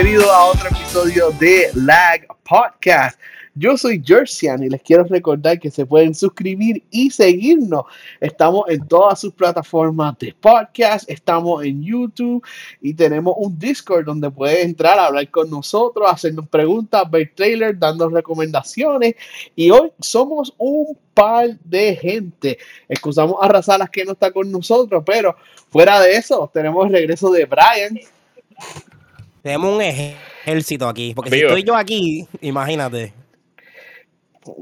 bienvenidos a otro episodio de Lag Podcast. Yo soy Jersian y les quiero recordar que se pueden suscribir y seguirnos. Estamos en todas sus plataformas de podcast, estamos en YouTube y tenemos un Discord donde pueden entrar a hablar con nosotros, hacernos preguntas, ver trailers, darnos recomendaciones. Y hoy somos un par de gente. Excusamos a Razalas que no está con nosotros, pero fuera de eso, tenemos el regreso de Brian. Tenemos un ejército aquí, porque si estoy yo aquí, imagínate.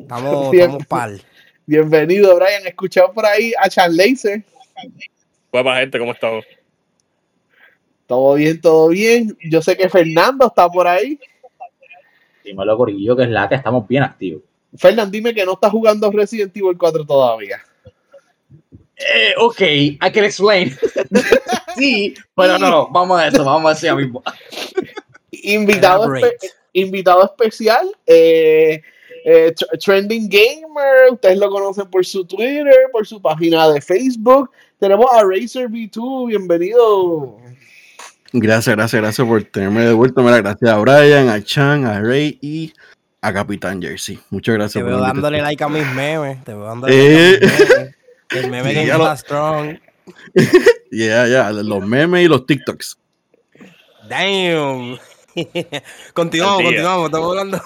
Estamos, estamos pal. Bienvenido, Brian. Escuchado por ahí a Chan Laser. Buena gente, ¿cómo estamos? Todo bien, todo bien. Yo sé que Fernando está por ahí. Dímelo, Corillo, que es la que estamos bien activos. Fernando, dime que no está jugando Resident Evil 4 todavía. Eh, ok, I can explain. sí, pero no, vamos a eso, vamos a eso mismo. Invitado, invitado especial, eh, eh, Trending Gamer, ustedes lo conocen por su Twitter, por su página de Facebook. Tenemos a Razer V2, bienvenido. Gracias, gracias, gracias por tenerme de vuelta. gracias a Brian, a Chan, a Ray y a Capitán Jersey. Muchas gracias. Te veo dándole like a mis memes. Te veo dándole eh. like a mis memes. El meme que está strong. Ya, ya, los memes y los TikToks. Damn. continuamos, continuamos, estamos hablando.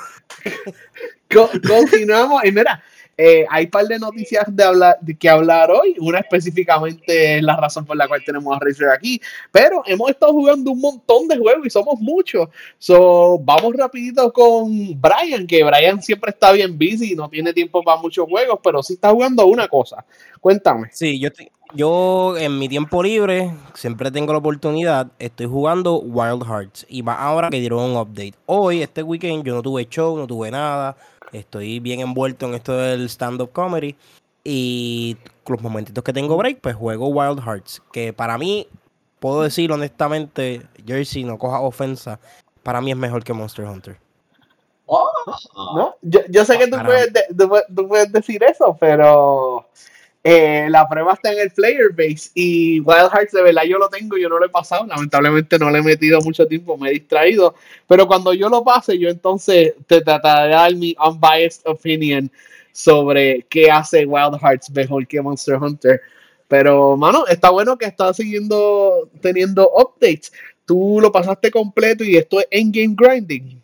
continuamos. Y mira, eh, hay un par de noticias de, hablar, de que hablar hoy. Una específicamente es la razón por la cual tenemos a Razer aquí. Pero hemos estado jugando un montón de juegos y somos muchos. So, vamos rapidito con Brian, que Brian siempre está bien busy y no tiene tiempo para muchos juegos, pero sí está jugando una cosa. Cuéntame. Sí, yo, yo en mi tiempo libre siempre tengo la oportunidad. Estoy jugando Wild Hearts y va ahora que dieron un update. Hoy, este weekend, yo no tuve show, no tuve nada Estoy bien envuelto en esto del stand-up comedy. Y los momentitos que tengo break, pues juego Wild Hearts. Que para mí, puedo decir honestamente, Jersey, no coja ofensa. Para mí es mejor que Monster Hunter. ¿No? Yo, sé que tú puedes, decir eso, pero eh, la prueba está en el player base y Wild Hearts de verdad yo lo tengo, yo no lo he pasado, lamentablemente no le he metido mucho tiempo, me he distraído, pero cuando yo lo pase yo entonces te trataré de dar mi unbiased opinion sobre qué hace Wild Hearts mejor que Monster Hunter. Pero, mano, está bueno que está siguiendo teniendo updates. Tú lo pasaste completo y esto es endgame grinding.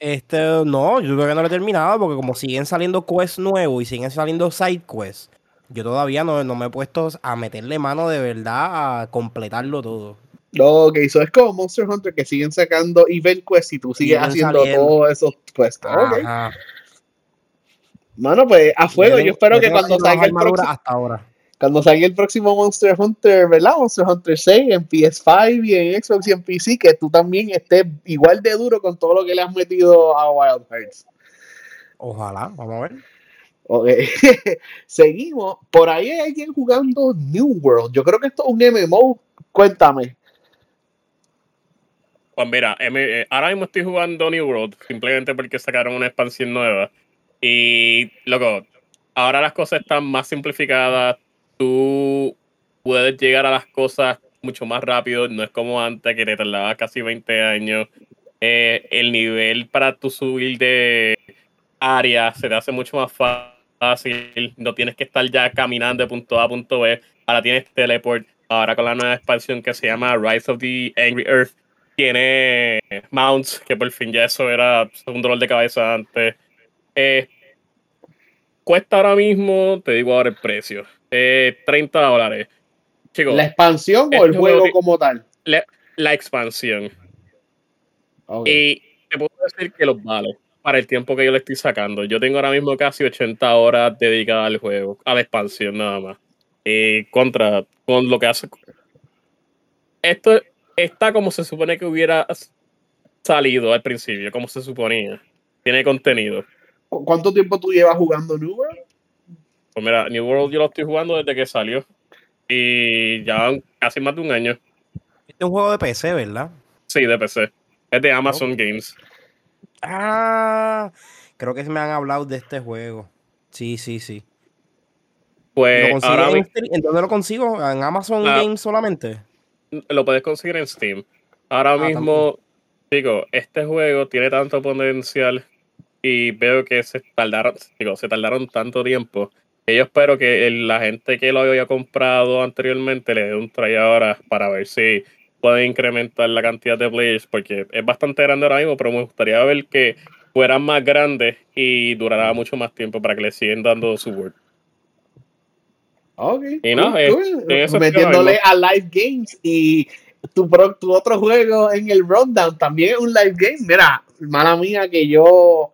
Este, no, yo todavía no lo he terminado porque como siguen saliendo quests nuevos y siguen saliendo side quests, yo todavía no, me he puesto a meterle mano de verdad a completarlo todo. No, que eso es como Monster Hunter que siguen sacando event quests y tú sigues haciendo todos esos quests. Okay. Mano, pues a fuego. Yo, espero que cuando salga el próximo. Hasta ahora. Cuando salga el próximo Monster Hunter, ¿verdad? Monster Hunter 6 en PS5 y en Xbox y en PC, que tú también estés igual de duro con todo lo que le has metido a Wild Hearts. Ojalá, vamos a ver. Okay. Seguimos. Por ahí hay alguien jugando New World. Yo creo que esto es un MMO. Cuéntame. Pues mira, eh, ahora mismo estoy jugando New World simplemente porque sacaron una expansión nueva. Y, loco, ahora las cosas están más simplificadas. Tú puedes llegar a las cosas mucho más rápido. No es como antes que te tardaba casi 20 años. Eh, el nivel para tu subir de área se te hace mucho más fácil fácil, no tienes que estar ya caminando de punto A a punto B, ahora tienes teleport, ahora con la nueva expansión que se llama Rise of the Angry Earth, tiene mounts, que por fin ya eso era un dolor de cabeza antes. Eh, cuesta ahora mismo, te digo ahora el precio, 30 eh, dólares. Chicos, ¿La expansión o el juego como tal? La, expansión. Y te puedo decir que los vale para el tiempo que yo le estoy sacando. Yo tengo ahora mismo casi 80 horas dedicadas al juego, a la expansión nada más. Y contra, con lo que hace. Esto está como se supone que hubiera salido al principio, como se suponía. Tiene contenido. ¿Cuánto tiempo tú llevas jugando New World? Pues mira, New World yo lo estoy jugando desde que salió. Y ya casi más de un año. Este es un juego de PC, ¿verdad? Sí, de PC. Es de Amazon Games. Ah, creo que me han hablado de este juego. Sí, sí, sí. Pues en, dónde lo consigo? ¿En Amazon Games solamente? Lo puedes conseguir en Steam. ahora Ah, mismo, digo, este juego tiene tanto potencial y veo que se tardaron, digo, se tardaron tanto tiempo. que Yo espero que el- la gente que lo había comprado anteriormente le dé un try ahora para ver si pueden incrementar la cantidad de players, porque es bastante grande ahora mismo, pero me gustaría ver que fueran más grandes y durará mucho más tiempo para que le sigan dando su work. Ok. Y no, cool, cool. Metiéndole a live games y tu, pro- tu otro juego en el rundown también es un live game. Mira, mala mía que yo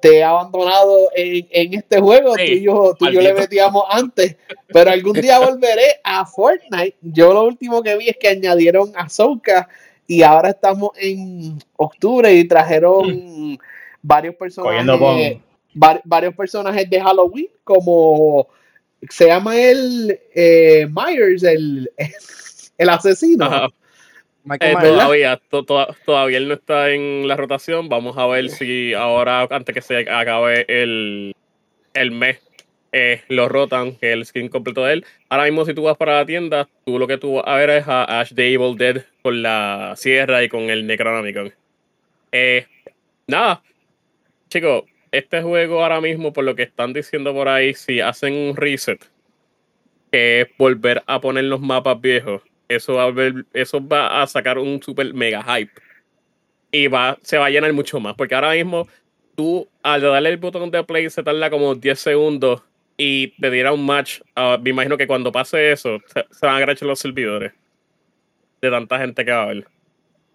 te he abandonado en, en este juego. Sí, tú y yo, tú y yo le metíamos antes, pero algún día volveré a Fortnite. Yo lo último que vi es que añadieron a Ahsoka y ahora estamos en octubre y trajeron varios Cogiendo personajes, var- varios personajes de Halloween como se llama el eh, Myers, el, el asesino. Ajá. Eh, todavía, to- to- todavía él no está en la rotación. Vamos a ver si ahora, antes que se acabe el, el mes, eh, lo rotan, que el skin completo de él. Ahora mismo, si tú vas para la tienda, tú lo que tú vas a ver es a Ash the Evil Dead con la sierra y con el Necronomicon. Eh, nada, chicos, este juego ahora mismo, por lo que están diciendo por ahí, si hacen un reset, que es volver a poner los mapas viejos, eso va a, ver- eso va a sacar un super mega hype. Y va, se va a llenar mucho más. Porque ahora mismo, tú al darle el botón de play se tarda como 10 segundos y te diera un match. ah, me imagino que cuando pase eso, se, van a agrachar los servidores. De tanta gente que va a ver.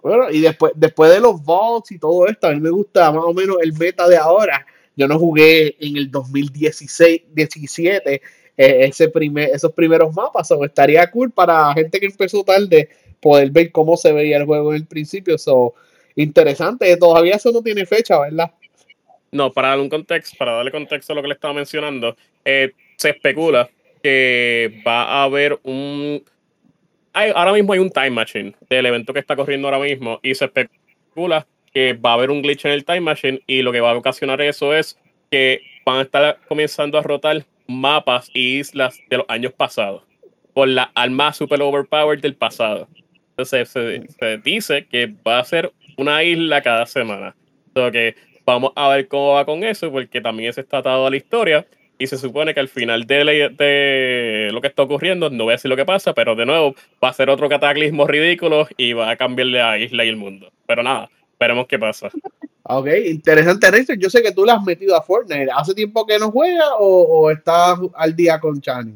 Bueno, y después, después de los vaults y todo esto, a mí me gusta más o menos el meta de ahora. Yo no jugué en el 2016, 17 eh, ese primer, esos primeros mapas. So, estaría cool para gente que empezó tarde poder ver cómo se veía el juego en el principio. So, interesante. Todavía eso no tiene fecha, ¿verdad? No, para dar un contexto, para darle contexto a lo que le estaba mencionando, eh, se especula que va a haber un. hay- ahora mismo hay un time machine del evento que está corriendo ahora mismo y se especula que va a haber un glitch en el time machine y lo que va a ocasionar eso es que van a estar comenzando a rotar mapas y islas de los años pasados por la arma super overpowered del pasado. Entonces se, dice que va a ser una isla cada semana. So que vamos a ver cómo va con eso, porque también se está atado a la historia. Y se supone que al final de, de lo que está ocurriendo, no voy a decir lo que pasa, pero de nuevo va a ser otro cataclismo ridículo y va a cambiarle la isla y el mundo. Pero nada, veremos qué pasa. Ok, interesante, Racer. Yo sé que tú le has metido a Fortnite. ¿Hace tiempo que no juega o, o estás al día con Chani?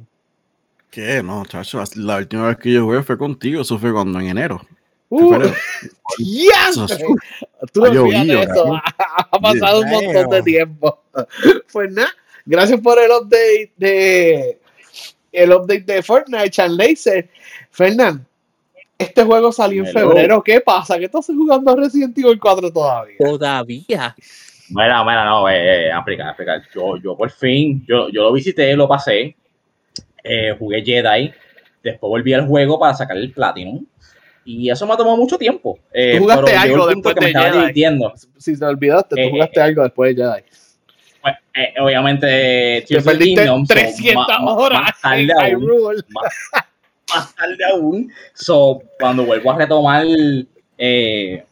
¿Qué? No, chacho, la última vez que yo jugué fue contigo, eso fue cuando en enero. Uh, febrero. ¡Ya! Eso es- Tú no fíjate llovido, eso. Ha pasado un montón de tiempo. Pues nada, gracias por el update de el update de Fortnite, Chan Laser. Fernán, este juego salió en febrero. ¿Qué pasa? ¿Que estás jugando Resident Evil 4 todavía? Todavía. Mira, mira, no, eh, eh, explicar, explicar. Yo, yo por fin, yo, yo lo visité, lo pasé, eh, jugué Jedi, después volví al juego para sacar el Platinum. Y eso me tomó mucho tiempo. Eh, Tú jugaste algo después de estaba Jedi. divirtiendo. Si te olvidaste, tú Eh, jugaste algo después de Jedi. Pues, eh, obviamente, Te Tears of the perdiste Kingdom, so, 300 ma- ma- horas más en tarde aún. Más tarde aún. So, cuando vuelvo a retomar eh,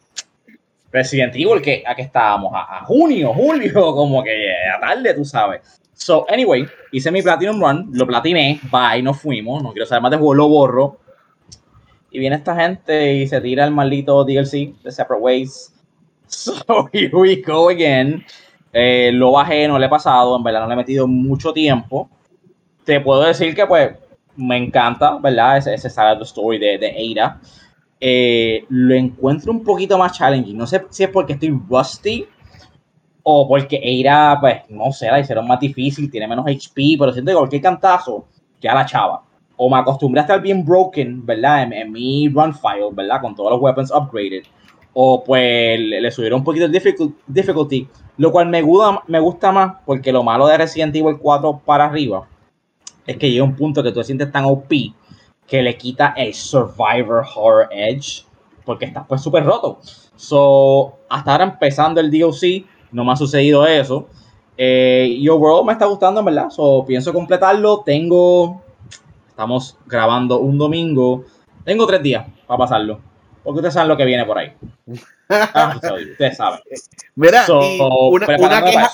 Resident Evil, que a que estábamos a, junio, julio, como que a tarde, tú sabes. So, anyway, hice mi Platinum Run, lo platiné, bye, nos fuimos, no quiero saber más de juego, lo borro. Y viene esta gente y se tira el maldito DLC de Separate Ways. So, here we go again. Eh, lo bajé, no le he pasado, en verdad no le he metido mucho tiempo. Te puedo decir que pues me encanta, ¿verdad? Ese, ese side story de, de Ada. Eh, lo encuentro un poquito más challenging. No sé si es porque estoy rusty o porque Ada, pues, no sé, la hicieron más difícil, tiene menos HP, pero siento que cualquier cantazo ya la chava. O me acostumbré a estar bien broken, ¿verdad? En, en mi run file, ¿verdad? Con todos los weapons upgraded. O pues le, subieron un poquito el difficult- difficulty, lo cual me gusta, me gusta más porque lo malo de Resident Evil 4 para arriba es que llega un punto que tú te sientes tan OP que le quita el Survivor Horror Edge porque estás pues súper roto. So, hasta ahora empezando el DLC, no me ha sucedido eso. Eh, y overall me está gustando, verdad. So, pienso completarlo. Tengo. Estamos grabando un domingo. Tengo tres días para pasarlo. porque ustedes saben lo que viene por ahí. Ah, ustedes saben. Mira, So, una, una queja.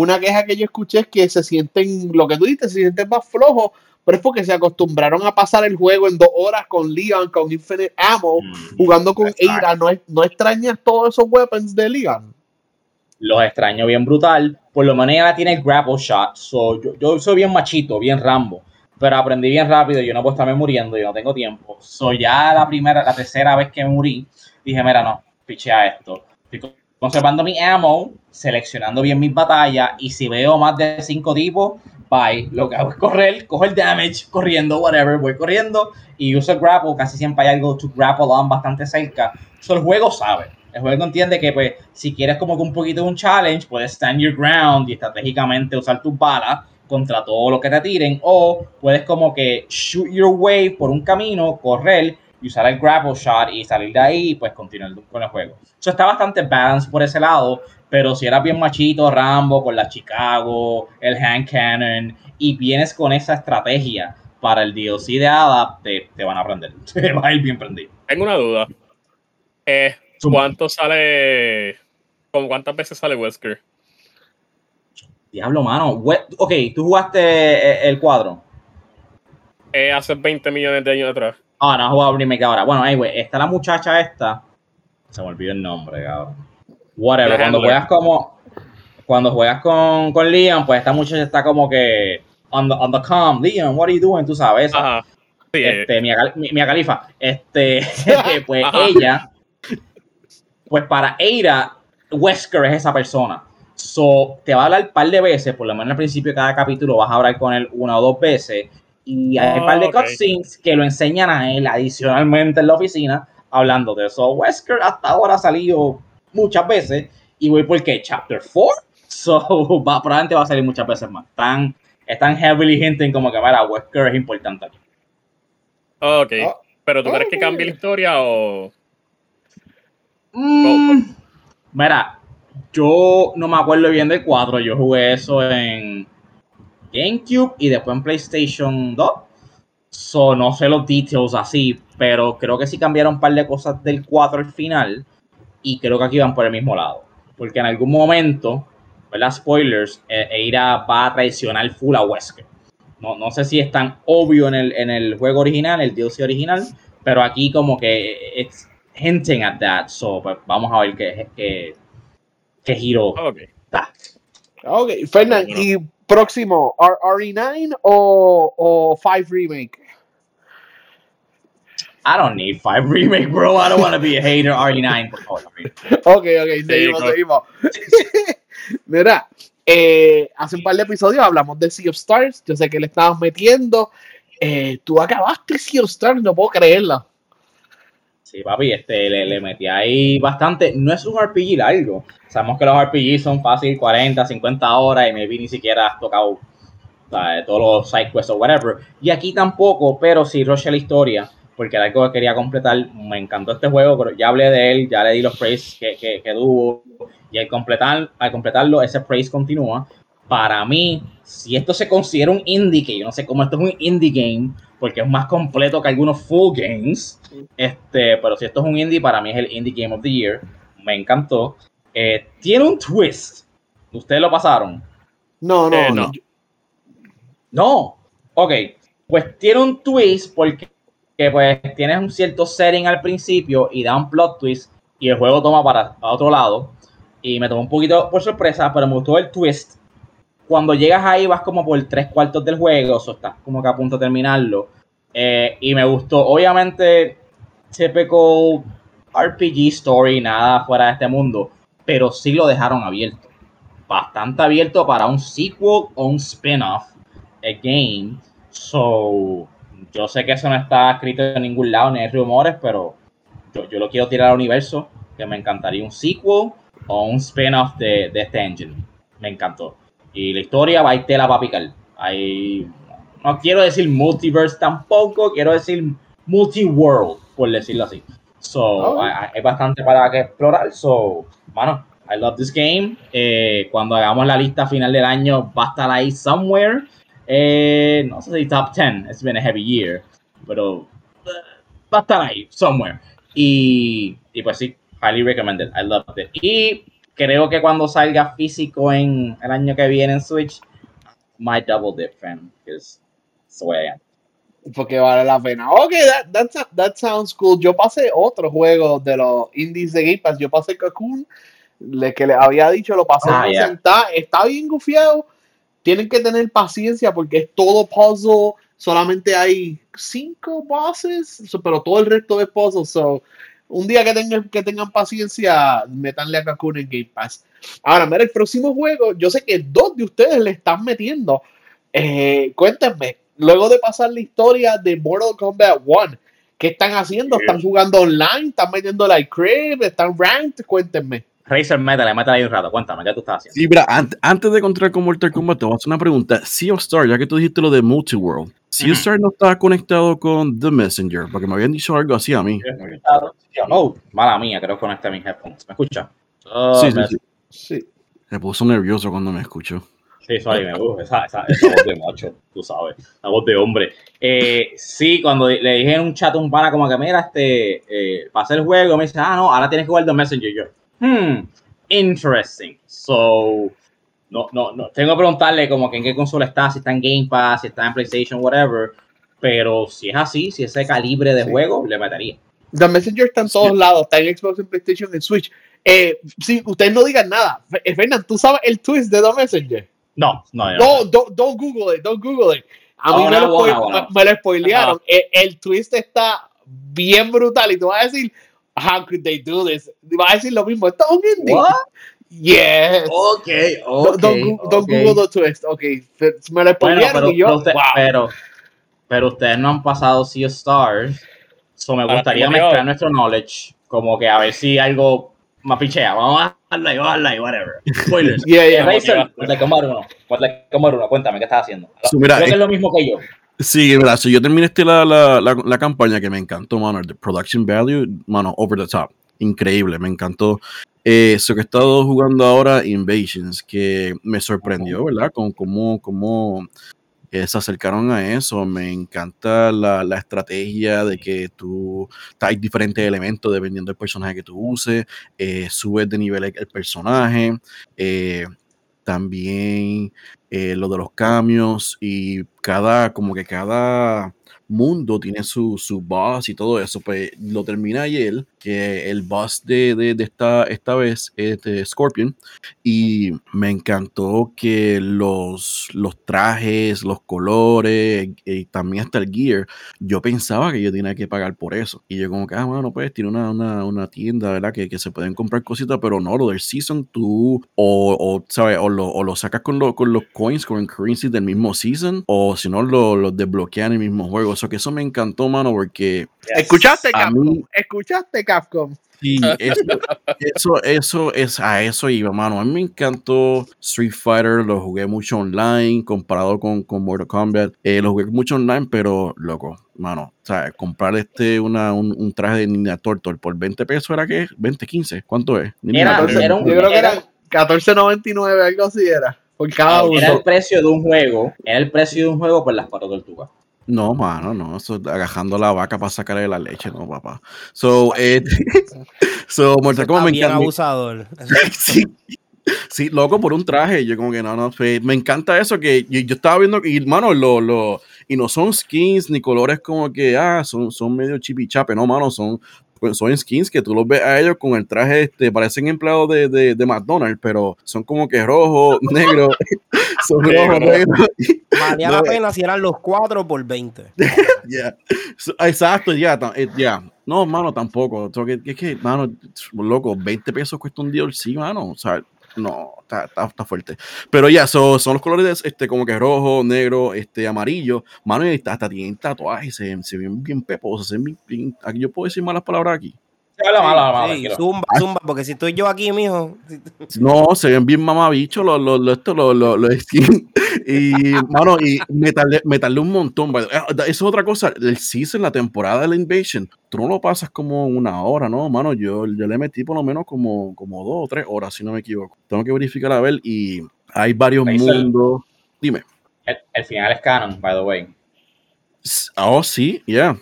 Una queja que yo escuché es que se sienten, lo que tú dices, se sienten más flojos, pero es porque se acostumbraron a pasar el juego en dos horas con Leon, con Infinite Ammo, Mm, jugando con. Eira. ¿No, ¿No extrañas todos esos weapons de Leon? Los extraño bien brutal. Por lo menos ella tiene el grapple shot. So, yo, yo soy bien machito, bien Rambo. Pero aprendí bien rápido. Yo no puedo estarme muriendo. Yo no tengo tiempo. So, ya la primera, la tercera vez que me morí, dije, mira, no, pichea esto. Estoy conservando mi ammo, seleccionando bien mis batallas. Y si veo más de cinco tipos, bye. Lo que hago es correr, cojo el damage, corriendo, whatever. Voy corriendo y uso el grapple. Casi siempre hay algo to grapple on bastante cerca. So, el juego sabe. El juego entiende que, pues, si quieres como un poquito de un challenge, puedes stand your ground y estratégicamente usar tus balas contra todo lo que te tiren, o puedes como que shoot your way por un camino, correr y usar el grapple shot y salir de ahí y pues continuar con el juego. Eso está bastante balance por ese lado, pero si eras bien machito, Rambo, con la Chicago, el hand cannon, y vienes con esa estrategia para el DLC de Ada, te, te van a aprender. Te va a ir bien prendido. Tengo una duda. Eh. ¿Cuánto sale? ¿Con cuántas veces sale Wesker? Diablo, mano. Ok, tú jugaste eh, el cuadro. Eh, hace 20 millones de años atrás. Ah, no, he jugado remake ahora. Bueno, anyway, está la muchacha esta. Se me olvidó el nombre, cabrón. Whatever. Cuando juegas como. Cuando juegas con, con Leon, pues esta muchacha está como que. On the, on the com. Leon, what are you doing? Tú sabes. Ajá. Sí, eh, Este, Mi- Mia Khalifa. Este, pues Ajá. ella, pues para Eira, Wesker es esa persona. So, te va a hablar un par de veces, por lo menos al principio de cada capítulo vas a hablar con él una o dos veces. Y hay un par de ok. cutscenes que lo enseñan a él adicionalmente en la oficina, hablando de eso. Wesker hasta ahora ha salido muchas veces. Y voy por qué? Chapter 4. So, va, probablemente va a salir muchas veces más. Están, están heavily hinting como que, mira, Wesker es importante aquí. ok. Ah. ¿Pero tú Ah, crees que cambie la historia o...? Mm, mira, yo no me acuerdo bien del 4. Yo jugué eso en GameCube y después en PlayStation 2. So, no sé los details así, pero creo que sí cambiaron un par de cosas del 4 al final. Y creo que aquí van por el mismo lado. Porque en algún momento, ¿verdad? Spoilers, eh, Eira va a traicionar full a Wesker. No, no sé si es tan obvio en el, en el juego original, el DLC original, pero aquí como que it's hinting at that. So, pues, vamos a ver qué, qué, qué giro Ok. da. Ok, Fernand. ¿y próximo, R- RE9 o, o 5 Remake? I don't need five remake, bro. I don't want to be a hater. RE9, por favor. Ok, ok, seguimos, seguimos. Mira, eh, hace un par de episodios hablamos de Sea of Stars. Yo sé que le estabas metiendo. Eh, tú acabaste Sea of Stars, no puedo creerla. Sí, papi, este, le, le metí ahí bastante. No es un RPG largo. Sabemos que los RPG son fácil 40, 50 horas y maybe ni siquiera has tocado sea, todos los side quests o whatever. Y aquí tampoco, pero sí rushé la historia porque era algo que quería completar. Me encantó este juego, pero ya hablé de él, ya le di los praise que, que, que tuvo. Y al, completar, al completarlo, ese praise continúa. Para mí, si esto se considera un indie, que yo no sé cómo esto es un indie game, porque es más completo que algunos full games. Este, pero si esto es un indie, para mí es el Indie Game of the Year. Me encantó. Eh, tiene un twist. ¿Ustedes lo pasaron? No, no, Eh, no. no. Ok. Pues tiene un twist porque que, pues tienes un cierto setting al principio y da un plot twist y el juego toma para a otro lado. Y me tomó un poquito por sorpresa, pero me gustó el twist. Cuando llegas ahí vas como por tres cuartos del juego, o sea, estás como que a punto de terminarlo. Eh, y me gustó, obviamente, typical RPG story, nada fuera de este mundo, pero sí lo dejaron abierto. Bastante abierto para un sequel o un spin-off a game. So, yo sé que eso no está escrito en ningún lado, ni hay rumores, pero yo, yo lo quiero tirar al universo, que me encantaría un sequel o un spin-off de, de este engine. Me encantó. Y la historia va a ir tela para picar. Hay, no quiero decir multiverse tampoco, quiero decir multiworld, por decirlo así. So, Oh. hay, bastante para que explorar. So, mano, I love this game. Eh, cuando hagamos la lista final del año, va a estar ahí somewhere. Eh, no sé si top 10, it's been a heavy year, pero eh, va a estar ahí, somewhere. Y, y pues sí, highly recommended. I loved it. Y creo que cuando salga físico en el año que viene en Switch, my double dip fan, because it's the way I am. Porque vale la pena. Ok, that, that, that sounds cool. Yo pasé otro juego de los indies de Game Pass. Yo pasé Cocoon, le, que le había dicho, lo pasé Ah, yeah. Está bien gufiado. Tienen que tener paciencia porque es todo puzzle. Solamente hay cinco bosses, pero todo el resto es puzzle. So, un día que tengan, que tengan paciencia, metanle a Cocoon en Game Pass. Ahora, mira, el próximo juego, yo sé que dos de ustedes le están metiendo. Eh, cuéntenme, luego de pasar la historia de Mortal Kombat 1, ¿qué están haciendo? ¿Están jugando online? ¿Están metiendo like crib? ¿Están ranked? Cuéntenme. Razer, métale, métale ahí un rato. Cuéntame, ¿qué tú estás haciendo? Sí, mira, ant- antes de continuar con Mortal Kombat, te voy a hacer una pregunta. Sea of Star, ya que tú dijiste lo de Multiworld, Sea of Star no está conectado con The Messenger, porque me habían dicho algo así a mí. No, mala mía, creo que conecté mis headphones. ¿Me escucha? Oh, Sí, sí, me- sí. Sí. Me puso nervioso cuando me escuchó. Sí, sorry, me gusta esa, esa, esa voz de macho, tú sabes, la voz de hombre. Eh, sí, cuando le dije en un chat a un pana como que, mira, este, eh, pasé el juego, me dice, ah, no, ahora tienes que jugar The Messenger. Y yo, hmm, interesting. So, no, no, no, tengo que preguntarle como que en qué consola está, si está en Game Pass, si está en PlayStation, whatever. Pero si es así, si es ese calibre de Sí. juego, le metería. The Messenger está en todos lados, está en Xbox, en PlayStation, en Switch. Eh, sí, ustedes no digan nada. Eh, Fernan, ¿tú sabes el twist de The Messenger? No, no, no. No, don't, don't Google it, don't Google it. A mí Oh, me, no, lo me- me lo spoilearon. El, el twist está bien brutal y tú vas a decir, how could they do this? Y vas a decir lo mismo, esto es un indie. What? Yes. Ok, ok. Don't- don't, gu- don't ok. Google the twist. Ok, me lo Bueno, pero, y yo, pero, usted- wow. pero, pero ustedes no han pasado Sea of Stars. So me Ahora gustaría yo. mezclar nuestro knowledge. Como que a ver si algo más pichea. Vamos a darle ahí, vamos a darle ahí, whatever. Spoilers. Yeah, yeah. Razer, Mortal Kombat 1. Mortal Kombat 1, cuéntame, ¿qué estás haciendo? So, mira, Creo que es lo mismo que yo. Sí, mira, si yo terminé este la, la, la, la campaña que me encantó, mano, el de Production Value, mano, over the top. Increíble, me encantó. Eh, Eso que he estado jugando ahora, Invasions, que me sorprendió, ¿verdad? Con cómo, cómo eh, se acercaron a eso. Me encanta la, la estrategia de que tú hay diferentes elementos dependiendo del personaje que tú uses. eh, subes de nivel el, el personaje. eh, también eh, lo de los cambios y cada, como que cada mundo tiene su, su boss y todo eso. Pues lo terminé ayer, que el boss de, de, de esta, esta vez es de Scorpion. Y me encantó que los, los trajes, los colores y también hasta el gear, yo pensaba que yo tenía que pagar por eso. Y yo como que, ah, bueno, pues tiene una, una, una tienda, ¿verdad? Que, que se pueden comprar cositas, pero no, lo del season tú o, o ¿sabes? O lo, o lo sacas con, lo- con los coins, con currency del mismo season, o si no, lo, lo desbloquean en el mismo juego. Eso que eso me encantó, mano, porque ¿Escuchaste, A Capcom? mí- ¿Escuchaste, Capcom? Sí, eso, eso, eso es a eso iba, mano. A mí me encantó Street Fighter, lo jugué mucho online comparado con, con Mortal Kombat. Eh, lo jugué mucho online, pero loco, mano. O sea, comprar este una, un, un traje de Ninja Turtle por 20 pesos era que 20, 15, ¿cuánto es? Era- era un- Yo creo que era- eran 14.99, algo así era. Por cada uno. Era el precio de un juego. Era el precio de un juego por las cuatro tortugas. No, mano, no, eso es agajando la vaca para sacarle la leche, no, papá. So, eh, so Mortal Kombat me abusador. sí, sí, loco por un traje. Yo como que no, no, me encanta eso que yo, yo estaba viendo y mano, lo, lo, y no son skins ni colores como que, ah, son, son medio chipichape, no, mano, son, son skins que tú los ves a ellos con el traje, este, parecen empleados de, de, de McDonald's, pero son como que rojo, negro, son rojo, Negro. Valía No, la pena si eran los 4 por 20. Yeah. So, exacto, ya, eh, ya. No, mano, tampoco. Que, que, mano, loco, 20 pesos cuesta un DLC, mano. O sea, no, está, está, fuerte. Pero ya, so- son los colores este, como que rojo, negro, este, amarillo. Mano, y hasta, tienen tatuajes, se, se bien peposos. Se ven bien, bien- aquí yo puedo decir malas palabras aquí. Habla mal, habla mal, Sí, tranquilo. zumba, zumba, porque si estoy yo aquí, mijo. No, se ven bien mamabichos los, los, los, estos, los, los, los skins. Y, mano, y me tardé, me tardé un montón. by the- eh, Eso es otra cosa. El season, la temporada de la Invasion, tú no lo pasas como una hora, ¿no? Mano, yo, yo le metí por lo menos como, como dos o tres horas, si no me equivoco. Tengo que verificar a ver. Y hay varios mundos. Dime. El, el final es canon, by the way. Oh, sí, yeah.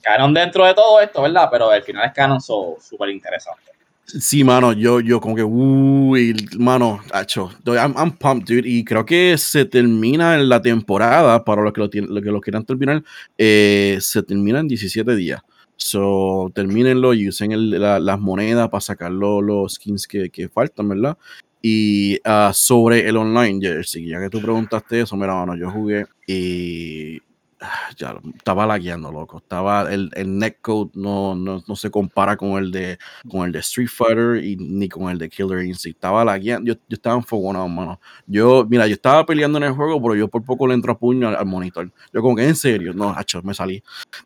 Canon dentro de todo esto, ¿verdad? Pero el final es canon, son súper interesante. Sí, mano, yo, yo como que, uy, mano, hacho, I'm, I'm, pumped, dude, y creo que se termina en la temporada, para los que lo, tienen, lo, que lo quieran terminar, eh, se termina en 17 días. So, termínenlo y usen las monedas para sacar los skins que, faltan, ¿verdad? Y uh, sobre el online, Jersey, ya que tú preguntaste eso, mira, mano, yo jugué y Ah, ya estaba lagueando, loco. Estaba el, el netcode no, no, no, se compara con el de con el de Street Fighter y ni con el de Killer Instinct. Estaba lagueando, yo, yo estaba enfogonado, mano. Yo, mira, yo estaba peleando en el juego, pero yo por poco le entro a puño al, monitor. Yo como que en serio, no, hacho, me salí.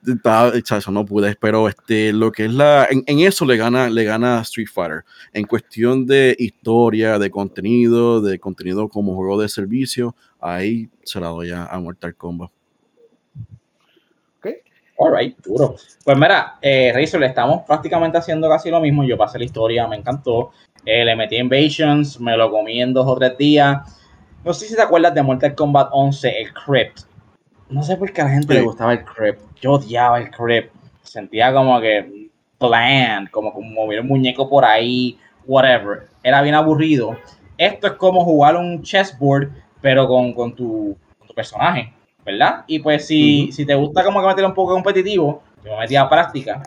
Estaba, eso no pude, pero este, lo que es la, en, en, eso le gana, le gana Street Fighter. En cuestión de historia, de contenido, de contenido como juego de servicio, ahí se la doy a, a Mortal Kombat. Alright, duro. Pues mira, eh, Razor, le estamos prácticamente haciendo casi lo mismo. Yo pasé la historia, me encantó. Eh, le metí Invasions, me lo comí en dos o tres días. No sé si te acuerdas de Mortal Kombat 11, el Crypt. No sé por qué a la gente sí. le gustaba el Crypt. Yo odiaba el Crypt. Sentía como que bland, como, como mover un muñeco por ahí, whatever. Era bien aburrido. Esto es como jugar un chessboard, pero con, con, tu, con tu personaje. ¿Verdad? Y pues si, uh -huh. si te gusta como que meter un poco competitivo, yo me metía a práctica,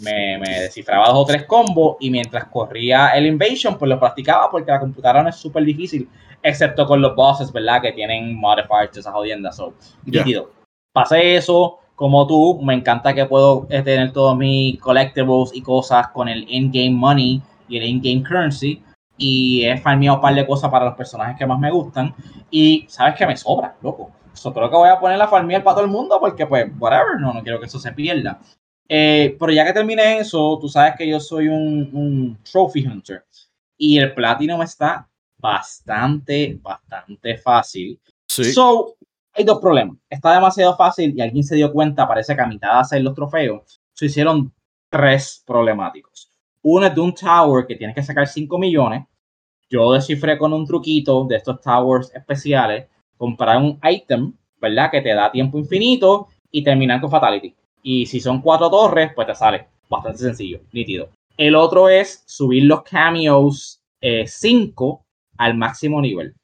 me, me, descifraba dos o tres combos y mientras corría el Invasion, pues lo practicaba porque la computadora no es súper difícil, excepto con los bosses, ¿verdad? Que tienen modifiers, esas jodiendas, so, yeah. Pasé eso, como tú, me encanta que puedo tener todos mis collectibles y cosas con el in-game money y el in-game currency. Y he farmeado un par de cosas para los personajes que más me gustan. Y sabes que me sobra, loco. So, creo que voy a poner la farmiel para todo el mundo porque, pues, whatever, no, no quiero que eso se pierda. Eh, pero ya que terminé eso, tú sabes que yo soy un, un trophy hunter y el Platinum está bastante, bastante fácil. Sí. So, hay dos problemas. Está demasiado fácil y alguien se dio cuenta, parece que a mitad de hacer los trofeos, se hicieron tres problemáticos. Uno es de un tower que tienes que sacar 5 millones. Yo descifré con un truquito de estos towers especiales comprar un item, ¿verdad? Que te da tiempo infinito y terminar con Fatality. Y si son cuatro torres, pues te sale. Bastante sencillo, nítido. El otro es subir los cameos 5 eh, al máximo nivel.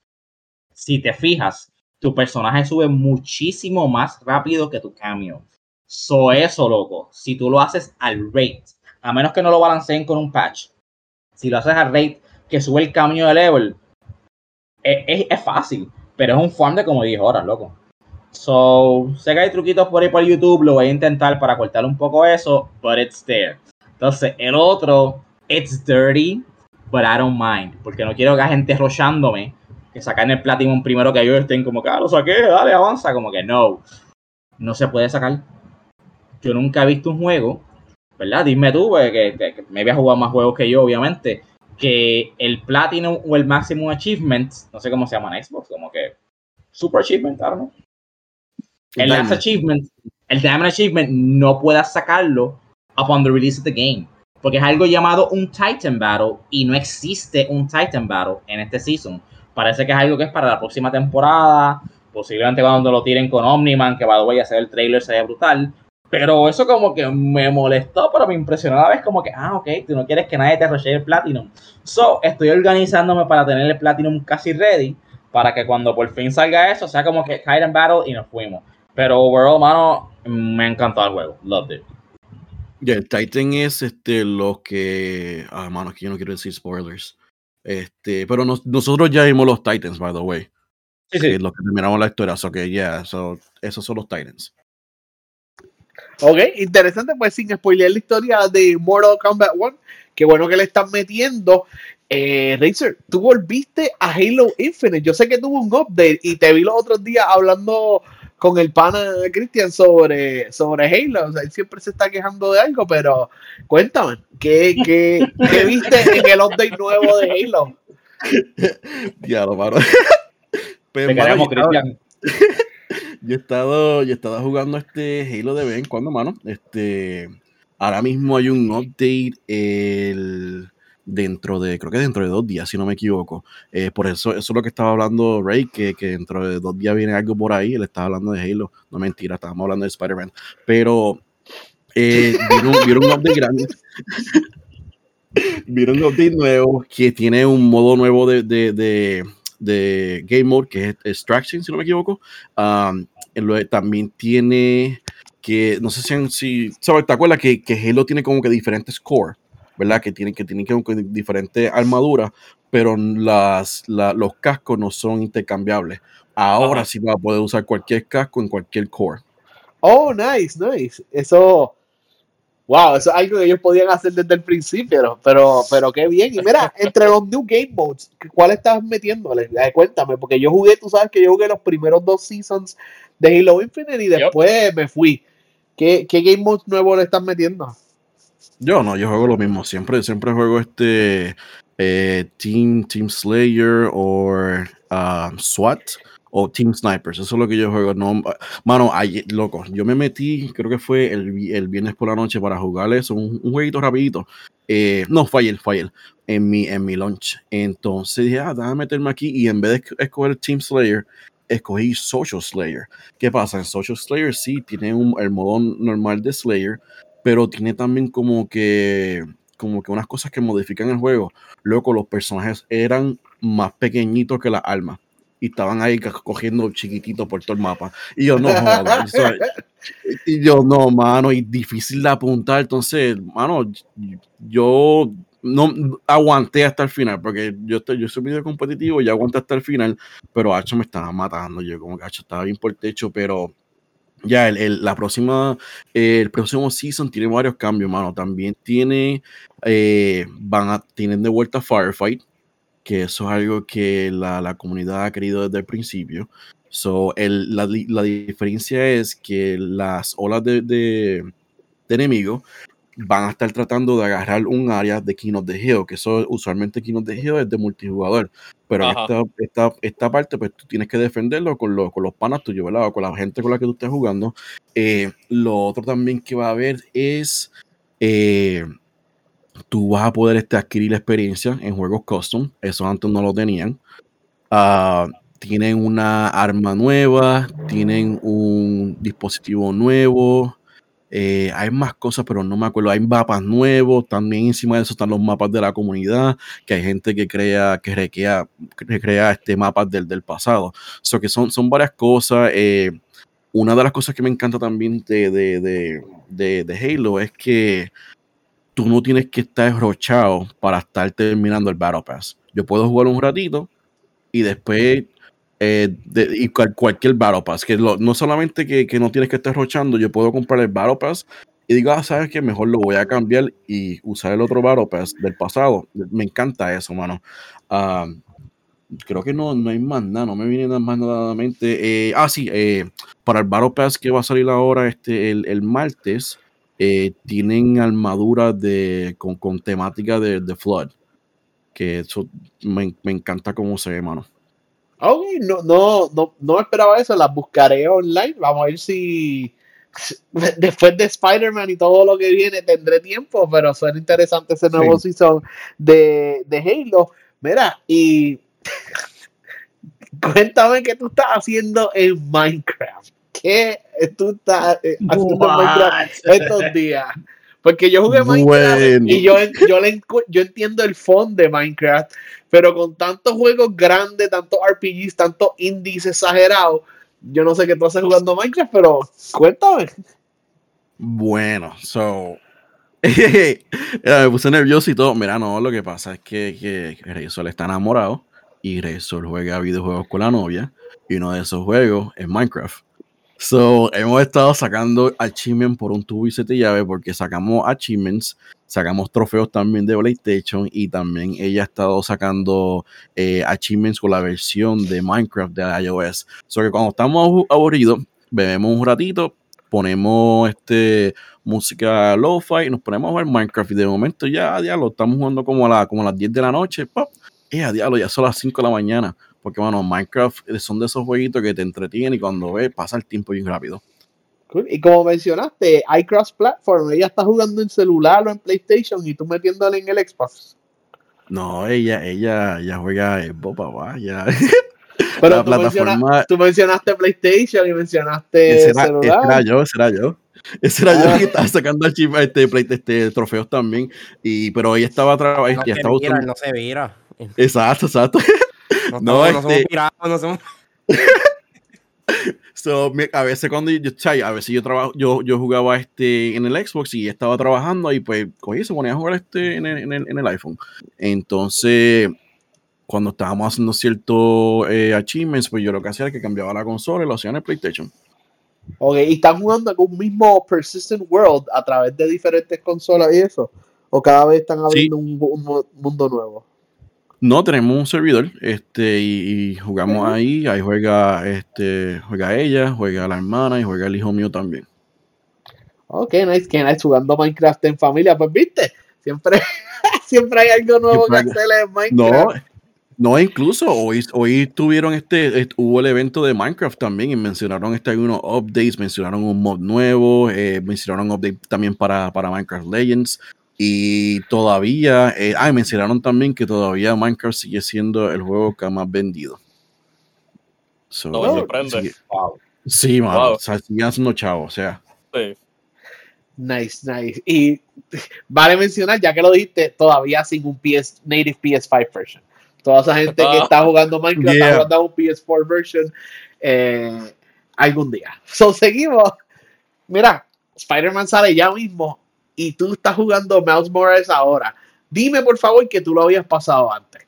Si te fijas, tu personaje sube muchísimo más rápido que tu cameo. So eso, loco. Si tú lo haces al rate, a menos que no lo balanceen con un patch, si lo haces al rate que sube el cameo de level, es, es fácil pero es un farm de como 10 horas, loco. So, sé que hay truquitos por ahí por YouTube, lo voy a intentar para cortar un poco eso, but it's there. Entonces, el otro, it's dirty, but I don't mind, porque no quiero que haya gente rochándome, que sacan el Platinum primero que yo estén como que, ah, saqué, dale, avanza, como que no, no se puede sacar. Yo nunca he visto un juego, ¿verdad? Dime tú, que, que, que me había jugado más juegos que yo, obviamente, que el Platinum o el Maximum Achievement, no sé cómo se llama en Xbox, como que Super Achievement, ¿no? El Last Achievement, el Diamond Achievement, no puedas sacarlo upon the release of the game. Porque es algo llamado un Titan Battle y no existe un Titan Battle en este season. Parece que es algo que es para la próxima temporada, posiblemente cuando lo tiren con Omniman, que va a hacer el trailer, sería brutal. Pero eso como que me molestó, pero me impresionó a la vez como que, ah, ok, tú no quieres que nadie te roche el Platinum. So, estoy organizándome para tener el Platinum casi ready, para que cuando por fin salga eso, sea como que Titan Battle y nos fuimos. Pero overall, mano, me encantó el juego. Loved it. Yeah, el Titan es este, lo que... Ah, mano, aquí yo no quiero decir spoilers. Este, pero nos, nosotros ya vimos los Titans, by the way. Sí, sí. Los que terminamos la historia. So que, yeah, so, esos son los Titans. Ok, interesante, pues sin spoiler la historia de Mortal Kombat 1, qué bueno que le están metiendo. Eh, Razer, tú volviste a Halo Infinite. Yo sé que tuvo un update y te vi los otros días hablando con el pana Christian sobre, sobre Halo. O sea, él siempre se está quejando de algo, pero cuéntame, ¿qué, qué, qué viste en el update nuevo de Halo? Diablo, mano. Pero, Te queremos, Christian yo he estado, yo he jugando este Halo de vez en cuando, mano. Este, ahora mismo hay un update el, dentro de, creo que dentro de dos días, si no me equivoco. Eh, por eso, eso es lo que estaba hablando Ray, que, que dentro de dos días viene algo por ahí. Él estaba hablando de Halo. No mentira, estábamos hablando de Spider-Man. Pero Eh, vieron, vieron un update grande. vieron un update nuevo que tiene un modo nuevo de, de, de Game Mode que es Extraction, si no me equivoco. Um, también tiene que, no sé si, si ¿sabes? ¿Te acuerdas que, que Halo tiene como que diferentes core? ¿Verdad? Que tienen que, tienen que diferentes armaduras, pero las, la, los cascos no son intercambiables. Ahora sí va a poder usar cualquier casco en cualquier core. Oh, nice, nice. Eso, wow, eso es algo que ellos podían hacer desde el principio, pero, pero qué bien. Y mira, entre los New Game Modes, ¿cuál estás metiéndole? Cuéntame, porque yo jugué, tú sabes que yo jugué los primeros dos seasons de Halo Infinite y después me fui. ¿Qué, ¿Qué game mode nuevo le están metiendo? Yo no, yo juego lo mismo. Siempre, siempre juego este eh, Team, Team Slayer o um, SWAT o Team Snipers. Eso es lo que yo juego. No, mano, loco, yo me metí, creo que fue el, el viernes por la noche para jugar eso, un, jueguito rapidito. Eh, no, Fire, Fire, en mi, en mi launch. Entonces dije, ah, déjame meterme aquí y en vez de escoger Team Slayer, escogí Social Slayer. ¿Qué pasa? En Social Slayer sí tiene un, el modo normal de Slayer, pero tiene también como que como que unas cosas que modifican el juego. Luego los personajes eran más pequeñitos que las armas y estaban ahí cogiendo chiquititos por todo el mapa. Y yo, no, y yo, no, mano, y difícil de apuntar. Entonces, mano, yo no aguanté hasta el final, porque yo, estoy, yo soy video competitivo y aguanté hasta el final, pero Hacho me estaba matando. Yo, como que Hacho estaba bien por el techo, pero ya el, la próxima, el próximo season tiene varios cambios, mano. También tiene, eh, van a, tienen de vuelta Firefight, que eso es algo que la, la comunidad ha querido desde el principio. So, el, la, la, diferencia es que las olas de, de, de enemigos van a estar tratando de agarrar un área de King of the Hill, que eso usualmente King of the Hill es de multijugador, pero esta, esta, esta, parte pues tú tienes que defenderlo con, los, con los panas tuyos, ¿verdad? O con la gente con la que tú estés jugando. Eh, lo otro también que va a haber es, eh, tú vas a poder este, adquirir experiencia en juegos custom, eso antes no lo tenían. Uh, tienen una arma nueva, tienen un dispositivo nuevo, eh, hay más cosas, pero no me acuerdo. Hay mapas nuevos, también encima de eso están los mapas de la comunidad, que hay gente que crea, que recrea, recrea este mapas del, del pasado. So que son, son varias cosas. Eh, una de las cosas que me encanta también de, de, de, de, Halo es que tú no tienes que estar enrochado para estar terminando el Battle Pass. Yo puedo jugar un ratito y después eh, y cualquier Battle Pass, que no solamente que, que, no tienes que estar rochando, yo puedo comprar el Battle Pass y digo, ah, sabes que mejor lo voy a cambiar y usar el otro Battle Pass del pasado. Me encanta eso, mano. Uh, creo que no, no hay más nada, no me viene nada más nada mente. Eh, ah, sí, eh, para el Battle Pass que va a salir ahora este, el, el martes, eh, tienen armaduras de, con, con temática de, de Flood. Que eso me, me encanta cómo se ve, mano. Ok, no, no, no, no esperaba eso, las buscaré online. Vamos a ver si después de Spider-Man y todo lo que viene tendré tiempo, pero suena interesante ese nuevo sí. season de, de Halo. Mira, y cuéntame qué tú estás haciendo en Minecraft. ¿Qué tú estás eh, haciendo en Minecraft estos días? Porque yo jugué Minecraft bueno. y yo, yo, le, yo entiendo el fondo de Minecraft, pero con tantos juegos grandes, tantos RPGs, tantos indies exagerados, yo no sé qué tú haces jugando Minecraft, pero cuéntame. Bueno, so. me puse nervioso y todo. Mira, no, lo que pasa es que, que Reisol está enamorado y Reisol juega videojuegos con la novia y uno de esos juegos es Minecraft. So, hemos estado sacando achievements por un tubo y siete llaves porque sacamos achievements, sacamos trofeos también de PlayStation y también ella ha estado sacando eh, achievements con la versión de Minecraft de iOS. So que cuando estamos aburridos, bebemos un ratito, ponemos este música lo-fi y nos ponemos a jugar Minecraft y de momento ya, ya lo estamos jugando como a, la, como a las 10 de la noche, pop, a diablo, ya son las 5 de la mañana. Porque, bueno, Minecraft son de esos jueguitos que te entretienen y cuando ves pasa el tiempo bien rápido. Cool. Y como mencionaste, iCross Platform, ella está jugando en celular o en PlayStation y tú metiéndole en el Xbox. No, ella, ella, ella juega en papá, ya. Pero tú, plataforma... mencionaste, tú, mencionaste PlayStation y mencionaste será, celular. Será yo, será yo. Ese era yo Ah. que estaba sacando archivos, este, este, trofeos también. Y, pero ella estaba trabajando. No estaba usando- no se. Exacto, exacto. No, No, no somos este- pirados, no somos... So, a veces cuando yo, a veces yo trabajo, yo, yo jugaba este en el Xbox y estaba trabajando y pues, oye, se ponía a jugar este en el, en el, en el iPhone. Entonces, cuando estábamos haciendo ciertos eh, achievements, pues yo lo que hacía era que cambiaba la consola y lo hacía en el PlayStation. Ok, y están jugando en un mismo Persistent World a través de diferentes consolas y eso. O cada vez están abriendo un, un mu- mundo nuevo. No, tenemos un servidor, este, y, y jugamos ahí, ahí juega, este, juega ella, juega la hermana y juega el hijo mío también. Ok, nice, que nice jugando Minecraft en familia. Pues viste, siempre, siempre hay algo nuevo que hacer en No, Minecraft. no, incluso hoy, hoy tuvieron este, est- hubo el evento de Minecraft también y mencionaron este, algunos updates, mencionaron un mod nuevo, eh, mencionaron un update también para, para Minecraft Legends y todavía, eh, ah, mencionaron también que todavía Minecraft sigue siendo el juego que más vendido. So, No me sorprende. sigue- Wow. sí, mano, Wow. o sea, siguen haciendo chavos, o sea. Sí. Nice, nice. Y vale mencionar, ya que lo dijiste, todavía sin un PS, native PS5 version. Toda esa gente que Ah. está jugando Minecraft Yeah. está jugando un PS4 version eh, algún día. So, seguimos. Mira, Spider-Man sale ya mismo y tú estás jugando Miles Morales ahora. Dime por favor que tú lo habías pasado antes.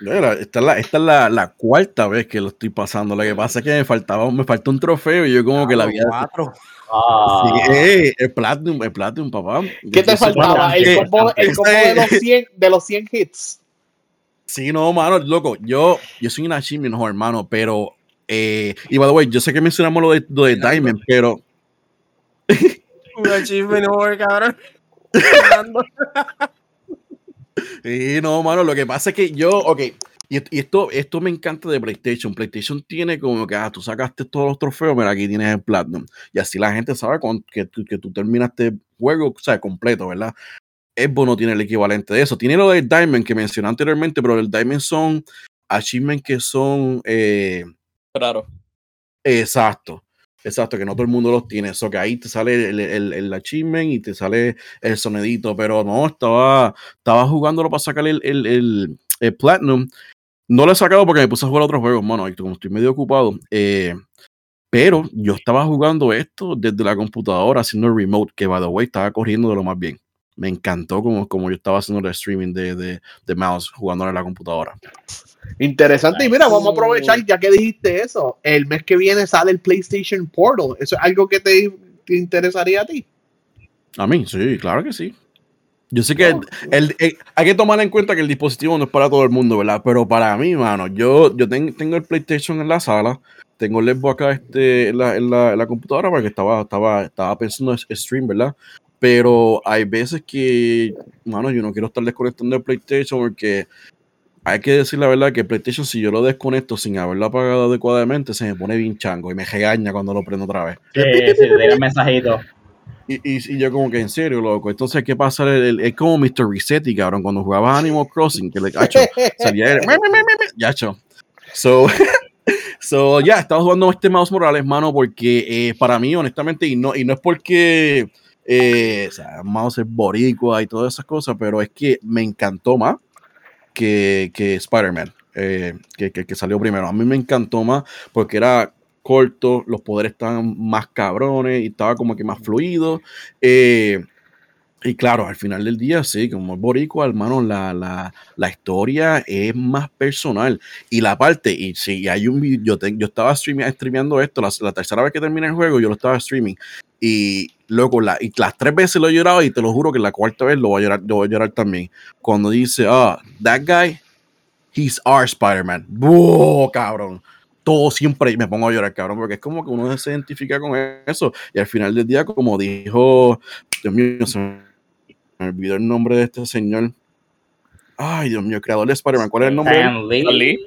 Mira, esta es, la, esta es la, la cuarta vez que lo estoy pasando. Lo que pasa es que me faltaba, me faltó un trofeo y yo como que la había. Cuatro. Ah, Sí, eh, el Platinum, el Platinum, papá. ¿Qué te faltaba? El Eh, combo, el combo de, los 100, de los 100 hits. Sí, no, mano, loco. Yo, yo soy un achievement, no, hermano, pero. Eh, y by the way, yo sé que mencionamos lo de, lo de Diamond, pero. Un achievement over, cabrón. Sí, no, mano, lo que pasa es que yo, ok, y, y esto, esto me encanta de PlayStation. PlayStation tiene como que, ah, tú sacaste todos los trofeos, mira, aquí tienes el Platinum. Y así la gente sabe cuando, que, tú- que tú terminaste el juego, o sea, completo, ¿verdad? Xbox no tiene el equivalente de eso. Tiene lo del Diamond que mencioné anteriormente, pero el Diamond son achievements que son eh, Claro. Exacto. Exacto, que no todo el mundo los tiene. Eso que ahí te sale el, el, el achievement y te sale el sonidito. Pero no, estaba, estaba jugándolo para sacar el, el, el, Platinum. No lo he sacado porque me puse a jugar otros juegos, mano. Como estoy medio ocupado. eh, pero yo estaba jugando esto desde la computadora, haciendo el remote, que by the way estaba corriendo de lo más bien. Me encantó como, como yo estaba haciendo el streaming de, de, de mouse jugando en la computadora. Interesante. Y mira, vamos a aprovechar, ya que dijiste eso. El mes que viene sale el PlayStation Portal. ¿Eso es algo que te, te interesaría a ti? A mí, sí, claro que sí. Yo sé que No. el, el- hay que tomar en cuenta que el dispositivo no es para todo el mundo, ¿verdad? Pero para mí, mano, yo, yo ten- tengo el PlayStation en la sala, tengo el Xbox acá este, en, la, en la- en la computadora porque estaba, estaba, estaba pensando en stream, ¿verdad? Pero hay veces que, mano, yo no quiero estar desconectando el PlayStation porque hay que decir la verdad que PlayStation, si yo lo desconecto sin haberlo apagado adecuadamente, se me pone bien chango y me regaña cuando lo prendo otra vez. sí, sí, el mensajito. Y, y, y yo como que en serio, loco. Entonces, ¿qué pasa? Es como Mr. Resetti, cabrón, cuando jugaba Animal Crossing, que le cacho, salía el- me, me, me, me, me, ya, cho. So, so ya, estaba jugando este Mouse Morales, mano, porque eh, para mí, honestamente, y no, y no es porque eh, o sea, Mouse es boricua y todas esas cosas, pero es que me encantó más que, que Spider-Man, eh, que, que, que salió primero. A mí me encantó más porque era corto, los poderes estaban más cabrones y estaba como que más fluido. eh, y claro, al final del día, sí, como es boricua, hermano, la, la, la historia es más personal. Y la parte, y sí, hay un yo, yo estaba streaming, streameando esto, la, la tercera vez que terminé el juego, yo lo estaba streaming. Y loco, la, y las tres veces lo he llorado y te lo juro que la cuarta vez lo voy a llorar, lo voy a llorar también. Cuando dice, ah, that guy, he's our Spider-Man. ¡Buah, cabrón! Todo siempre me pongo a llorar, cabrón, porque es como que uno se identifica con eso. Y al final del día, como dijo, Dios mío, se me olvidó el nombre de este señor. Ay, Dios mío, creador de Spider-Man. ¿Cuál es el nombre? Stan Lee. Stan Lee.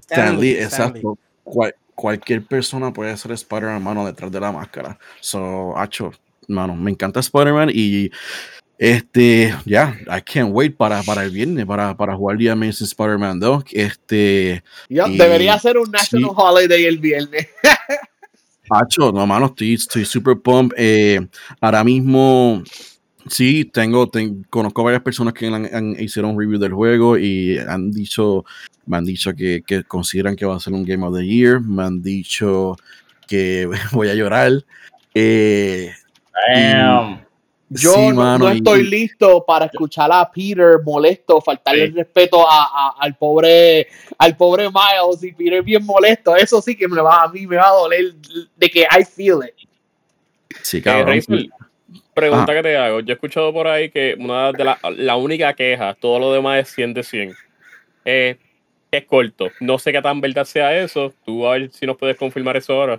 Stan Lee, Stan Lee. exacto. Cualquier persona puede ser Spider-Man, mano, detrás de la máscara. So, hacho, mano, me encanta Spider-Man y este, ya, I can't wait para, para el viernes, para, para jugar The Amazing Spider-Man 2. Este, Yo, Y- debería ser un National sí. Holiday el viernes. Pacho, no, mano, estoy, estoy super pump. Eh, ahora mismo, sí, tengo, ten- conozco varias personas que han, han- hicieron un review del juego y han dicho, me han dicho que, que consideran que va a ser un Game of the Year, me han dicho que voy a llorar. Eh, Damn. Yo sí, no, mano, no y- estoy listo para escuchar a Peter molesto, faltarle el respeto a, a- al pobre al pobre Miles y Peter bien molesto. Eso sí que me va a mí me va a doler de que I feel it. sí, cabrón. Pregunta Ajá. que te hago. Yo he escuchado por ahí que una de la, la única queja, todo lo demás es 100 de 100. Eh, es corto. No sé qué tan verdad sea eso. Tú a ver si nos puedes confirmar eso ahora.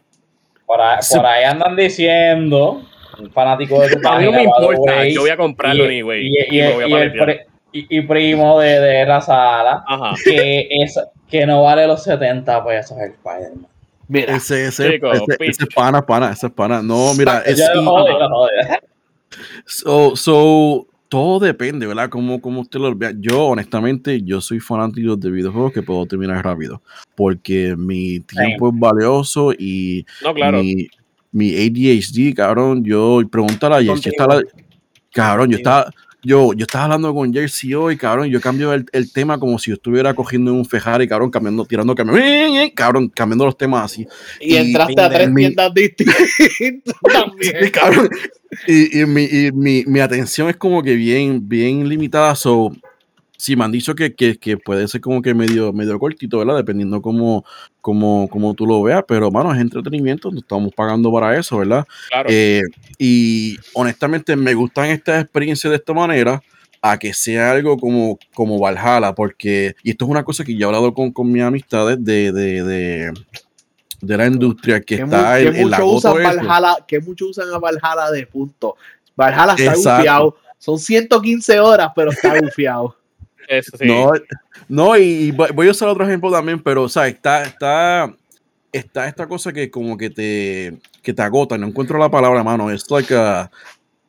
Por ahí, por ahí andan diciendo, un fanático de tu A mí no página, me importa. way, Yo voy a comprarlo y- anyway. y, y- y me voy a y el pri- y- y primo de, de la sala, Ajá. que, es, que no vale los 70 pesos el Spider-Man. Mira, Ese, ese, Chico, ese, ese pana, pana, ese es pana. No, mira, es, Yo lo odio. So, so, todo depende, ¿verdad? Como, como usted lo vea. Yo, honestamente, yo soy fanático de videojuegos que puedo terminar rápido. Porque mi tiempo es valioso y No, claro. mi, mi ADHD, cabrón, yo preguntar a Contigo. está la- cabrón, yo estaba, yo, yo estaba hablando con Jersey hoy, cabrón, yo cambio el, el tema como si yo estuviera cogiendo un Ferrari, cabrón, cambiando, tirando camión, cabrón, cambiando los temas así. y, y- entraste a tres mi- tiendas distintas también. Cabrón. Y, y mi, y mi, mi atención es como que bien, bien limitada. So, sí, me han dicho que, que, que puede ser como que medio, medio cortito, ¿verdad? Dependiendo cómo, cómo, cómo tú lo veas. Pero, mano, es entretenimiento. no Estamos pagando para eso, ¿verdad? claro. Eh, y honestamente me gustan estas experiencias de esta manera a que sea algo como, como Valhalla, porque, y esto es una cosa que yo he hablado con, con mis amistades de, de, de, de la industria que que, está mu- en, que en la usan. Valhalla, que muchos usan a Valhalla de punto. Valhalla está Exacto. gufiado. Son 115 horas, pero está gufiado. Eso sí. No, no, y, y voy a usar otro ejemplo también, pero, o sea, está, está, está esta cosa que como que te, que te agota, no encuentro la palabra, mano, es like a,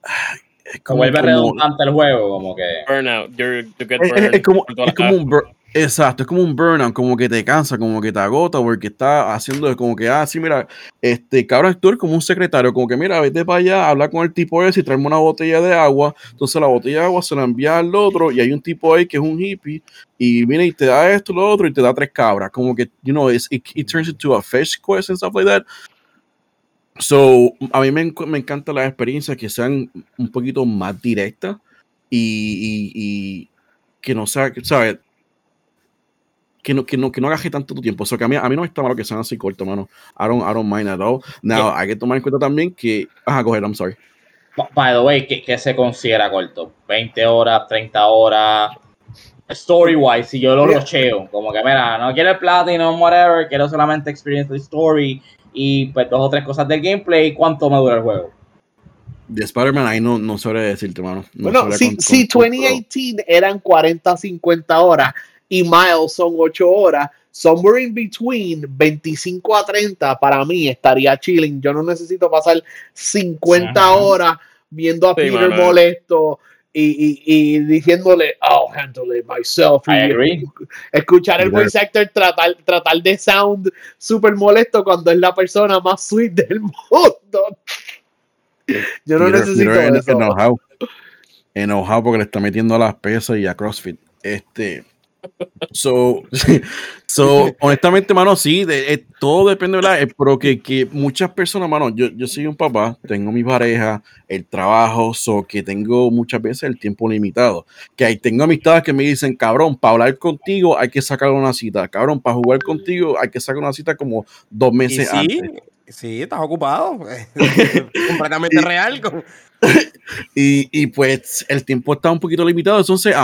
es como, vuelve como- redundante el juego, como que. Burnout. You're, you get es, es- burned es como, es un bur- exacto, es como un burnout, como que te cansa, como que te agota, porque está haciendo como que, ah, sí, mira, este, cabrón, tú eres como un secretario, como que, mira, vete para allá, habla con el tipo ese y tráeme una botella de agua, entonces la botella de agua se la envía al otro y hay un tipo ahí que es un hippie y viene y te da esto, lo otro y te da tres cabras, como que, you know, it, it turns into a fish quest and stuff like that. So, a mí me, me encantan las experiencias que sean un poquito más directas y que no sea, ¿sabes? Que no, que, no, que no agaje tanto tu tiempo. O sea, que a mí, a mí no me está malo que sean así cortos, mano. I don't, I don't mind at all. Now, hay que tomar en cuenta también que. Ajá, ahead, I'm sorry. By the way, ¿qué, qué se considera corto? ¿20 horas, 30 horas? Story wise, si yo lo Mira. rocheo, como que mira, no quiero el platinum, whatever, quiero solamente experience the story y pues dos o tres cosas del gameplay, ¿cuánto me dura el juego? De Spider-Man, ahí no, no sabré decirte, mano. No Bueno, si, con- si con- 2018 eran 40, 50 horas y Miles son 8 horas, somewhere in between 25 a 30 para mí estaría chilling. Yo no necesito pasar 50 Ajá. horas viendo a Sí, Peter mano. molesto y, y, y diciéndole, I'll handle it myself. I Y agree. escuchar el voice actor tratar, tratar de sound súper molesto cuando es la persona más sweet del mundo. Yo no Peter- necesito Peter en- eso. enojado. Enojado porque le está metiendo a las pesas y a CrossFit. Este. So, so honestamente, mano, sí, de- eh, todo depende, ¿verdad? Eh, pero que, que muchas personas, mano, yo, yo soy un papá, tengo mi pareja, el trabajo, so que tengo muchas veces el tiempo limitado. Que ahí tengo amistades que me dicen, cabrón, para hablar contigo hay que sacar una cita, cabrón, para jugar contigo hay que sacar una cita como dos Y meses sí, antes. Sí, estás ocupado. Completamente real. con- Y, y, pues el tiempo está un poquito limitado. Entonces,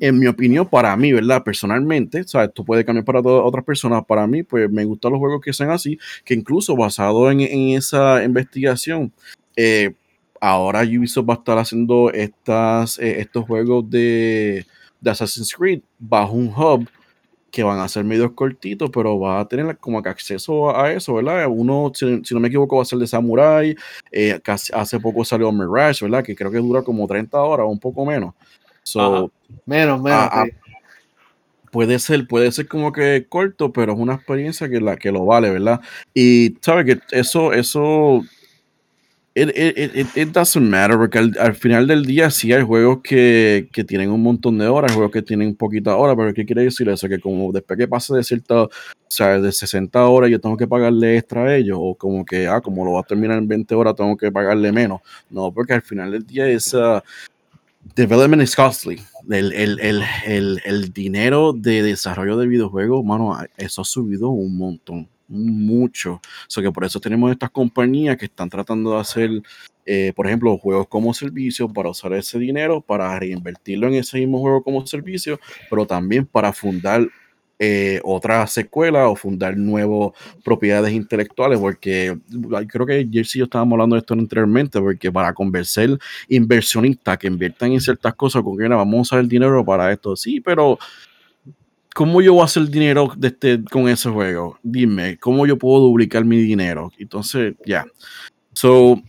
en mi opinión, para mí, ¿verdad? Personalmente, o sea, esto puede cambiar para todas otras personas. Para mí, pues me gustan los juegos que sean así, que incluso basado en, en esa investigación, eh, ahora Ubisoft va a estar haciendo estas, eh, estos juegos de, de Assassin's Creed bajo un hub que van a ser medios cortitos, pero va a tener como que acceso a eso, ¿verdad? Uno, si, si no me equivoco, va a ser de Samurai. eh, casi- hace poco salió Mirage, ¿verdad? Que creo que dura como 30 horas o un poco menos. So. Menos, menos. Ah, sí. puede ser, puede ser como que corto, pero es una experiencia que la que lo vale, ¿verdad? Y sabes que eso, eso It, it, it, doesn't matter, porque al, final del día sí hay juegos que, que, tienen un montón de horas, juegos que tienen poquitas horas, pero ¿qué quiere decir eso? Que como después que pase de cierta, o sea, de 60 horas yo tengo que pagarle extra a ellos, o como que, ah, como lo va a terminar en 20 horas tengo que pagarle menos. No, porque al final del día es, uh, development is costly. El, el, el, el, dinero de desarrollo de videojuegos, mano, eso ha subido un montón mucho. O que por eso tenemos estas compañías que están tratando de hacer, eh, por ejemplo, juegos como servicio para usar ese dinero, para reinvertirlo en ese mismo juego como servicio, pero también para fundar eh, otra secuela o fundar nuevas propiedades intelectuales, porque creo que Jersey yo estábamos hablando de esto anteriormente, porque para convencer inversionistas que inviertan en ciertas cosas, con que vamos a usar el dinero para esto, sí, pero ¿cómo yo voy a hacer dinero de este, con ese juego? Dime, ¿cómo yo puedo duplicar mi dinero? Entonces, ya. So,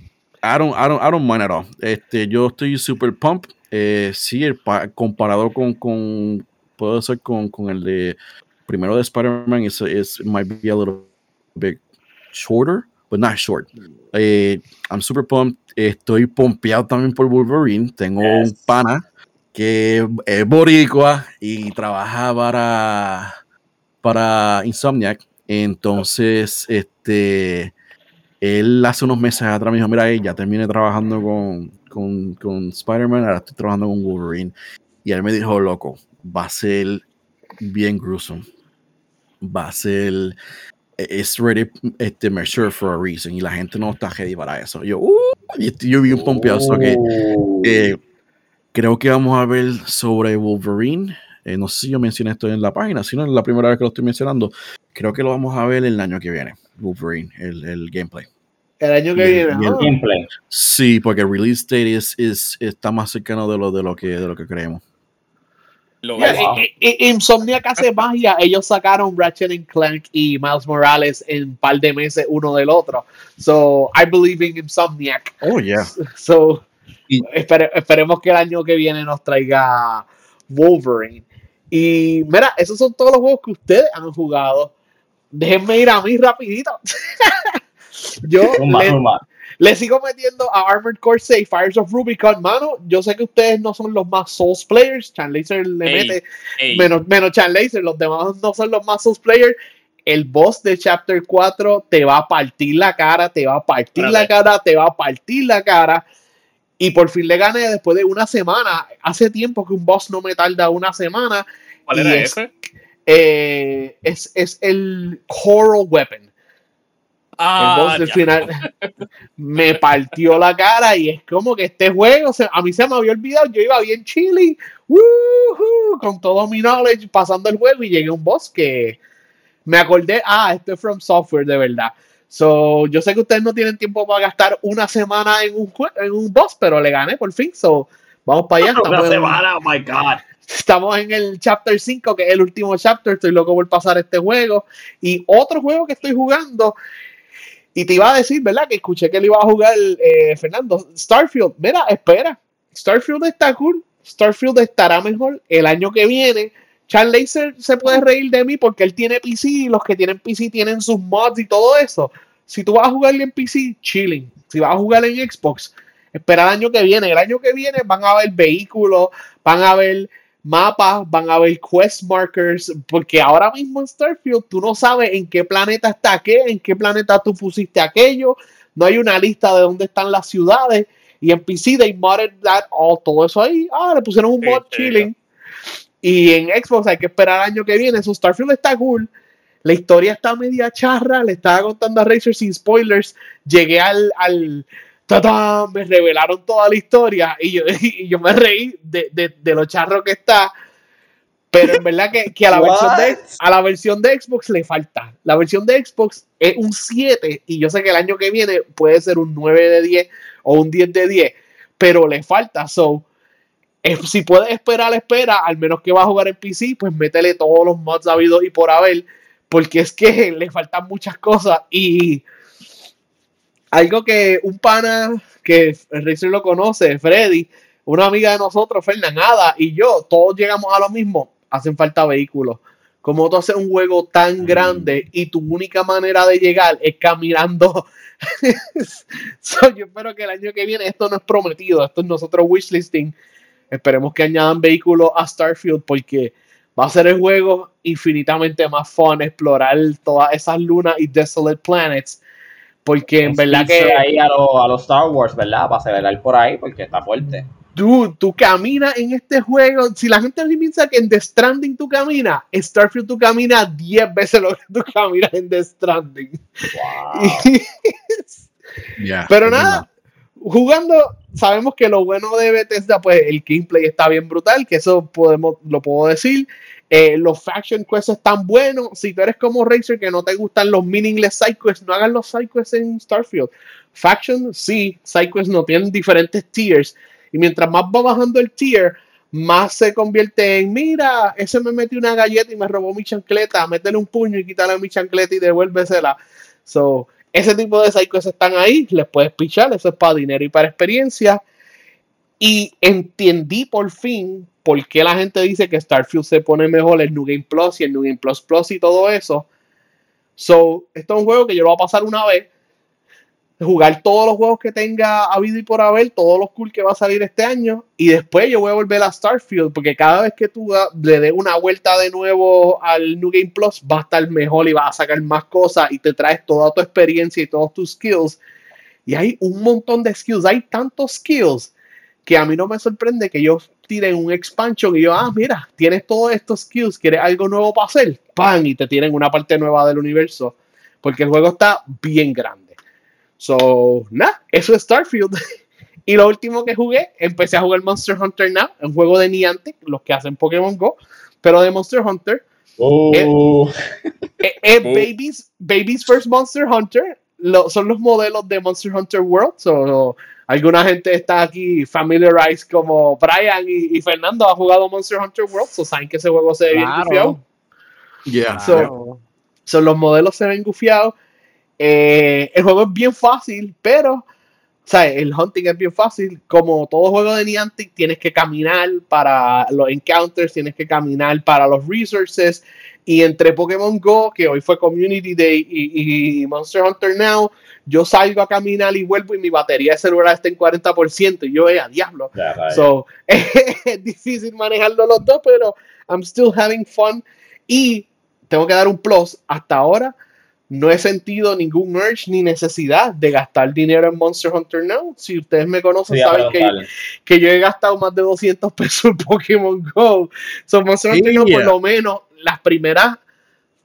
I don't, I, don't, I don't mind at all. Este, yo estoy super pump. Eh, sí, el comparado con, con, puedo ser con, con el de primero de Spider-Man, es, might be a little bit shorter, but not short. Eh, I'm super pumped. Estoy pompeado también por Wolverine. Tengo un pana que es boricua y trabaja para, para Insomniac. Entonces, este, él hace unos meses atrás me dijo, mira, ya terminé trabajando con, con, con Spider-Man, ahora estoy trabajando con Wolverine. Y él me dijo, loco, va a ser bien gruesome. Va a ser es ready este for a reason y la gente no está ready para eso. Yo, uh, yo vi un pompeazo que eh, Creo que vamos a ver sobre Wolverine. Eh, no sé si yo mencioné esto en la página, sino es la primera vez que lo estoy mencionando. Creo que lo vamos a ver el año que viene, Wolverine, el, gameplay. El año que viene, el, gameplay. Sí, porque el release date es, está más cercano de lo, de lo, que, de lo que creemos. Insomniac hace magia. Ellos sacaron Ratchet Clank y Miles Morales en un par de meses uno del otro. So I believe in Insomniac. Oh yeah. So esperemos que el año que viene nos traiga Wolverine. Y mira, esos son todos los juegos que ustedes han jugado. Déjenme ir a mí rapidito. yo le, sigo metiendo a Armored Core 6, Fires of Rubicon, mano. Yo sé que ustedes no son los más Souls players. Chan Laser le mete menos, menos Chan Laser. Los demás no son los más Souls players. El boss de Chapter 4 te va a partir la cara, te va a partir la cara, te va a partir la cara. Y por fin le gané después de una semana. Hace tiempo que un boss no me tarda una semana. ¿Cuál era ese? Eh, es, es, el Coral Weapon. Ah, el boss del final me partió la cara y es como que este juego a mí se me había olvidado. Yo iba bien chili, con todo mi knowledge pasando el juego y llegué a un boss que me acordé. Ah, esto es From Software de verdad. So, yo sé que ustedes no tienen tiempo para gastar una semana en un, en un boss, pero le gané por fin. So, vamos para allá. Una semana, oh my God. Estamos en el chapter 5, que es el último chapter. Estoy loco por pasar este juego. Y otro juego que estoy jugando. Y te iba a decir, ¿verdad? Que escuché que le iba a jugar eh, Fernando. Starfield. Mira, espera. Starfield está cool. Starfield estará mejor el año que viene Charles Laser se puede reír de mí porque él tiene PC y los que tienen PC tienen sus mods y todo eso. Si tú vas a jugarle en PC, chilling. Si vas a jugar en Xbox, espera el año que viene. El año que viene van a haber vehículos, van a haber mapas, van a haber quest markers, porque ahora mismo en Starfield tú no sabes en qué planeta está qué, en qué planeta tú pusiste aquello, no hay una lista de dónde están las ciudades, y en PC they modded that all, todo eso ahí, ah, le pusieron un mod chilling. Y en Xbox hay que esperar el año que viene. Su Starfield está cool. La historia está media charra. Le estaba contando a Razer sin spoilers. Llegué al. al me revelaron toda la historia y yo, yo me reí de, de, lo charro que está. Pero en verdad que, a, la versión de, a la versión de Xbox le falta. La versión de Xbox es un 7 y yo sé que el año que viene puede ser un 9 de 10 o un 10 de 10, pero le falta. So, si puedes esperar, espera, al menos que va a jugar en PC, pues métele todos los mods habidos y por haber, porque es que le faltan muchas cosas y algo que un pana que Razer lo conoce, Freddy, una amiga de nosotros, Fernanda y yo, todos llegamos a lo mismo. hacen falta vehículos. Como tú haces un juego tan Mm. grande y tu única manera de llegar es caminando. So, yo espero que el año que viene, esto no es prometido, esto es nosotros wishlisting. Esperemos que añadan vehículos a Starfield porque va a ser el juego infinitamente más fun explorar todas esas lunas y desolate planets. Porque en verdad que ahí a los a los Star Wars, ¿verdad? Para acelerar por ahí, porque está fuerte. tú, tú caminas en este juego. Si la gente piensa que en The Stranding tú caminas, en Starfield tú caminas 10 veces lo que tú caminas en The Stranding. Wow. Pero nada, jugando, sabemos que lo bueno de Bethesda, pues el gameplay está bien brutal, que eso podemos, lo puedo decir. Eh, los faction quests están buenos. Si tú eres como Racer que no te gustan los meaningless side quests, no hagan los side quests en Starfield. Faction, sí, side quests no tienen diferentes tiers. Y mientras más va bajando el tier, más se convierte en, mira, ese me metió una galleta y me robó mi chancleta, métele un puño y quítale mi chancleta y devuélvesela. So, ese tipo de psychos están ahí, les puedes pichar, eso es para dinero y para experiencia. Y entendí por fin por qué la gente dice que Starfield se pone mejor el New Game Plus y el New Game Plus Plus y todo eso. So, esto es un juego que yo lo voy a pasar una vez, jugar todos los juegos que tenga habido y por haber, todos los cool que va a salir este año, y después yo voy a volver a Starfield, porque cada vez que tú le des una vuelta de nuevo al New Game Plus, va a estar mejor y vas a sacar más cosas y te traes toda tu experiencia y todos tus skills. Y hay un montón de skills, hay tantos skills que a mí no me sorprende que ellos tiren un expansion y yo, ah, mira, tienes todos estos skills, quieres algo nuevo para hacer, ¡pam! Y te tienen una parte nueva del universo, porque el juego está bien grande. So, nada, eso es Starfield. y lo último que jugué, empecé a jugar Monster Hunter Now, un juego de Niantic, los que hacen Pokémon Go, pero de Monster Hunter. Uh, Eh, eh, Oh. Babies, Babies First Monster Hunter lo- son los modelos de Monster Hunter World. So, alguna gente está aquí familiarized como Brian y, y Fernando ha jugado Monster Hunter World, so saben que ese juego se ve bien Claro. gufiado. Yeah. So-. So, los modelos se ven gufiados. Eh, el juego es bien fácil, pero sea, el hunting es bien fácil. Como todo juego de Niantic, tienes que caminar para los encounters, tienes que caminar para los resources. Y entre Pokémon Go, que hoy fue Community Day, y, y Monster Hunter Now, yo salgo a caminar y vuelvo y mi batería de celular está en 40%. Y yo, eh, a diablo. So, es difícil manejarlo los dos, pero I'm still having fun. Y tengo que dar un plus. Hasta ahora no he sentido ningún urge ni necesidad de gastar dinero en Monster Hunter Now. Si ustedes me conocen, Sí, saben que, que yo he gastado más de 200 pesos en Pokémon Go. So, Monster Hunter Now, por lo menos, las primeras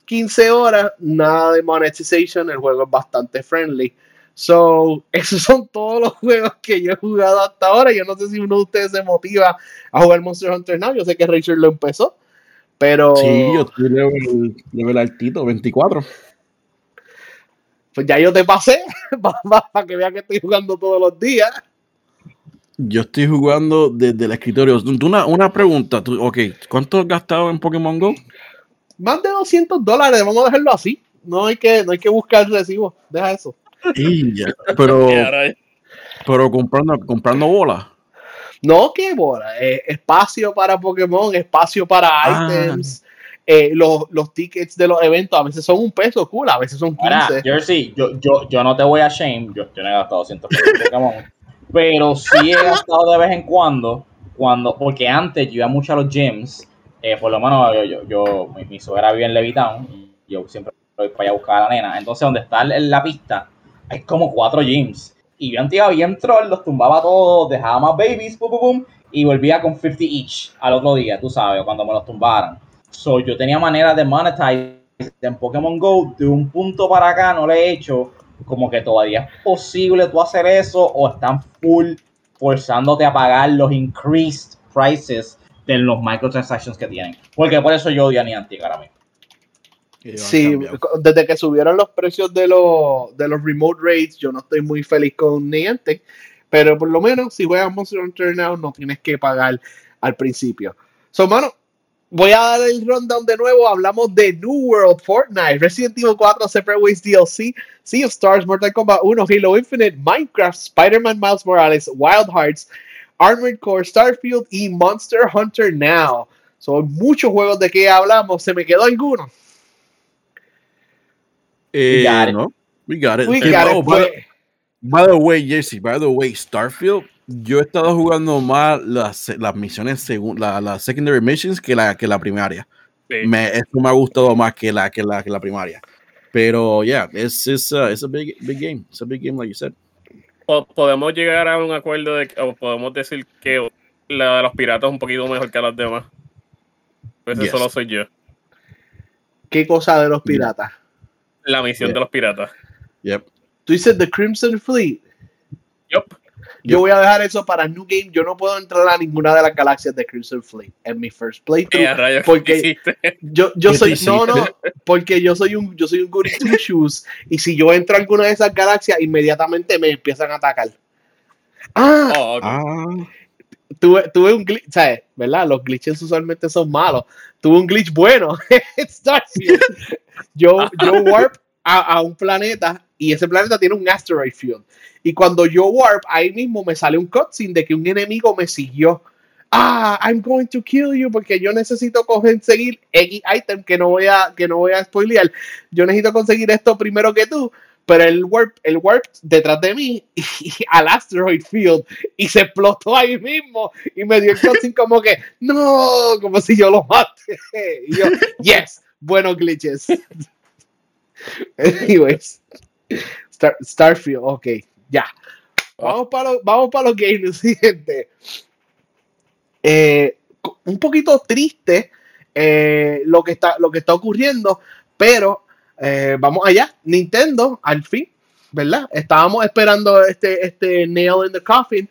15 horas, nada de monetization. El juego es bastante friendly. So, esos son todos los juegos que yo he jugado hasta ahora. Yo no sé si uno de ustedes se motiva a jugar Monster Hunter Now. Yo sé que Rachel lo empezó, pero Sí, yo estoy level, level altito, 24. Pues ya yo te pasé para que vean que estoy jugando todos los días. Yo estoy jugando desde el escritorio. Tú, Una, una pregunta, tú, ok, ¿cuánto has gastado en Pokémon Go? Más de 200 dólares, vamos a dejarlo así. No hay que, no hay que buscar recibo. Deja eso. Sí, ya, pero, pero comprando, comprando bolas. No, que bola. eh, espacio para Pokémon, espacio para Ah. items. Eh, los, los tickets de los eventos a veces son un peso, cool, a veces son 15. Ahora, Jersey, yo, yo, yo no te voy a shame, yo, yo no he gastado 200 pesos pero sí he gastado de vez en cuando, cuando porque antes yo iba mucho a los gyms, eh, por lo menos yo, yo, yo- mi, mi suegra vive en Levitown, y yo siempre voy para allá a buscar a la nena, entonces donde está el- la pista hay como cuatro gyms, y yo antes iba bien troll, los tumbaba todos, dejaba más babies, pum, pum, pum, y volvía con 50 each al otro día, tú sabes, cuando me los tumbaran. So, yo tenía manera de monetize en Pokémon Go, de un punto para acá no le he hecho, como que todavía es posible tú hacer eso o están full forzándote a pagar los increased prices de los microtransactions que tienen. Porque por eso yo odio a Niantic ahora mismo. Sí, desde que subieron los precios de los, de los remote rates, yo no estoy muy feliz con Niantic, pero por lo menos si juegas Monster Hunter Now no tienes que pagar al principio. So, mano, voy a dar el rundown de nuevo. Hablamos de New World, Fortnite, Resident Evil 4, Separate Ways DLC, Sea of Stars, Mortal Kombat 1, Halo Infinite, Minecraft, Spider-Man Miles Morales, Wild Hearts, Armored Core, Starfield y Monster Hunter Now. Son muchos juegos de que hablamos. ¿Se me quedó alguno? Eh, got it. no, we got it. We Eh, got oh, it, by, by the way, Jesse, by the way, Starfield, yo he estado jugando más las, las misiones, segun, la, las secondary missions que la, que la primaria. Sí. Me, esto me ha gustado más que la, que la, que la primaria. Pero, yeah, it's, it's, uh, it's a big, big game. It's a big game, like you said. Po- podemos llegar a un acuerdo de que- o podemos decir que la de los piratas es un poquito mejor que las demás. Pues Yes. eso solo soy yo. ¿Qué cosa de los piratas? La misión Yeah. de los piratas. Yep. Tú dices The Crimson Fleet. Yup. Yo voy a dejar eso para New Game. Yo no puedo entrar a ninguna de las galaxias de Crimson Fleet en mi first playthrough. Eh, porque-. Yo, yo ¿Qué soy, no, no, porque yo soy un, yo soy un goody two shoes y si yo entro a alguna de esas galaxias, inmediatamente me empiezan a atacar. Ah, Oh. Ah, tuve, tuve un glitch, ¿sabes? ¿Verdad? Los glitches usualmente son malos. Tuve un glitch bueno Starfield. Yo, yo warp a, a un planeta y ese planeta tiene un asteroid field. Y cuando yo warp, ahí mismo me sale un cutscene de que un enemigo me siguió. Ah, I'm going to kill you porque yo necesito conseguir X item que no voy a, que no voy a spoilear. Yo necesito conseguir esto primero que tú. Pero el warp, el warp detrás de mí y, al asteroid field y se explotó ahí mismo y me dio el cutscene como que no, como si yo lo maté. Y yo, yes, buenos glitches. Anyways, Star- Starfield, ok, ya. Vamos para los, vamos para los games siguiente. Eh, un poquito triste eh, lo, que está, lo que está ocurriendo, pero eh, vamos allá. Nintendo, al fin, ¿verdad? Estábamos esperando este, este nail in the coffin.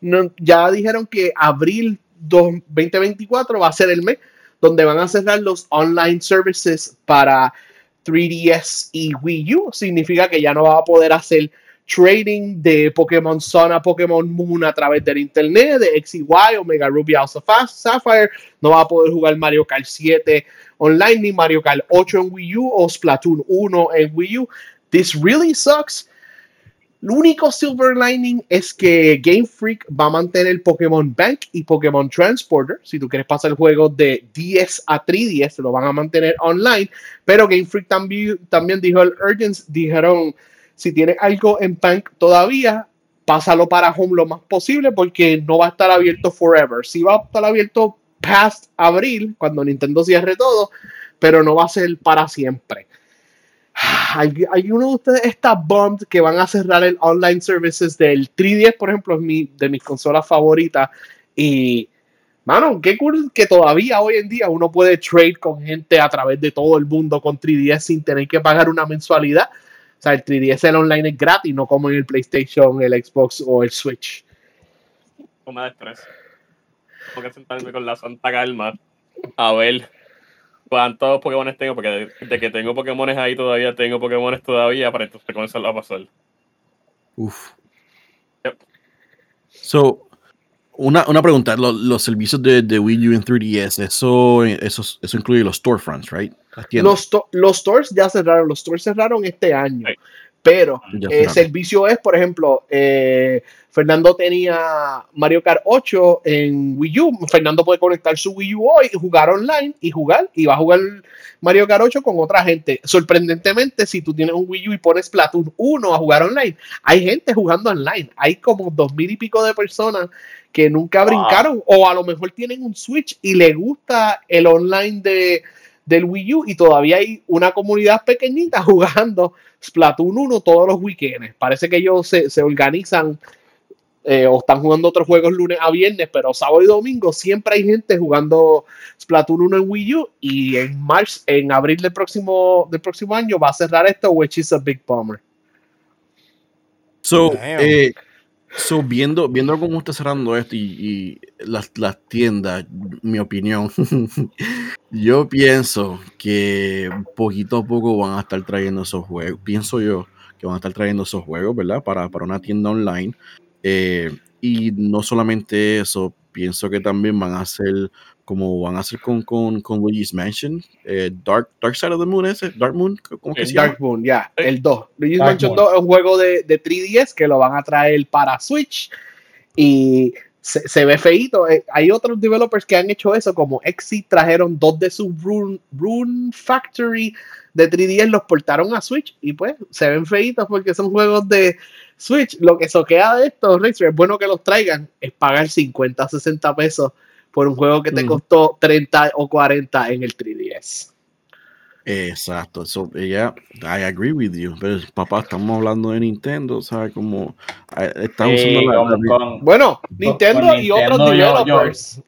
No- ya dijeron que abril dos- 2024 va a ser el mes donde van a cerrar los online services para 3DS y Wii U. Significa que ya no va a poder hacer trading de Pokémon Sun a Pokémon Moon a través del internet, de X y Y, Omega Ruby Alpha Fast, Sapphire. No va a poder jugar Mario Kart 7 online ni Mario Kart 8 en Wii U o Splatoon 1 en Wii U. This really sucks. Lo único silver lining es que Game Freak va a mantener Pokémon Bank y Pokémon Transporter. Si tú quieres pasar el juego de 10 a 3DS, lo van a mantener online. Pero Game Freak también, también dijo el Urgence, dijeron, si tienes algo en Bank todavía, pásalo para Home lo más posible porque no va a estar abierto forever. Sí va a estar abierto past abril, cuando Nintendo cierre todo, pero no va a ser para siempre. ¿Hay, hay uno de ustedes está bummed que van a cerrar el online services del 3DS, por ejemplo, es mi, de mis consolas favoritas. Y, mano, qué cool que todavía hoy en día uno puede trade con gente a través de todo el mundo con 3DS sin tener que pagar una mensualidad. O sea, el 3DS el online es gratis, no como en el PlayStation, el Xbox o el Switch. Toma de estrés. Tengo que sentarme con la santa calma a ver cuántos Pokémon tengo, porque de, de que tengo Pokémon ahí todavía, tengo Pokémon todavía para entonces comenzarlo a pasar. Uf. Yep. So, una, una pregunta, lo- los servicios de, de Wii U en 3DS, eso, eso, eso incluye los storefronts, right? Los, to- los stores ya cerraron, los stores cerraron este año. Pero cerraron. servicio es, por ejemplo, eh, Fernando tenía Mario Kart 8 en Wii U, Fernando puede conectar su Wii U hoy, jugar online y jugar, y va a jugar Mario Kart 8 con otra gente. Sorprendentemente, si tú tienes un Wii U y pones Splatoon 1 a jugar online, hay gente jugando online, hay como dos mil y pico de personas que nunca Wow. brincaron, o a lo mejor tienen un Switch y le gusta el online de, del Wii U y todavía hay una comunidad pequeñita jugando Splatoon 1 todos los weekends. Parece que ellos se, se organizan eh, o están jugando otros juegos lunes a viernes, pero sábado y domingo siempre hay gente jugando Splatoon 1 en Wii U y en marzo, en abril del próximo, del próximo año va a cerrar esto, which is a big bummer. So, eh, so viendo, viendo cómo está cerrando esto y, y las, las tiendas, mi opinión, yo pienso que poquito a poco van a estar trayendo esos juegos. Pienso yo que van a estar trayendo esos juegos, ¿verdad? Para, para una tienda online. Eh, y no solamente eso, pienso que también van a hacer como van a hacer con, con, con Luigi's Mansion, eh, Dark, Dark Side of the Moon, ese, Dark Moon, ¿cómo que Sí, se llama? Dark Moon, ya, Sí. el 2. Luigi's Dark Mansion Moon. 2 es un juego de, de 3DS que lo van a traer para Switch. Y se, ve feito. Eh, hay otros developers que han hecho eso, como Exit trajeron dos de sus Rune, Rune Factory de 3DS, los portaron a Switch y pues se ven feitos porque son juegos de Switch. Lo que soquea de estos, es bueno que los traigan, es pagar 50, 60 pesos por un juego que te costó 30 o 40 en el 3DS. Exacto, so, yeah, I agree with you. Pero papá, estamos hablando de Nintendo, ¿sabes? Como eh, estamos Bueno, Nintendo y otros developers.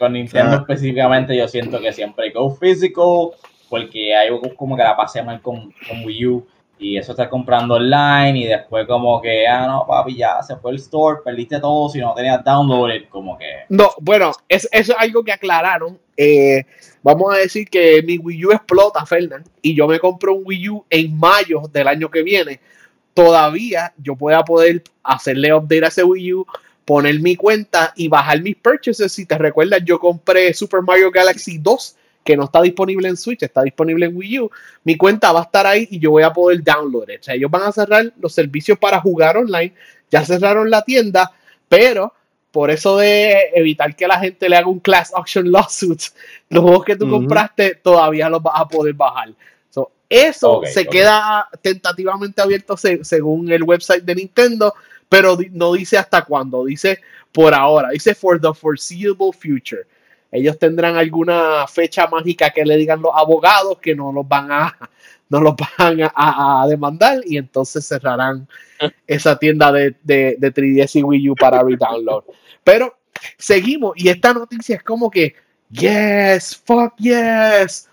con Nintendo específicamente, yo siento que siempre go physical, porque hay como que la pasé mal con, con Wii U y eso está comprando online y después como que, ah, no, papi, ya se fue el store, perdiste todo si no tenías downloaded, como que... No, bueno, es, eso es algo que aclararon. Eh, vamos a decir que mi Wii U explota, Fernand, y yo me compro un Wii U en mayo del año que viene. Todavía yo pueda poder hacerle update a ese Wii U, poner mi cuenta y bajar mis purchases. Si te recuerdas, yo compré Super Mario Galaxy 2 que no está disponible en Switch, está disponible en Wii U, mi cuenta va a estar ahí y yo voy a poder download. O sea, ellos van a cerrar los servicios para jugar online, ya cerraron la tienda, pero por eso de evitar que la gente le haga un class auction lawsuit, los juegos que tú compraste todavía los vas a poder bajar. eso se queda tentativamente abierto según el website de Nintendo, pero no dice hasta cuándo, dice por ahora, dice for the foreseeable future ellos tendrán alguna fecha mágica que le digan los abogados que no los van a no los van a, demandar y entonces cerrarán esa tienda de, de, de 3DS y Wii U para redownload. Pero seguimos y esta noticia es como que yes, fuck yes.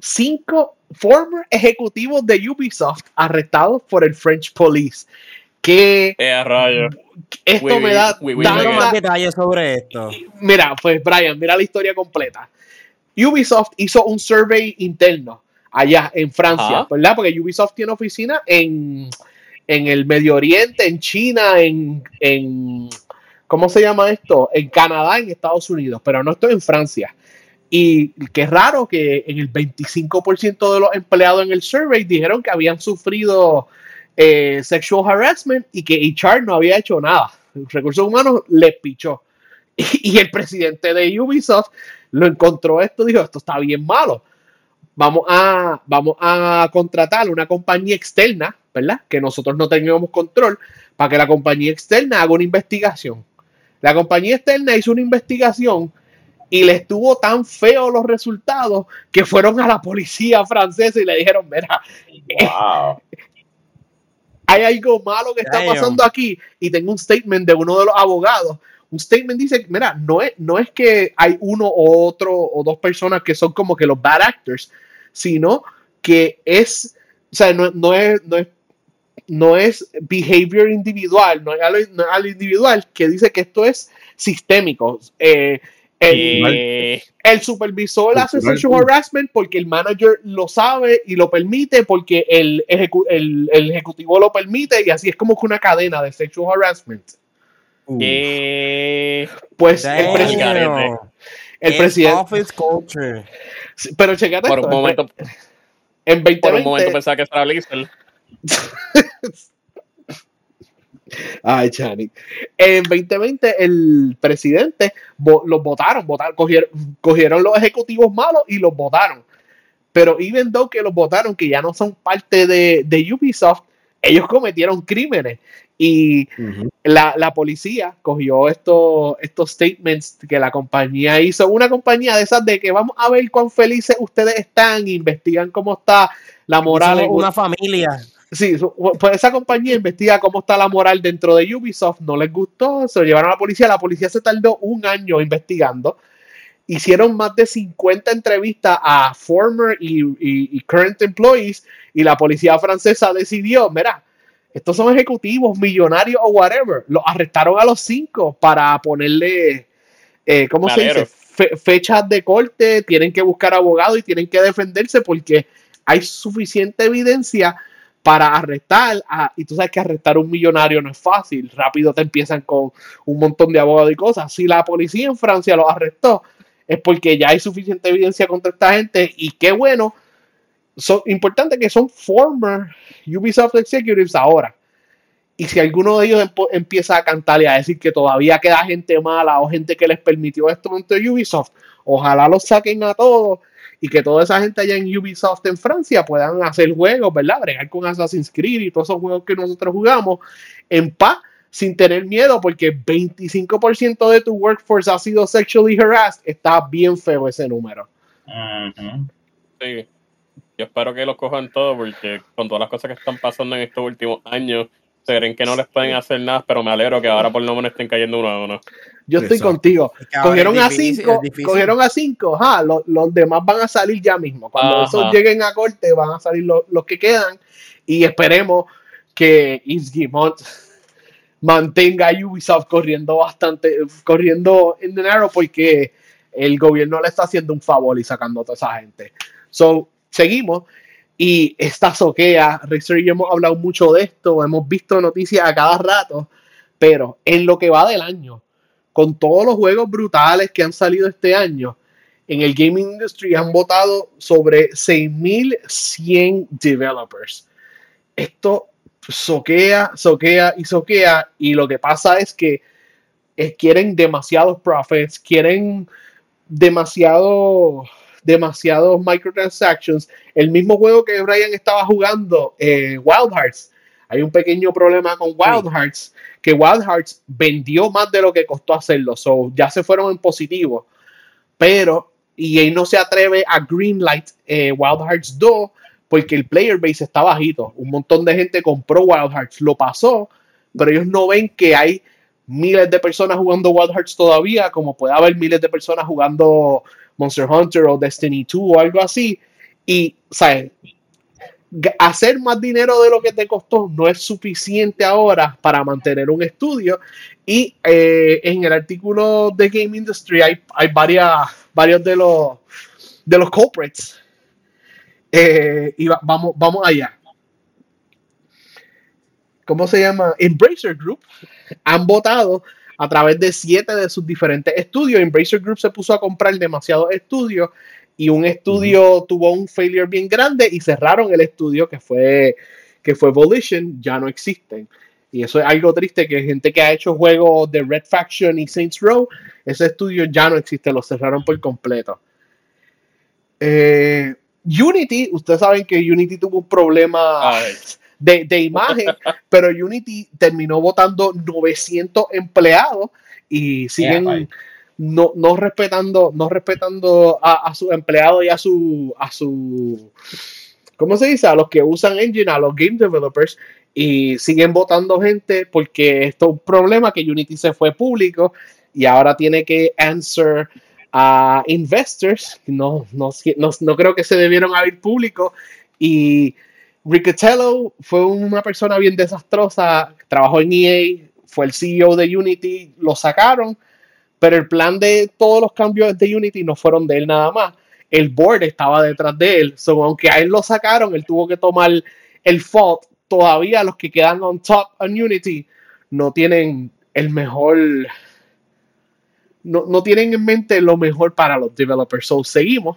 Cinco former ejecutivos de Ubisoft arrestados por el French Police que eh, esto me da más detalles sobre esto. Mira, pues Brian, mira la historia completa. Ubisoft hizo un survey interno allá en Francia, ¿verdad? Porque Ubisoft tiene oficina en, en el Medio Oriente, en China, en, en, ¿cómo se llama esto? En Canadá, en Estados Unidos, pero no estoy en Francia. Y qué raro que en el 25% de los empleados en el survey dijeron que habían sufrido eh, sexual harassment y que HR no había hecho nada. Recursos humanos le pichó. Y, el presidente de Ubisoft lo encontró esto, dijo, esto está bien malo. Vamos a, vamos a contratar una compañía externa, ¿verdad? Que nosotros no tengamos control, para que la compañía externa haga una investigación. La compañía externa hizo una investigación y le estuvo tan feo los resultados que fueron a la policía francesa y le dijeron, mira, wow hay algo malo que está pasando aquí y tengo un statement de uno de los abogados. Un statement dice, mira, no es, no es que hay uno o otro o dos personas que son como que los bad actors, sino que es, o sea, no, es, no es no es behavior individual, no es algo, individual, que dice que esto es sistémico. Eh, el, supervisor hace sexual harassment porque el manager lo sabe y lo permite, porque el, el, ejecutivo lo permite, y así es como que una cadena de sexual harassment. pues el presidente. El presidente. Office culture. Pero checate por Un momento, en 2020, por un momento pensaba que era Ay, Chani. En 2020, el presidente los votaron, votaron cogieron, los ejecutivos malos y los votaron. Pero even though que los votaron, que ya no son parte de, Ubisoft, ellos cometieron crímenes. Y la, policía cogió estos, estos statements que la compañía hizo. Una compañía de esas de que vamos a ver cuán felices ustedes están, investigan cómo está la moral. una familia. Sí, pues esa compañía investiga cómo está la moral dentro de Ubisoft, no les gustó, se lo llevaron a la policía, la policía se tardó un año investigando, hicieron más de 50 entrevistas a former y, current employees y la policía francesa decidió, mira, estos son ejecutivos, millonarios o whatever, los arrestaron a los cinco para ponerle, eh, ¿cómo se dice? fechas de corte, tienen que buscar abogados y tienen que defenderse porque hay suficiente evidencia para arrestar, y tú sabes que arrestar a un millonario no es fácil, rápido te empiezan con un montón de abogados y cosas. Si la policía en Francia los arrestó, es porque ya hay suficiente evidencia contra esta gente y qué bueno, son importante que son former Ubisoft executives ahora. Y si alguno de ellos empieza a cantar y a decir que todavía queda gente mala o gente que les permitió esto de Ubisoft, ojalá los saquen a todos y que toda esa gente allá en Ubisoft en Francia puedan hacer juegos, ¿verdad? Bregar con Assassin's Creed y todos esos juegos que nosotros jugamos en paz, sin tener miedo, porque 25% de tu workforce ha sido sexually harassed. Está bien feo ese número. Sí. Yo espero que los cojan todos, porque con todas las cosas que están pasando en estos últimos años, se creen que no les pueden hacer nada, pero me alegro que ahora por lo menos estén cayendo uno a uno. Yo estoy contigo. Cogieron a cinco, cogieron a cinco, los, demás van a salir ya mismo. Cuando esos lleguen a corte, van a salir los, que quedan. Y esperemos que Isgimont mantenga a Ubisoft corriendo bastante, corriendo en dinero, porque el gobierno le está haciendo un favor y sacando a toda esa gente. So, seguimos. Y esta soquea, Razer y yo hemos hablado mucho de esto, hemos visto noticias a cada rato, pero en lo que va del año, con todos los juegos brutales que han salido este año, en el gaming industry han votado sobre 6.100 developers. Esto soquea, soquea y soquea, y lo que pasa es que eh, quieren demasiados profits, quieren demasiado demasiados microtransactions. El mismo juego que Brian estaba jugando, eh, Wild Hearts. Hay un pequeño problema con Wild Hearts, que Wild Hearts vendió más de lo que costó hacerlo. So, ya se fueron en positivo. Pero EA no se atreve a greenlight eh, Wild Hearts 2 porque el player base está bajito. Un montón de gente compró Wild Hearts, lo pasó, pero ellos no ven que hay miles de personas jugando Wild Hearts todavía, como puede haber miles de personas jugando Monster Hunter o Destiny 2 o algo así. Y, ¿sabes? Hacer más dinero de lo que te costó no es suficiente ahora para mantener un estudio. Y eh, en el artículo de Game Industry hay, hay varias, varios de los, de los culprits. Eh, y vamos, vamos allá. ¿Cómo se llama? Embracer Group han votado a través de siete de sus diferentes estudios. Embracer Group se puso a comprar demasiados estudios y un estudio tuvo un failure bien grande y cerraron el estudio que fue, que fue Volition, ya no existen. Y eso es algo triste que gente que ha hecho juegos de Red Faction y Saints Row, ese estudio ya no existe, lo cerraron por completo. Eh, Unity, ustedes saben que Unity tuvo un problema de, imagen, pero Unity terminó votando 900 empleados y siguen no, no, respetando, no respetando a, a sus empleados y a su, a su, ¿cómo se dice? A los que usan Engine, a los game developers y siguen votando gente porque esto es un problema que Unity se fue público y ahora tiene que answer a investors, no, no, no, no creo que se debieron abrir público. Y Riccatello fue una persona bien desastrosa, trabajó en EA, fue el CEO de Unity, lo sacaron, pero el plan de todos los cambios de Unity no fueron de él nada más. El board estaba detrás de él, so, aunque a él lo sacaron, él tuvo que tomar el fault. Todavía los que quedan on top en Unity no tienen el mejor, no, no tienen en mente lo mejor para los developers. So, seguimos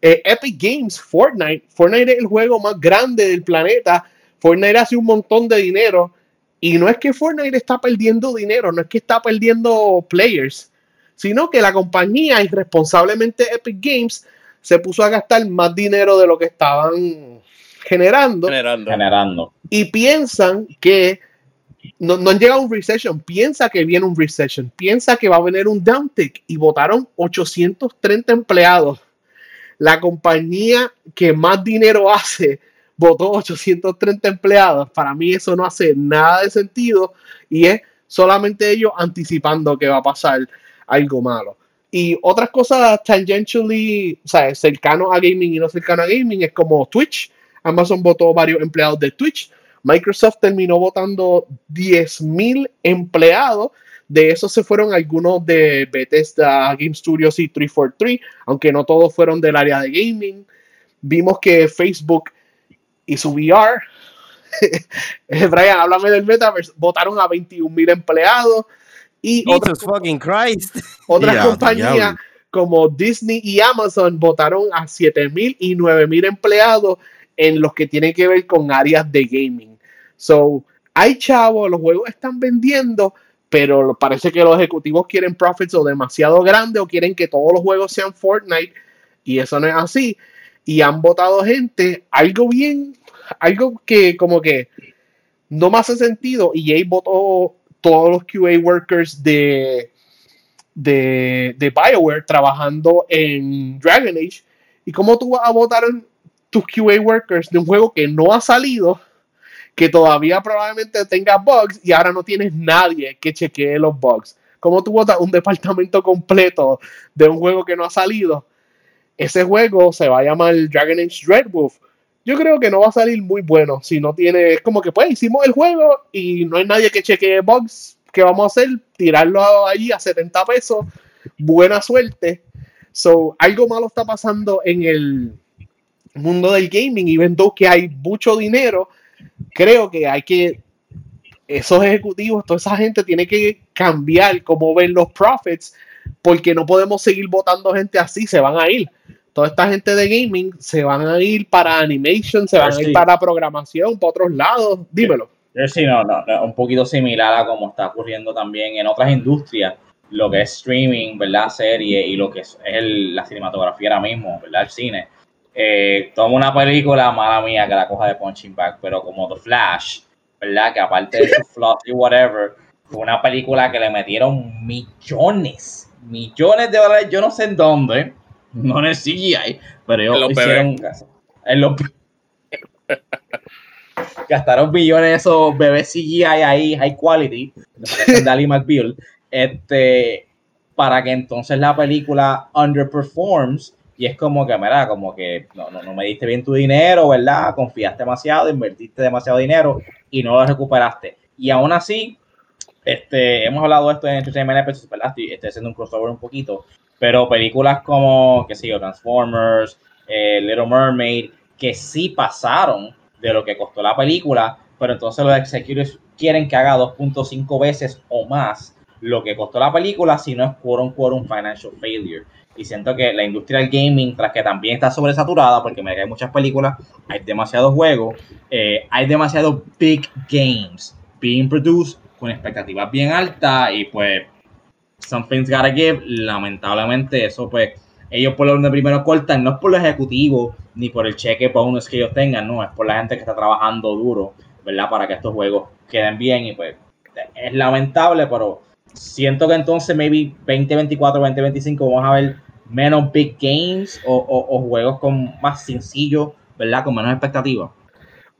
eh, Epic Games, Fortnite. Fortnite es el juego más grande del planeta. Fortnite hace un montón de dinero. Y no es que Fortnite está perdiendo dinero, no es que está perdiendo players, sino que la compañía, irresponsablemente Epic Games, se puso a gastar más dinero de lo que estaban generando. Generando. Y piensan que no, han llegado a un recession, piensa que viene un recession, piensa que va a venir un downtick y votaron 830 empleados la compañía que más dinero hace votó 830 empleados. Para mí eso no hace nada de sentido y es solamente ellos anticipando que va a pasar algo malo. Y otras cosas tangentially, o sea, cercanos a gaming y no cercano a gaming, es como Twitch. Amazon votó varios empleados de Twitch. Microsoft terminó votando 10.000 empleados de esos se fueron algunos de Bethesda Game Studios y 343, aunque no todos fueron del área de gaming. Vimos que Facebook y su VR, Brian, háblame del Metaverse, votaron a 21 mil empleados. Y otras, fucking Christ. otras compañías como Disney y Amazon votaron a 7 mil y 9 mil empleados en los que tienen que ver con áreas de gaming. So, hay chavos, los juegos están vendiendo, pero parece que los ejecutivos quieren profits o demasiado grandes o quieren que todos los juegos sean Fortnite y eso no es así. Y han votado gente, algo bien, algo que como que no me hace sentido. Y EA votó todos los QA workers de, de, de BioWare trabajando en Dragon Age. ¿Y cómo tú vas a votar tus QA workers de un juego que no ha salido? que todavía probablemente tenga bugs y ahora no tienes nadie que chequee los bugs. ¿Cómo tú botas un departamento completo de un juego que no ha salido? Ese juego se va a llamar Dragon Age Dreadwolf. Yo creo que no va a salir muy bueno si no tiene. Es como que pues hicimos el juego y no hay nadie que chequee bugs. ¿Qué vamos a hacer? Tirarlo ahí a 70 pesos. Buena suerte. So, algo malo está pasando en el mundo del gaming y ven que hay mucho dinero creo que hay que, esos ejecutivos, toda esa gente tiene que cambiar cómo ven los profits, porque no podemos seguir votando gente así, se van a ir. Toda esta gente de gaming se van a ir para animation, se van a ir para programación, para otros lados. Dímelo. Sí, no, no, un poquito similar a como está ocurriendo también en otras industrias, lo que es streaming, ¿verdad? Serie y lo que es, la cinematografía ahora mismo, ¿verdad? El cine eh, toma una película, mala mía, que la coja de punching bag, pero como The Flash, ¿verdad? Que aparte de su flaws y whatever, fue una película que le metieron millones, millones de dólares, yo no sé en dónde, no en el CGI, pero ellos hicieron en los gastaron millones de esos bebés CGI ahí, high quality, Dali McBeal, este, para que entonces la película underperforms y es como que, mira, como que no, no, no, me diste bien tu dinero, ¿verdad? Confiaste demasiado, invertiste demasiado dinero y no lo recuperaste. Y aún así, este, hemos hablado de esto en Entertainment Episodes, ¿verdad? Estoy, haciendo un crossover un poquito, pero películas como, qué sé yo, Transformers, eh, Little Mermaid, que sí pasaron de lo que costó la película, pero entonces los executives quieren que haga 2.5 veces o más lo que costó la película, si no es quote un financial failure. Y siento que la industria del gaming, tras que también está sobresaturada, porque me hay muchas películas, hay demasiados juegos, eh, hay demasiados big games being produced con expectativas bien altas y pues something's gotta give. Lamentablemente eso pues ellos por lo donde primero cortan, no es por los ejecutivos ni por el cheque bonus que ellos tengan, no, es por la gente que está trabajando duro, ¿verdad? Para que estos juegos queden bien y pues es lamentable, pero siento que entonces maybe 2024, 2025 vamos a ver menos big games o, juegos con más sencillos, ¿verdad? Con menos expectativas.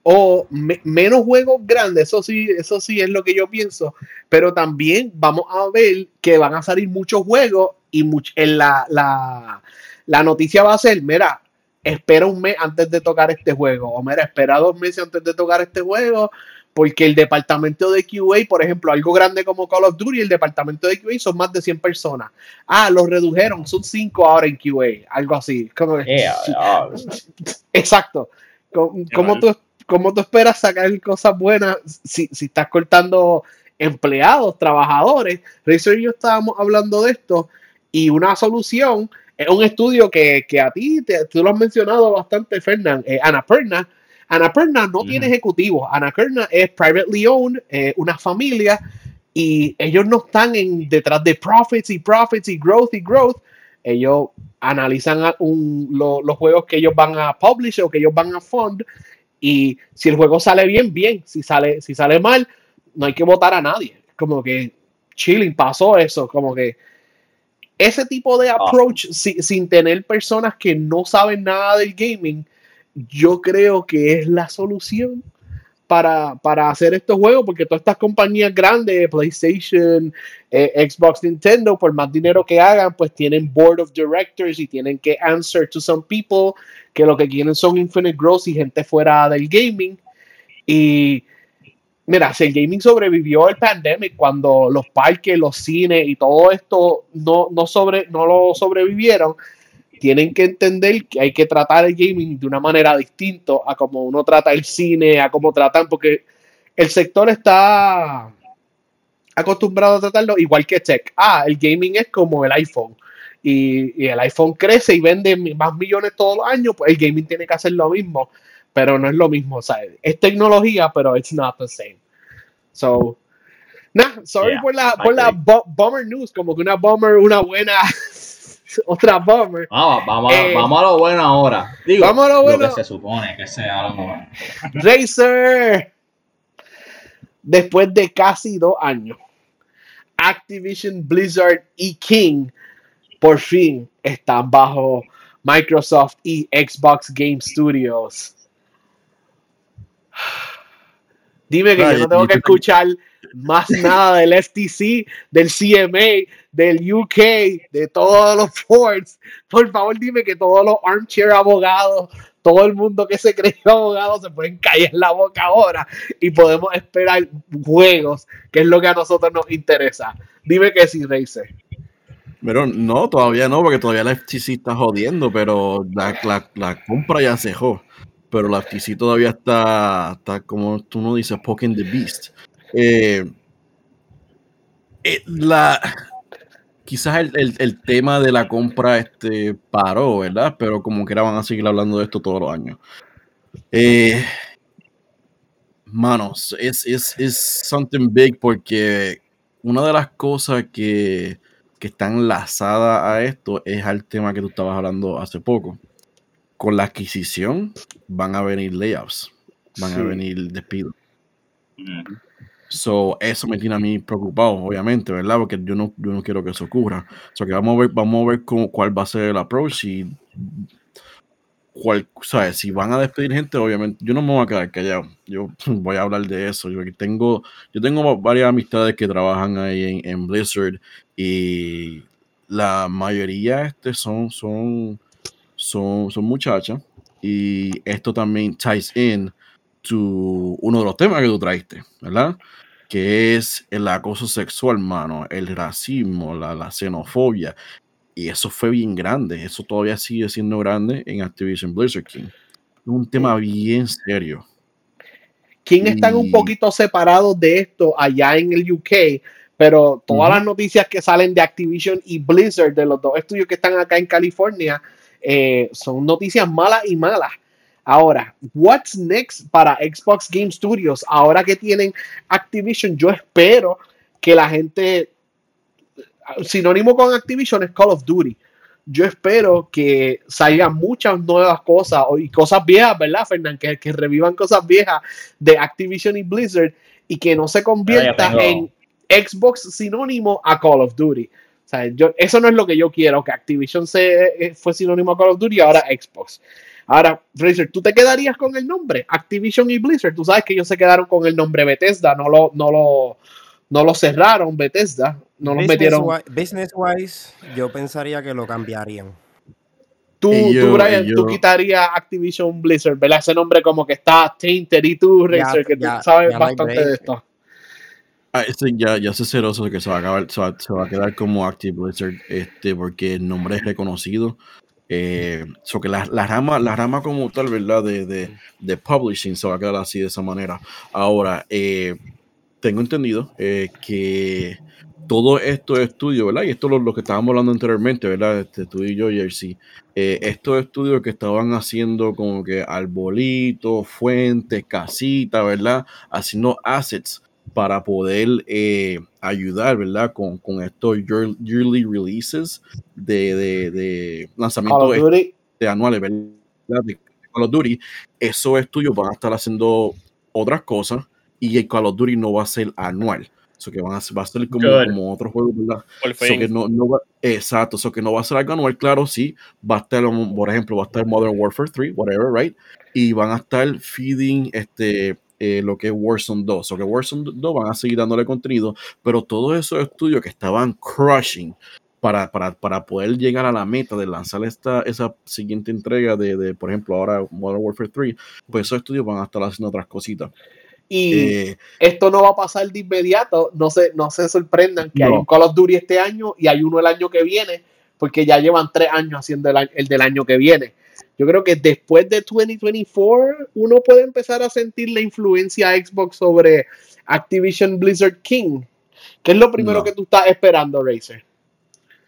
O menos juegos grandes, eso sí, eso sí es lo que yo pienso. Pero también vamos a ver que van a salir muchos juegos y en la, la, la noticia va a ser, mira, espera un mes antes de tocar este juego. O mira, espera dos meses antes de tocar este juego porque el departamento de QA, por ejemplo, algo grande como Call of Duty, el departamento de QA son más de 100 personas. Ah, los redujeron, son 5 ahora en QA, algo así. Exacto. ¿Cómo, tú, ¿Cómo, tú, esperas sacar cosas buenas si, si estás cortando empleados, trabajadores? Razer y yo estábamos hablando de esto y una solución es un estudio que, que a ti, te, tú lo has mencionado bastante, Fernán, eh, Ana Perna, Annapurna no tiene ejecutivos. Annapurna es privately owned, eh, una familia, y ellos no están en, detrás de profits y profits y growth y growth. Ellos analizan los juegos que ellos van a publish o que ellos van a fund. Y si el juego sale bien, bien. Si sale, si sale mal, no hay que votar a nadie. Como que chilling, pasó eso. Como que ese tipo de ah. approach sin tener personas que no saben nada del gaming yo creo que es la solución para, hacer estos juegos, porque todas estas compañías grandes, PlayStation, eh, Xbox, Nintendo, por más dinero que hagan, pues tienen board of directors y tienen que answer to some people que lo que quieren son infinite growth y gente fuera del gaming. Y mira, si el gaming sobrevivió el pandemic cuando los parques, los cines y todo esto no, no, sobre, no lo sobrevivieron, tienen que entender que hay que tratar el gaming de una manera distinta a como uno trata el cine, a cómo tratan, porque el sector está acostumbrado a tratarlo igual que tech. Ah, el gaming es como el iPhone. Y, el iPhone crece y vende más millones todos los años, pues el gaming tiene que hacer lo mismo, pero no es lo mismo. O sea, es tecnología, pero it's not the same. So, nah, sorry Yeah, por la, por la bu- bummer news, como que una bummer, una buena, otra bummer. Vamos, vamos, a- Eh, vamos a lo bueno ahora. Digo, vamos a lo bueno. que se supone que sea lo bueno. Razer, después de casi dos años, Activision, Blizzard y King por fin están bajo Microsoft y Xbox Game Studios. Dime que yo no tengo que escuchar más nada del FTC, del CMA, del UK, de todos los boards. Por favor, dime que todos los armchair abogados, todo el mundo que se cree abogado se pueden callar la boca ahora y podemos esperar juegos, que es lo que a nosotros nos interesa. Dime que sí, Razer. Pero no, todavía no, porque todavía la FTC está jodiendo, pero la, compra ya se dejó. Pero la FTC todavía está, está como tú no dices, poking the beast. Eh, eh, la, quizás el, el- el tema de la compra este, paró, ¿verdad? Pero como que van a seguir hablando de esto todos los años. Eh, manos, es, es, es something big porque una de las cosas que, que está enlazada a esto es al tema que tú estabas hablando hace poco. Con la adquisición van a venir layoffs, van a venir despidos. Mm. So, eso me tiene a mí preocupado, obviamente, ¿verdad? Porque yo no, yo no quiero que eso ocurra. So, que vamos a ver, vamos a ver cuál va a ser el approach y ¿sabes? Si van a despedir gente, obviamente, yo no me voy a quedar callado. Yo voy a hablar de eso. Yo tengo, yo tengo varias amistades que trabajan ahí en, en Blizzard y la mayoría este son, son, son, son muchachas y esto también ties in to uno de los temas que tú traiste, ¿verdad? Que es el acoso sexual, mano, el racismo, la, la xenofobia. Y eso fue bien grande. Eso todavía sigue siendo grande en Activision Blizzard King. Es un tema bien serio. King están un poquito separados de esto allá en el UK, pero todas las noticias que salen de Activision y Blizzard, de los dos estudios que están acá en California, eh, son noticias malas y malas. Ahora, what's next para Xbox Game Studios? Ahora que tienen Activision, yo espero que la gente, sinónimo con Activision es Call of Duty. Yo espero que salgan muchas nuevas cosas y cosas viejas, ¿verdad, Fernán? Que, que revivan cosas viejas de Activision y Blizzard y que no se convierta tengo- en Xbox sinónimo a Call of Duty. O sea, yo, eso no es lo que yo quiero, que Activision se, eh, fue sinónimo a Call of Duty y ahora Xbox. Ahora, Fraser, ¿tú te quedarías con el nombre? Activision y Blizzard. Tú sabes que ellos se quedaron con el nombre Bethesda, no lo, no lo, no lo cerraron Bethesda, no los Business metieron. Business wise, yo pensaría que lo cambiarían. Tú, yo- tú, Brian, yo- tú quitarías Activision Blizzard, ¿verdad? Ese nombre como que está tainted y tú, Razer, que ya, tú sabes ya bastante break. de esto. Ah, este ya, ya sé celoso de que se va a acabar, se va, se va a quedar como Active Blizzard, este, porque el nombre es reconocido. Eh, so que la, la rama, la rama como tal, ¿verdad? De, de, de publishing se va a quedar así de esa manera. Ahora, eh, tengo entendido eh, que todo estos estudios, ¿verdad? Y esto es lo, lo que estábamos hablando anteriormente, ¿verdad? Este, tú y yo, Jersey. Estos estudios que estaban haciendo como que arbolitos, fuentes, casitas, ¿verdad? Haciendo assets para poder eh, ayudar, ¿verdad? Con, con estos year- yearly releases de, de, de lanzamientos of Duty, de anuales, ¿verdad? De Call of Duty, esos estudios van a estar haciendo otras cosas y el Call of Duty no va a ser anual. Eso que van a, va a ser como, como otros juegos, ¿verdad? So que no, no va- exacto, eso que no va a ser algo anual, claro, sí, va a estar, por ejemplo, va a estar Modern Warfare 3, whatever, right? Y van a estar feeding este, eh, lo que es Warzone 2, o que Warzone 2 van a seguir dándole contenido, pero todos esos estudios que estaban crushing para, para, para poder llegar a la meta de lanzar esta, esa siguiente entrega de, de, por ejemplo, ahora Modern Warfare 3, pues esos estudios van a estar haciendo otras cositas. y Eh, esto no va a pasar de inmediato. No se, no se sorprendan que hay un Call of Duty este año y hay uno el año que viene, porque ya llevan tres años haciendo el, el del año que viene. Yo creo que después de 2024 uno puede empezar a sentir la influencia Xbox sobre Activision Blizzard King. ¿Qué es lo primero No. que tú estás esperando, Razer?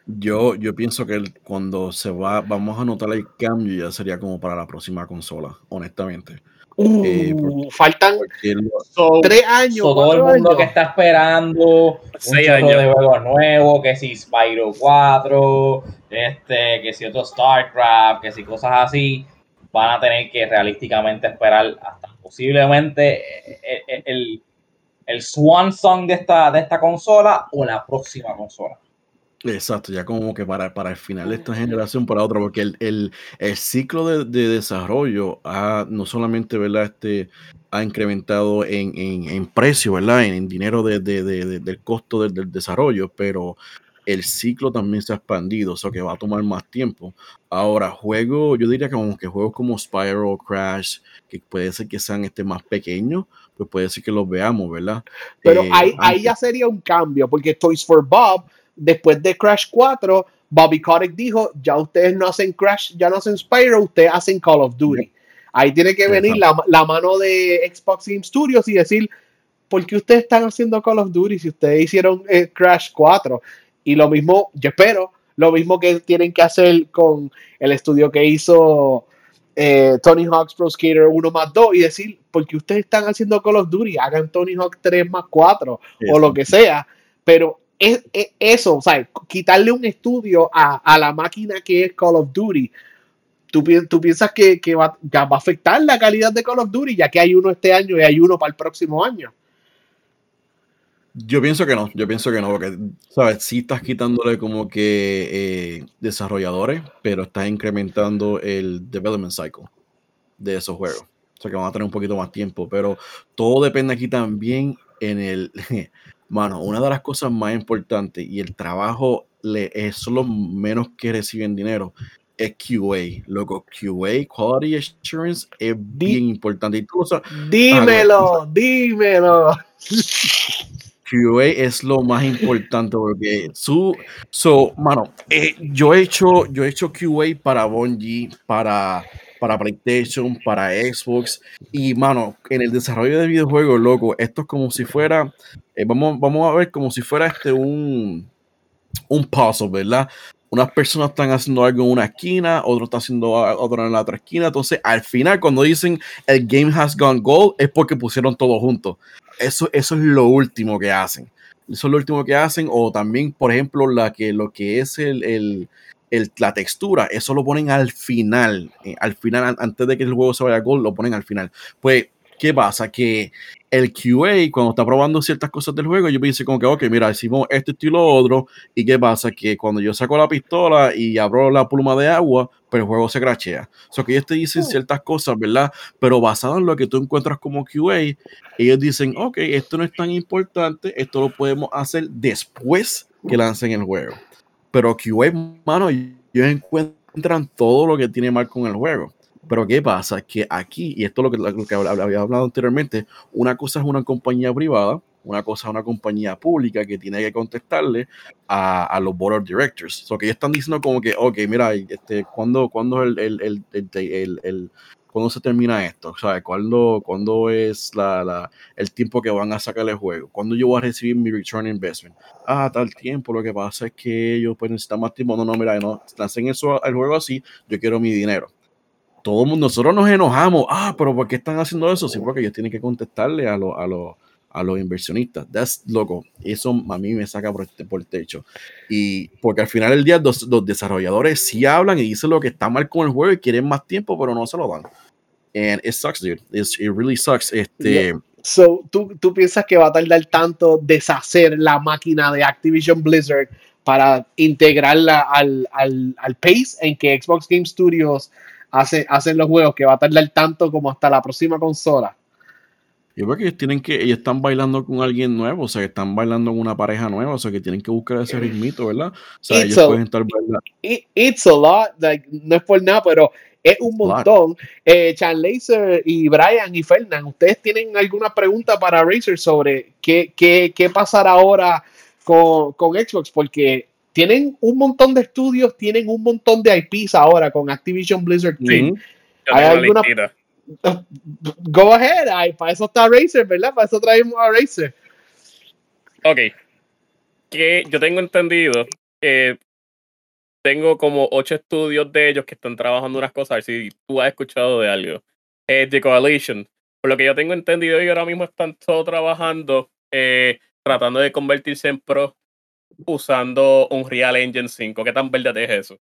Yo, yo pienso que cuando se va, vamos a notar el cambio ya sería como para la próxima consola, honestamente. Eh, Uh, faltan porque lo- So, tres años. so todo el mundo años. que está esperando un Seis años. de juegos nuevos, que si Spyro 4, este, que si otro StarCraft, que si cosas así, van a tener que realísticamente esperar hasta posiblemente eh, eh, el, el swan song de esta, de esta consola o la próxima consola. Exacto, ya como que para, para el final de esta generación, para otra, porque el, el, el ciclo de, de desarrollo ha no solamente, ¿verdad? Este, ha incrementado en, en, en precio, ¿verdad? En, en dinero de, de- de- de- del costo del, del desarrollo, pero el ciclo también se ha expandido, o sea que va a tomar más tiempo. Ahora, juego, yo diría que como que juegos como Spyro, Crash, que puede ser que sean este más pequeños, pues puede ser que los veamos, ¿verdad? Pero Eh, ahí, ahí ya sería un cambio, porque Toys for Bob, después de Crash 4, Bobby Kotick dijo, ya ustedes no hacen Crash, ya no hacen Spyro, ustedes hacen Call of Duty. Ahí tiene que venir la, la mano de Xbox Game Studios y decir, ¿por qué ustedes están haciendo Call of Duty si ustedes hicieron eh, Crash 4? Y lo mismo, yo espero, lo mismo que tienen que hacer con el estudio que hizo eh, Tony Hawk's Pro Skater 1 más 2 y decir, ¿por qué ustedes están haciendo Call of Duty? Hagan Tony Hawk 3 más 4 o lo que sea, pero es, es- eso, o sea, quitarle un estudio a, a la máquina que es Call of Duty, tú, pi- tú piensas que, que va, ya va a afectar la calidad de Call of Duty, ya que hay uno este año y hay uno para el próximo año. Yo pienso que no, yo pienso que no, porque, ¿sabes? Sí estás quitándole como que eh, desarrolladores, pero estás incrementando el development cycle de esos juegos. O sea que van a tener un poquito más tiempo, pero todo depende aquí también en el... Mano, una de las cosas más importantes y el trabajo le, es los menos que reciben dinero es QA. Loco, QA, Quality Assurance, es bien importante. Y tú sabes, Dímelo, dímelo. QA es lo más importante porque su, so, mano, eh, yo he hecho, yo he hecho QA para Bungie, para, para PlayStation, para Xbox y, mano, en el desarrollo de videojuegos, loco, esto es como si fuera, eh, vamos, vamos a ver como si fuera este un, un puzzle, ¿verdad? Unas personas están haciendo algo en una esquina, otro está haciendo otro en la otra esquina. Entonces, al final, cuando dicen el game has gone gold, es porque pusieron todo junto. Eso, eso es lo último que hacen. Eso es lo último que hacen. O también, por ejemplo, la que, lo que es el- el- la textura, eso lo ponen al final. eh, al final, an- antes de que el juego se vaya a gold, lo ponen al final. Pues, ¿qué pasa? Que el QA, cuando está probando ciertas cosas del juego, yo pienso como que, ok, mira, hicimos este estilo otro. ¿Y qué pasa? Que cuando yo saco la pistola y abro la pluma de agua, pues el juego se crachea. O sea, que ellos te dicen ciertas cosas, ¿verdad? Pero basado en lo que tú encuentras como QA, ellos dicen, ok, esto no es tan importante, esto lo podemos hacer después que lancen el juego. Pero QA, mano, ellos encuentran todo lo que tiene mal con el juego. Pero ¿qué pasa? Que aquí, y esto es lo que, lo que había hablado anteriormente, una cosa es una compañía privada, una cosa es una compañía pública que tiene que contestarle a, a los board of directors. So que ellos están diciendo como que, ok, mira, este, ¿cuándo, cuándo el, el- el- el- ¿cuándo se termina esto? Sea, ¿cuándo, cuándo es la, la- el tiempo que van a sacar el juego? ¿Cuándo yo voy a recibir mi return investment? Ah, tal tiempo, lo que pasa es que ellos pues necesitan más tiempo. No, no, mira, no, lancen eso el juego así, yo quiero mi dinero todo mundo, nosotros nos enojamos. Ah, pero ¿por qué están haciendo eso? Sí, porque ellos tienen que contestarle a, los a, los a los inversionistas. That's loco. Eso a mí me saca por, este- por el techo. Y porque al final del día los, los desarrolladores sí hablan y dicen lo que está mal con el juego y quieren más tiempo, pero no se lo dan. And it sucks, dude. It's- it really sucks. Este, So, ¿tú, ¿tú piensas que va a tardar tanto deshacer la máquina de Activision Blizzard para integrarla al, al, al pace en que Xbox Game Studios hace, hacen los juegos, que va a tardar tanto como hasta la próxima consola? Yo creo que ellos tienen que, ellos están bailando con alguien nuevo, o sea, están bailando con una pareja nueva, o sea, que tienen que buscar ese ritmito, ¿verdad? O sea, It's ellos a- pueden estar bailando. It- it's a lot, like, no es por nada, pero es un montón. Eh, Chan Laser y Brian y Fernand, ¿ustedes tienen alguna pregunta para Razer sobre qué, qué, qué pasará ahora con, con Xbox? Porque tienen un montón de estudios, tienen un montón de IPs ahora con Activision Blizzard. Sí. King. ¿Hay alguna-. Go ahead, para eso está Razer, ¿verdad? Para eso traemos a Razer. Ok. Que yo tengo entendido que tengo como ocho estudios de ellos que están trabajando unas cosas. A ver si tú has escuchado de algo. eh, The Coalition. Por lo que yo tengo entendido, y ahora mismo están todos trabajando, eh, tratando de convertirse en pro usando un Real Engine 5. ¿Qué tan verdad es eso?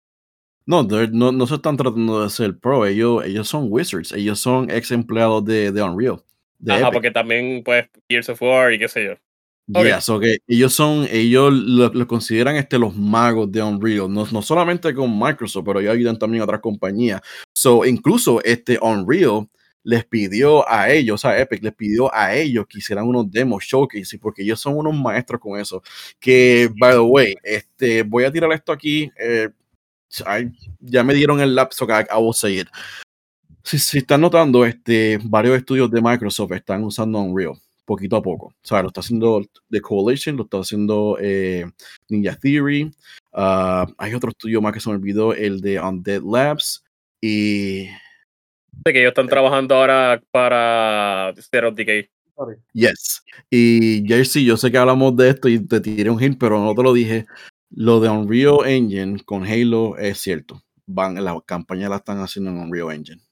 No, no, no se están tratando de ser pro, ellos, ellos son wizards, ellos son ex empleados de, de Unreal. Ajá, porque también, pues, Gears of War y qué sé yo. Okay. Yeah, ellos son, ellos lo, consideran este los magos de Unreal, no, no solamente con Microsoft, pero ellos ayudan también a otras compañías. So, incluso este Unreal les pidió a ellos, o sea, Epic les pidió a ellos que hicieran unos demos showcase, porque ellos son unos maestros con eso. Que, by the way, este, voy a tirar esto aquí. Eh, ya me dieron el lapso, so I will say it. Si, si, están notando, este, varios estudios de Microsoft están usando Unreal poquito a poco. O sea, lo está haciendo The Coalition, lo está haciendo eh, Ninja Theory. Uh, hay otro estudio más que se me olvidó, el de Undead Labs. Y. De que ellos están trabajando ahora para Zero Decay. Yes. Y Jersey, yo sé que hablamos de esto y te tiré un hint, pero no te lo dije. Lo de Unreal Engine con Halo es cierto. Van, la campaña la están haciendo en Unreal Engine.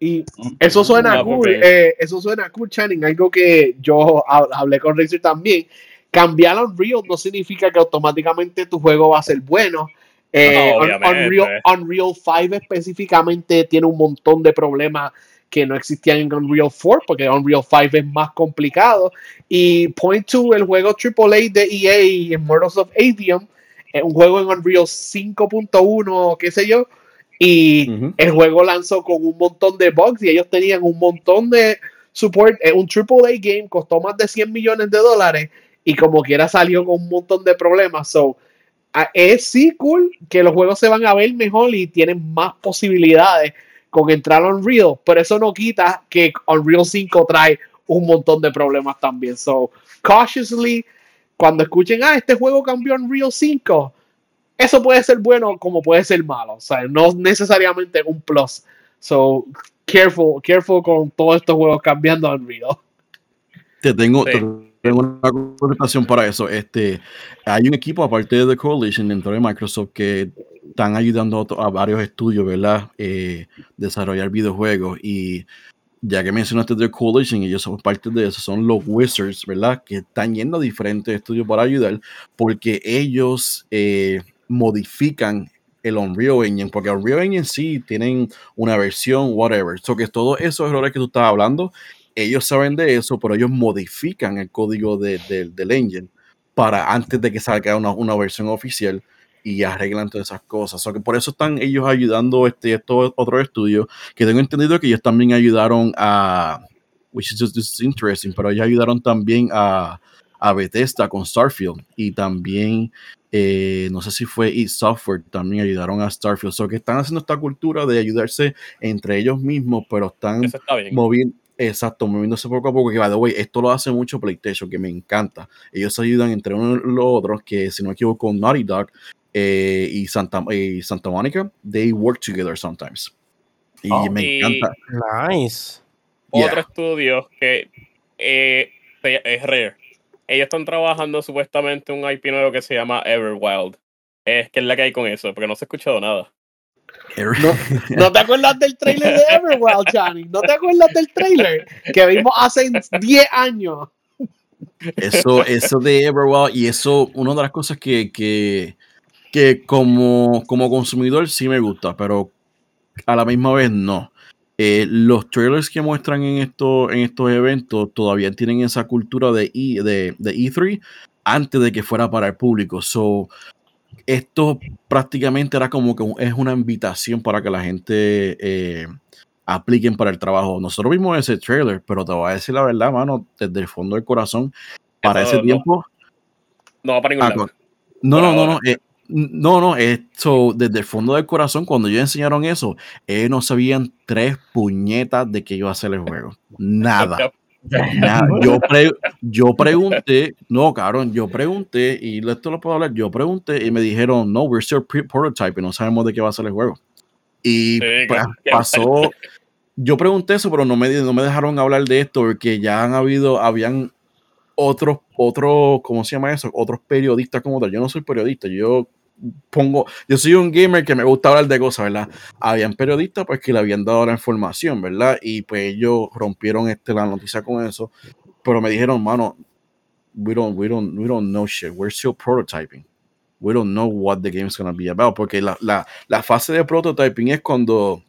Y eso suena cool, eh, eso suena cool, Channing, algo que yo hablé con Razer también. Cambiar a Unreal no significa que automáticamente tu juego va a ser bueno. Eh, Unreal, Unreal 5 específicamente tiene un montón de problemas que no existían en Unreal 4 porque Unreal 5 es más complicado. Y Point 2, el juego AAA de EA, Immortals of Avium, es un juego en Unreal 5.1, qué sé yo, y el juego lanzó con un montón de bugs y ellos tenían un montón de support. Eh, un AAA game costó más de 100 millones de dólares y como quiera salió con un montón de problemas. So, es sí cool que los juegos se van a ver mejor y tienen más posibilidades con entrar a Unreal, pero eso no quita que Unreal 5 trae un montón de problemas también. So, cautiously, cuando escuchen, ah, este juego cambió Unreal 5, eso puede ser bueno como puede ser malo. O sea, no necesariamente un plus. So, careful, careful con todos estos juegos cambiando al Unreal. Te tengo, tengo una contestación para eso. Este, hay un equipo, aparte de The Coalition, dentro de Microsoft, que están ayudando a, varios estudios, ¿verdad? Eh, desarrollar videojuegos. Y ya que mencionaste The Coalition, ellos son parte de eso, son los Wizards, ¿verdad? Que están yendo a diferentes estudios para ayudar, porque ellos eh, modifican el Unreal Engine, porque Unreal Engine sí tienen una versión, whatever. So que todos esos errores que tú estás hablando, ellos saben de eso, pero ellos modifican el código de, del engine para antes de que salga una, una, versión oficial y arreglan todas esas cosas. So que por eso están ellos ayudando este, estos otros estudios, que tengo entendido que ellos también ayudaron a, which is just interesting, pero ellos ayudaron también a, a Bethesda con Starfield y también eh, no sé si fue eSoftware, también ayudaron a Starfield. O que están haciendo esta cultura de ayudarse entre ellos mismos, pero están moviendo, exacto, moviéndose poco a poco. Que, by the way, esto lo hace mucho PlayStation, que me encanta. Ellos se ayudan entre unos y los otros, que si no me equivoco, Naughty Dog eh, y, Santa, y Santa Monica, they work together sometimes. Y oh, me encanta. Nice. Otro estudio que eh, es rare ellos están trabajando supuestamente un IP nuevo que se llama Everwild. Es que es la que hay con eso, porque no se ha escuchado nada. No, te acuerdas del trailer de Everwild, Johnny? ¿No te acuerdas del trailer que vimos hace 10 años? Eso, eso de Everwild, y eso, una de las cosas que, que, que como, como consumidor sí me gusta, pero a la misma vez no. Eh, los trailers que muestran en, esto, en estos eventos todavía tienen esa cultura de, e, de, de E3 antes de que fuera para el público. So, esto prácticamente era como que es una invitación para que la gente eh, apliquen para el trabajo. Nosotros vimos ese trailer, pero te voy a decir la verdad, mano, desde el fondo del corazón, para ese tiempo. No va para ningún ah, lado. No, no, no, no. Eh, no, no, esto desde el fondo del corazón, cuando ellos enseñaron eso, ellos no sabían tres puñetas de que iba a hacer el juego. Nada. Yo, yo pregunté, no, cabrón, yo pregunté, y esto lo puedo hablar, yo pregunté y me dijeron, no, we're still prototype y no sabemos de qué va a ser el juego. Y pues, pasó, yo pregunté eso, pero no me, no me dejaron hablar de esto porque ya han habido, habían otros, otros, ¿cómo se llama eso? Otros periodistas como tal. Yo no soy periodista, yo pongo, yo soy un gamer que me gusta hablar de cosas, ¿verdad? Habían periodistas pues que le habían dado la información, ¿verdad? Y pues ellos rompieron este, la noticia con eso, pero me dijeron, mano, we don't, we don't, we don't know shit, we're still prototyping. We don't know what the game's gonna be about, porque la, la, la fase de prototyping es cuando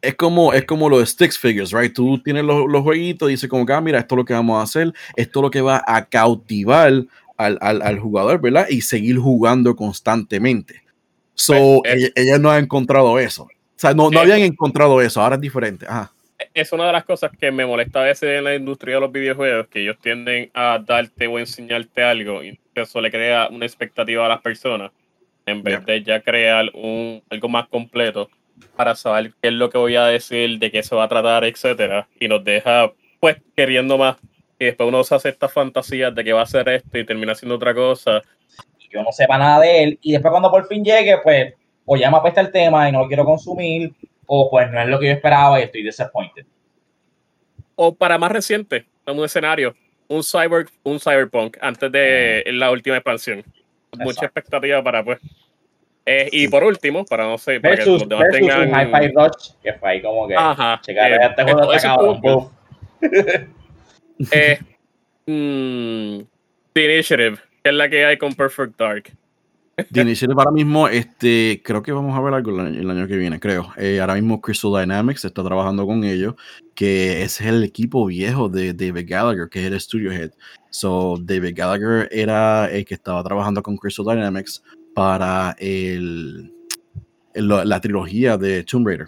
es como, es como los sticks figures, right? Tú tienes los, los jueguitos, dices como que, ah, mira, esto es lo que vamos a hacer, esto es lo que va a cautivar al, al, al jugador, ¿verdad? Y seguir jugando constantemente. So, Pues, ella, ella no ha encontrado eso. O sea, no, no Eh, habían encontrado eso, ahora es diferente. Ajá. es una de las cosas que me molesta a veces en la industria de los videojuegos, que ellos tienden a darte o enseñarte algo y eso le crea una expectativa a las personas, en vez de ya crear un, algo más completo para saber qué es lo que voy a decir, de qué se va a tratar, etcétera, y nos deja pues queriendo más. Y después uno se hace estas fantasías de que va a hacer esto y termina haciendo otra cosa. y yo no sepa nada de él, y después cuando por fin llegue, pues, o ya me apesta el tema y no lo quiero consumir, o pues no es lo que yo esperaba y estoy disappointed. O para más reciente, en un escenario, un cyber, un cyberpunk antes de la última expansión. Mucha expectativa para pues. Eh, y por último, para no sé, para que los demás tengan. Hi-Fi Rush, que fue ahí como que, Ajá. checa, eh, este juego está mm, The Initiative, es la que hay con Perfect Dark. The Initiative ahora mismo, este, creo que vamos a ver algo el año, que viene, creo. Eh, ahora mismo Crystal Dynamics está trabajando con ellos, que es el equipo viejo de David Gallagher, que es el Studio Head. So, David Gallagher era el que estaba trabajando con Crystal Dynamics para el- la trilogía de Tomb Raider.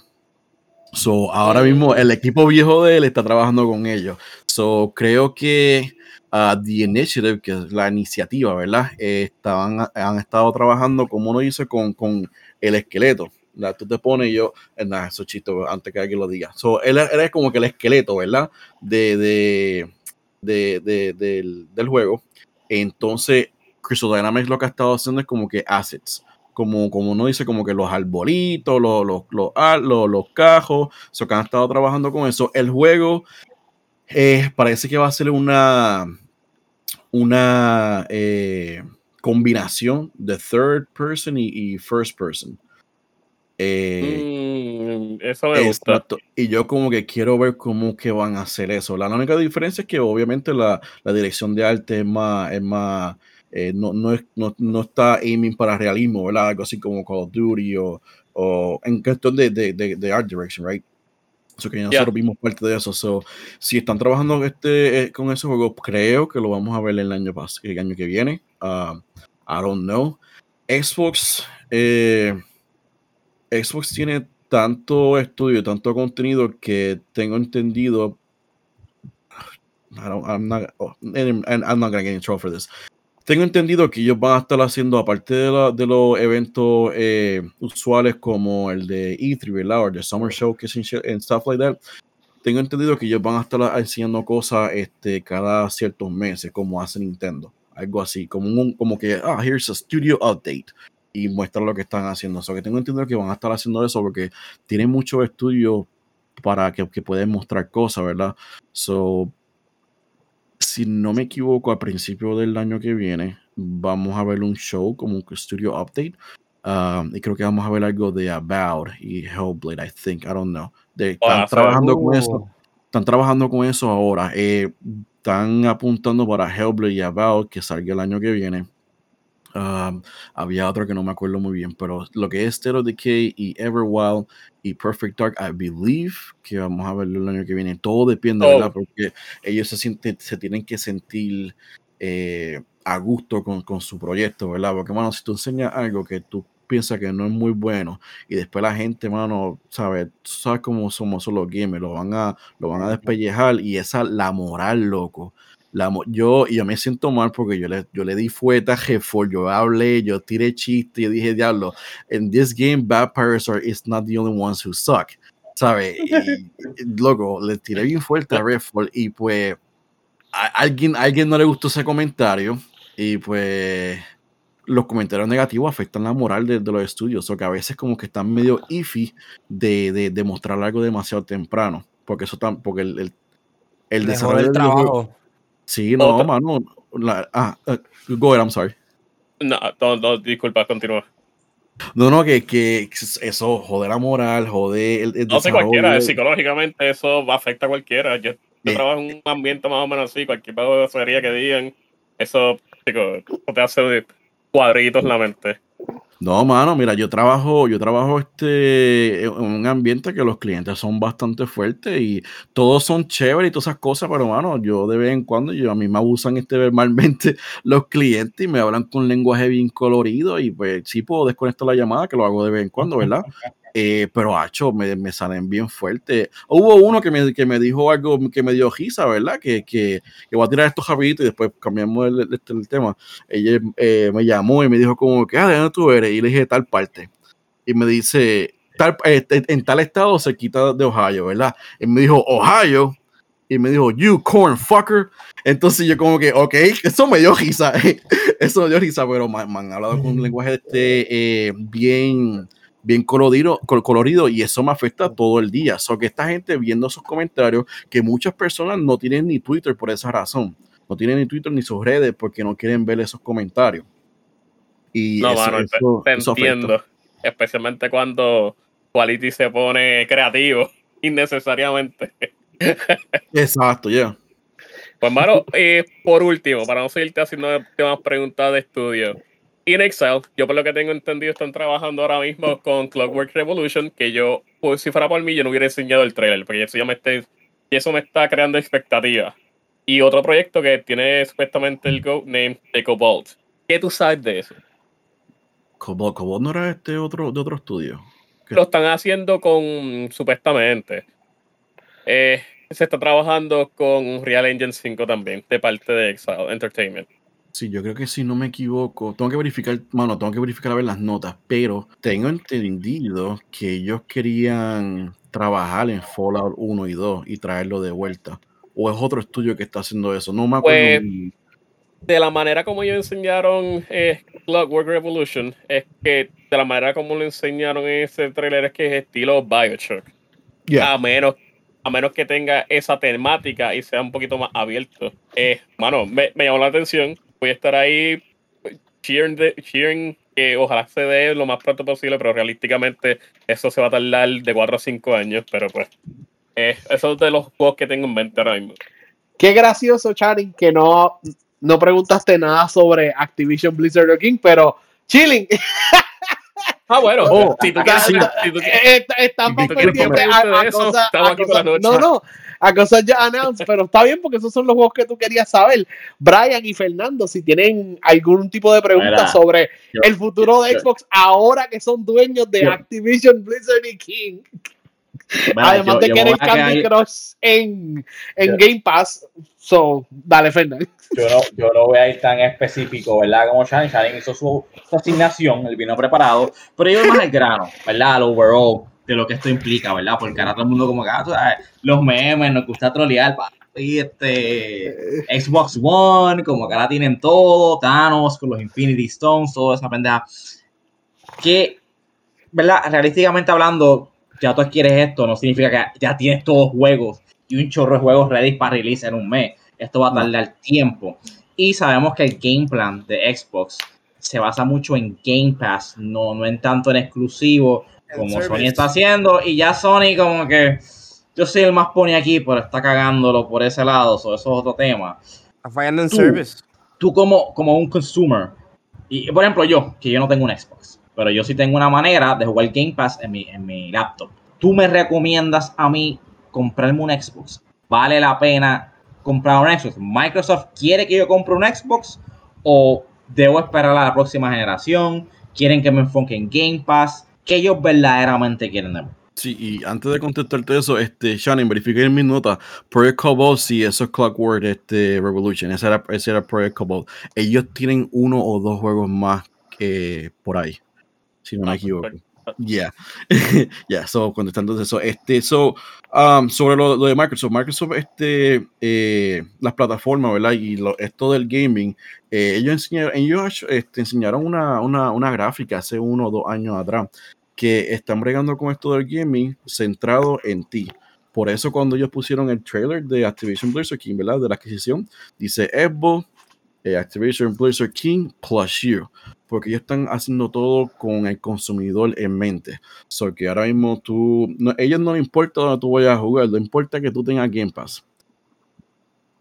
So, ahora mismo el equipo viejo de él está trabajando con ellos. So, creo que uh, The Initiative, que es la iniciativa, ¿verdad? Eh, estaban, han estado trabajando, como uno dice, con, con el esqueleto. ¿verdad? Tú te pones yo, eh, nada, eso es chiste, antes que alguien lo diga. So, él, él es como que el esqueleto, ¿verdad? De, de, de, de- del, del juego. Entonces, Crystal Dynamics lo que ha estado haciendo es como que assets. Como, como uno dice, como que los arbolitos, los, los, los, ar- los, los cajos, so que han estado trabajando con eso. El juego eh, parece que va a ser una, una eh, combinación de third person y, y first person. Eh, Mm, eso me gusta. Exacto. Y yo como que quiero ver cómo que van a hacer eso. La única diferencia es que obviamente la, la dirección de arte es más, es más eh, no, no, es- no, no está aiming para realismo, ¿verdad? Algo así como Call of Duty o, o en cuestión de, de, de, de art direction, right? Eso que nosotros vimos parte de eso. So, si están trabajando este, eh, con ese juego, creo que lo vamos a ver el año, el año que viene. Um, I don't know. Xbox, eh, Xbox tiene tanto estudio, tanto contenido que tengo entendido. I don't, I'm not, oh, and- and I'm not gonna get in trouble for this. Tengo entendido que ellos van a estar haciendo, aparte de, la- de los eventos eh, usuales como el de E3, ¿verdad? O el de Summer and, shit and stuff like that. Tengo entendido que ellos van a estar enseñando cosas este, cada ciertos meses, como hace Nintendo. Algo así, como, un, como que, ah, here's a studio update y muestra lo que están haciendo. O que tengo entendido que van a estar haciendo eso porque tienen muchos estudios para que, que pueden mostrar cosas, ¿verdad? So, si no me equivoco, a principio del año que viene, vamos a ver un show como un studio update. Um, y creo que vamos a ver algo de About y Hellblade, I think, I don't know. De, están trabajando con eso Uh, están trabajando con eso ahora. Eh, están apuntando para Hellblade y About que salga el año que viene. Um, había otro que no me acuerdo muy bien, pero lo que es State of Decay y Everwild y Perfect Dark, I believe que vamos a verlo el año que viene. Todo depende, Oh. ¿verdad? Porque ellos se, sienten, se tienen que sentir eh, a gusto con, con su proyecto, ¿verdad? Porque, mano, si tú enseñas algo que tú piensas que no es muy bueno y después la gente, mano, ¿sabes? Tú sabes cómo somos los gamers, lo van a, lo van a despellejar y esa, la moral, loco. La, yo, y yo me siento mal porque yo le, yo le di fueta a yo hablé, yo tiré chiste, yo dije, diablo, in this game, bad pirates are is not the only ones who suck, ¿sabes? Loco, le tiré bien fuerte a Redford y pues a alguien, a alguien no le gustó ese comentario y pues los comentarios negativos afectan la moral de, de los estudios, o que a veces como que están medio iffy de, de, de mostrar algo demasiado temprano, porque eso tan, porque el, el, el desarrollo el del trabajo. Sí, no, Otra- mano. la- ah, uh, go ahead, I'm sorry. No, no, no, disculpa, continúa. No, no, que, que eso jode la moral, jode el, el No sé cualquiera, psicológicamente eso afecta a cualquiera. Yo, yo trabajo en un ambiente más o menos así, cualquier sería que digan, eso chico, te hace cuadritos en la mente. No, mano, mira, yo trabajo, yo trabajo este, en un ambiente que los clientes son bastante fuertes y todos son chéveres y todas esas cosas, pero mano, yo de vez en cuando, yo a mí me abusan este verbalmente los clientes y me hablan con lenguaje bien colorido y pues sí puedo desconectar la llamada, que lo hago de vez en cuando, ¿verdad? Eh, pero, hacho, me, me, salen bien fuerte. Hubo uno que me, que me dijo algo que me dio risa, ¿verdad? Que, que, que, voy a tirar esto rapidito y después cambiamos el, el, el tema. Ella eh, me llamó y me dijo como que, ah, ¿de dónde tú eres? Y le dije, tal parte. Y me dice, tal, eh, en tal estado se quita de Ohio, ¿verdad? Y me dijo, Ohio. Y me dijo, you corn fucker. Entonces yo como que, ok, eso me dio risa. eso me dio risa, pero me, me han hablado con un lenguaje este, eh, bien bien colorido, colorido y eso me afecta todo el día. So que esta gente viendo esos comentarios, que muchas personas no tienen ni Twitter por esa razón. No tienen ni Twitter ni sus redes porque no quieren ver esos comentarios. Y no, eso, mano, eso, te eso entiendo. Afecta. Especialmente cuando Quality se pone creativo innecesariamente. Exacto, ya. Yeah. Pues, mano, eh, por último, para no seguirte haciendo temas preguntas de estudio, In Exile, yo por lo que tengo entendido, están trabajando ahora mismo con Clockwork Revolution, que yo, pues si fuera por mí, yo no hubiera enseñado el trailer, porque eso ya me está, eso me está creando expectativas. Y otro proyecto que tiene supuestamente el Go name de Cobalt. ¿Qué tú sabes de eso? Cobalt, Cobalt no era este otro de otro estudio. Lo están haciendo con, supuestamente. Eh, se está trabajando con Real Engine 5 también, de parte de Exile Entertainment. Sí, yo creo que si no me equivoco, tengo que verificar, mano, tengo que verificar a ver las notas, pero tengo entendido que ellos querían trabajar en Fallout 1 y 2 y traerlo de vuelta. O es otro estudio que está haciendo eso, no me acuerdo. Pues, de la manera como ellos enseñaron eh, Clockwork Revolution, es que de la manera como lo enseñaron en ese trailer es que es estilo Bioshock. Yeah. A menos a menos que tenga esa temática y sea un poquito más abierto. Eh, mano, me, me llamó la atención voy a estar ahí cheering, de, cheering que ojalá se dé lo más pronto posible, pero realísticamente eso se va a tardar de 4 a 5 años, pero pues eh, eso es de los juegos que tengo en mente ahora mismo. Qué gracioso, Charin, que no, no preguntaste nada sobre Activision Blizzard King, pero chilling. Ah, bueno, oh, si tú quieres, si, si tú quieres, están más pendientes a, a, cosas. No, no, a cosas ya announced, pero está bien porque esos son los juegos que tú querías saber. Brian y Fernando, si tienen algún tipo de pregunta Mira, sobre yo, el futuro de Xbox yo, ahora que son dueños de yo, Activision, Blizzard y King. Mira, Además de que eres Candy Crush en, en Game Pass. So, dale, Fernando. Yo no, yo no voy a ir tan específico, ¿verdad? Como Shane. Shane hizo su, su asignación, él vino preparado, pero yo más al grano, ¿verdad? Al overall de lo que esto implica, ¿verdad? Porque ahora todo el mundo como que, ah, sabes, los memes, nos gusta trolear, y este Xbox One, como que ahora tienen todo, Thanos con los Infinity Stones, toda esa pendeja. Que, ¿verdad? Realísticamente hablando, ya tú adquieres esto, no significa que ya tienes todos los juegos y un chorro de juegos ready para release en un mes. Esto va a tardar tiempo. Y sabemos que el game plan de Xbox se basa mucho en Game Pass, no, no en tanto en exclusivo, como Sony está haciendo, y ya Sony como que yo soy el más pony aquí, pero está cagándolo por ese lado, so, eso es otro tema. Fallando en tú, service. Tú como, como un consumer, y por ejemplo yo, que yo no tengo un Xbox, pero yo sí tengo una manera de jugar Game Pass en mi, en mi laptop. ¿Tú me recomiendas a mí comprarme un Xbox? ¿Vale la pena comprar un Xbox? ¿Microsoft quiere que yo compre un Xbox? ¿O debo esperar a la próxima generación? ¿Quieren que me enfoque en Game Pass? Que ellos verdaderamente quieren de mí. Sí, y antes de contestarte eso, este, Shannon, verifique en mis notas. Project Cobalt, sí, eso es Clockwork este, Revolution, ese era, ese era Project Cobalt. Ellos tienen uno o dos juegos más que por ahí, si no me equivoco. Yeah. yeah, so contestando eso, este, so, um, sobre lo, lo, de Microsoft, Microsoft, este, eh, las plataformas, ¿verdad? Y lo, esto del gaming, eh, ellos enseñaron, ellos este, enseñaron una, una, una gráfica hace uno o dos años atrás que están bregando con esto del gaming centrado en ti. Por eso cuando ellos pusieron el trailer de Activision Blizzard King, ¿verdad? De la adquisición, dice Xbox, eh, Activision Blizzard King plus you. Porque ellos están haciendo todo con el consumidor en mente. So que ahora mismo tú, no, ellos no les importa dónde tú vayas a jugar, no importa que tú tengas Game Pass.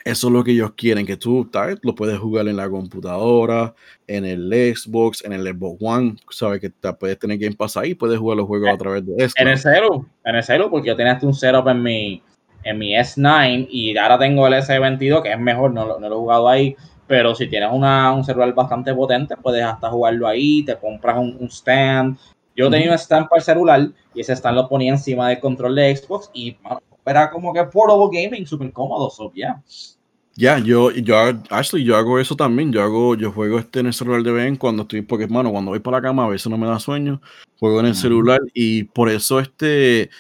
Eso es lo que ellos quieren, que tú ¿sabes? lo puedes jugar en la computadora, en el Xbox, en el Xbox One, sabes que te puedes tener Game Pass ahí, puedes jugar los juegos a través de esto. En el cero, en el cero, porque yo tenía un setup en mi, en mi S9 y ahora tengo el S22, que es mejor, no, no lo he jugado ahí, pero si tienes una, un celular bastante potente, puedes hasta jugarlo ahí, te compras un, stand. Yo tenía un stand para el celular y ese stand lo ponía encima del control de Xbox y era como que portable gaming, súper cómodo, so yeah. Ya, yo, yo, Ashley, yo hago eso también. Yo hago, yo juego este en el celular de Ben cuando estoy, porque hermano, cuando voy para la cama a veces no me da sueño, juego en el celular y por eso este,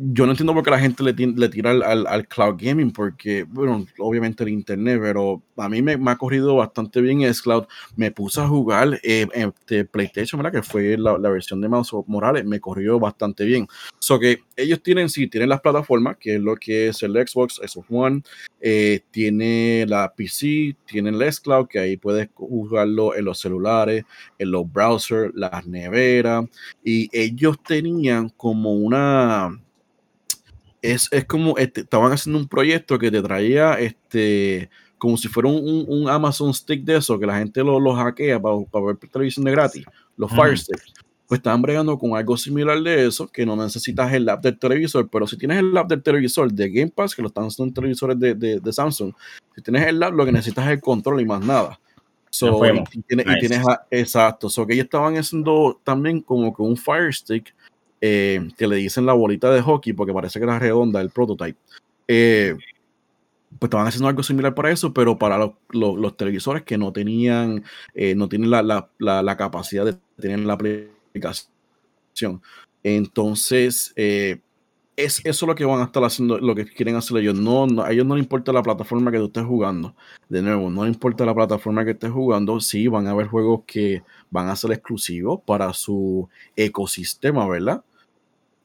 yo no entiendo por qué la gente le, le tira al, al, cloud gaming, porque, bueno, obviamente el internet, pero a mí me, me ha corrido bastante bien el cloud. Me puse a jugar eh, este PlayStation, ¿verdad? Que fue la, la, versión de Mouse Morales, me corrió bastante bien. So que ellos tienen, sí, tienen las plataformas, que es lo que es el Xbox, Xbox One, eh, tiene la PC, tienen el Cloud, que ahí puedes jugarlo en los celulares, en los browsers, las neveras, y ellos tenían como una es, como este, estaban haciendo un proyecto que te traía este como si fuera un, un, Amazon Stick de eso, que la gente lo, lo hackea para, para, ver televisión de gratis, los Fire Sticks. Pues estaban bregando con algo similar de eso, que no necesitas el app del televisor, pero si tienes el app del televisor de Game Pass, que lo están haciendo en televisores de, de, de Samsung, si tienes el app, lo que necesitas es el control y más nada. So, y, tienes, y, tienes, exacto, so que ellos estaban haciendo también como que un Fire Stick eh, que le dicen la bolita de hockey porque parece que era redonda el prototype. Eh, pues estaban haciendo algo similar para eso, pero para los, televisores que no tenían, eh, no tienen la, capacidad de tener la aplicación. Entonces, es eso lo que van a estar haciendo, lo que quieren hacer ellos. No, a ellos no les importa la plataforma que tú estés jugando. De nuevo, no les importa la plataforma que estés jugando. Sí, van a haber juegos que van a ser exclusivos para su ecosistema, ¿verdad?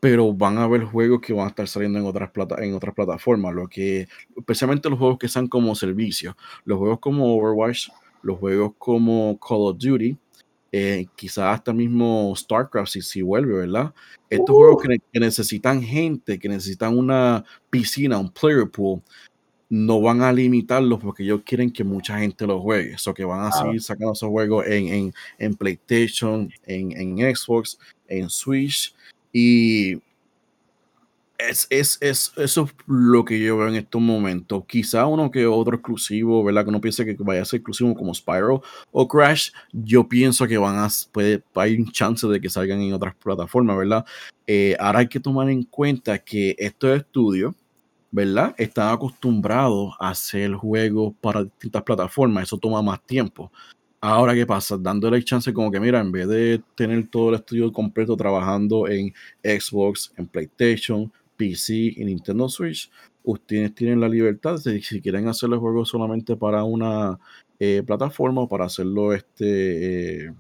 Pero van a haber juegos que van a estar saliendo en otras, plata en otras plataformas, lo que, especialmente los juegos que sean como servicios, los juegos como Overwatch, los juegos como Call of Duty, eh, quizás hasta mismo StarCraft si, si vuelve, ¿verdad? Estos juegos que, que, necesitan gente, que necesitan una piscina, un player pool, no van a limitarlos porque ellos quieren que mucha gente los juegue. Eso que van a seguir sacando esos juegos en, en, en PlayStation, en, en Xbox, en Switch y es, es, es, eso es lo que yo veo en estos momentos. Quizá uno que otro exclusivo, ¿verdad? Que uno piense que vaya a ser exclusivo como Spyro o Crash, yo pienso que van a, puede, hay un chance de que salgan en otras plataformas, ¿verdad? Eh, ahora hay que tomar en cuenta que estos estudios, ¿verdad? Están acostumbrados a hacer juegos para distintas plataformas, eso toma más tiempo. Ahora, ¿qué pasa? Dándole chance como que, mira, en vez de tener todo el estudio completo trabajando en Xbox, en PlayStation, PC y Nintendo Switch, ustedes tienen la libertad de si quieren hacer el juego solamente para una eh, plataforma o para hacerlo este eh,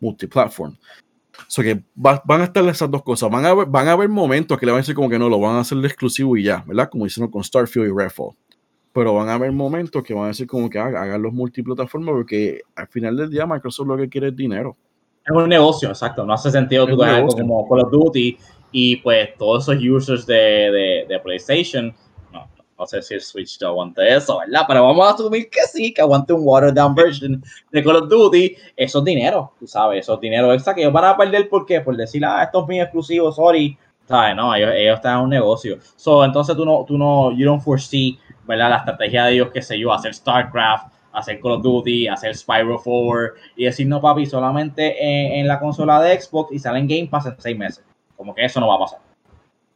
multiplatform. O que van a estar esas dos cosas. Van a, haber, van a haber momentos que le van a decir como que no, lo van a hacer exclusivo y ya, ¿verdad? Como hicieron con Starfield y Redfall pero van a haber momentos que van a decir como que hagan, los multiplataformas porque al final del día Microsoft lo que quiere es dinero. Es un negocio, exacto. No hace sentido tú algo como Call of Duty y pues todos esos users de, de, PlayStation. No, no sé si el Switch te aguante eso, ¿verdad? Pero vamos a asumir que sí, que aguante un watered down version de Call of Duty. Eso es dinero, tú sabes, eso es dinero extra que ellos van a perder. ¿Por qué? Por decir, ah, esto es mi exclusivo, sorry. ¿Sabes? No, ellos, ellos están en un negocio. So, entonces tú no, tú no, you don't foresee ¿verdad? La estrategia de ellos, qué sé yo, hacer StarCraft, hacer Call of Duty, hacer Spyro 4 y decir, no, papi, solamente en, la consola de Xbox y salen Game Pass en seis meses. Como que eso no va a pasar.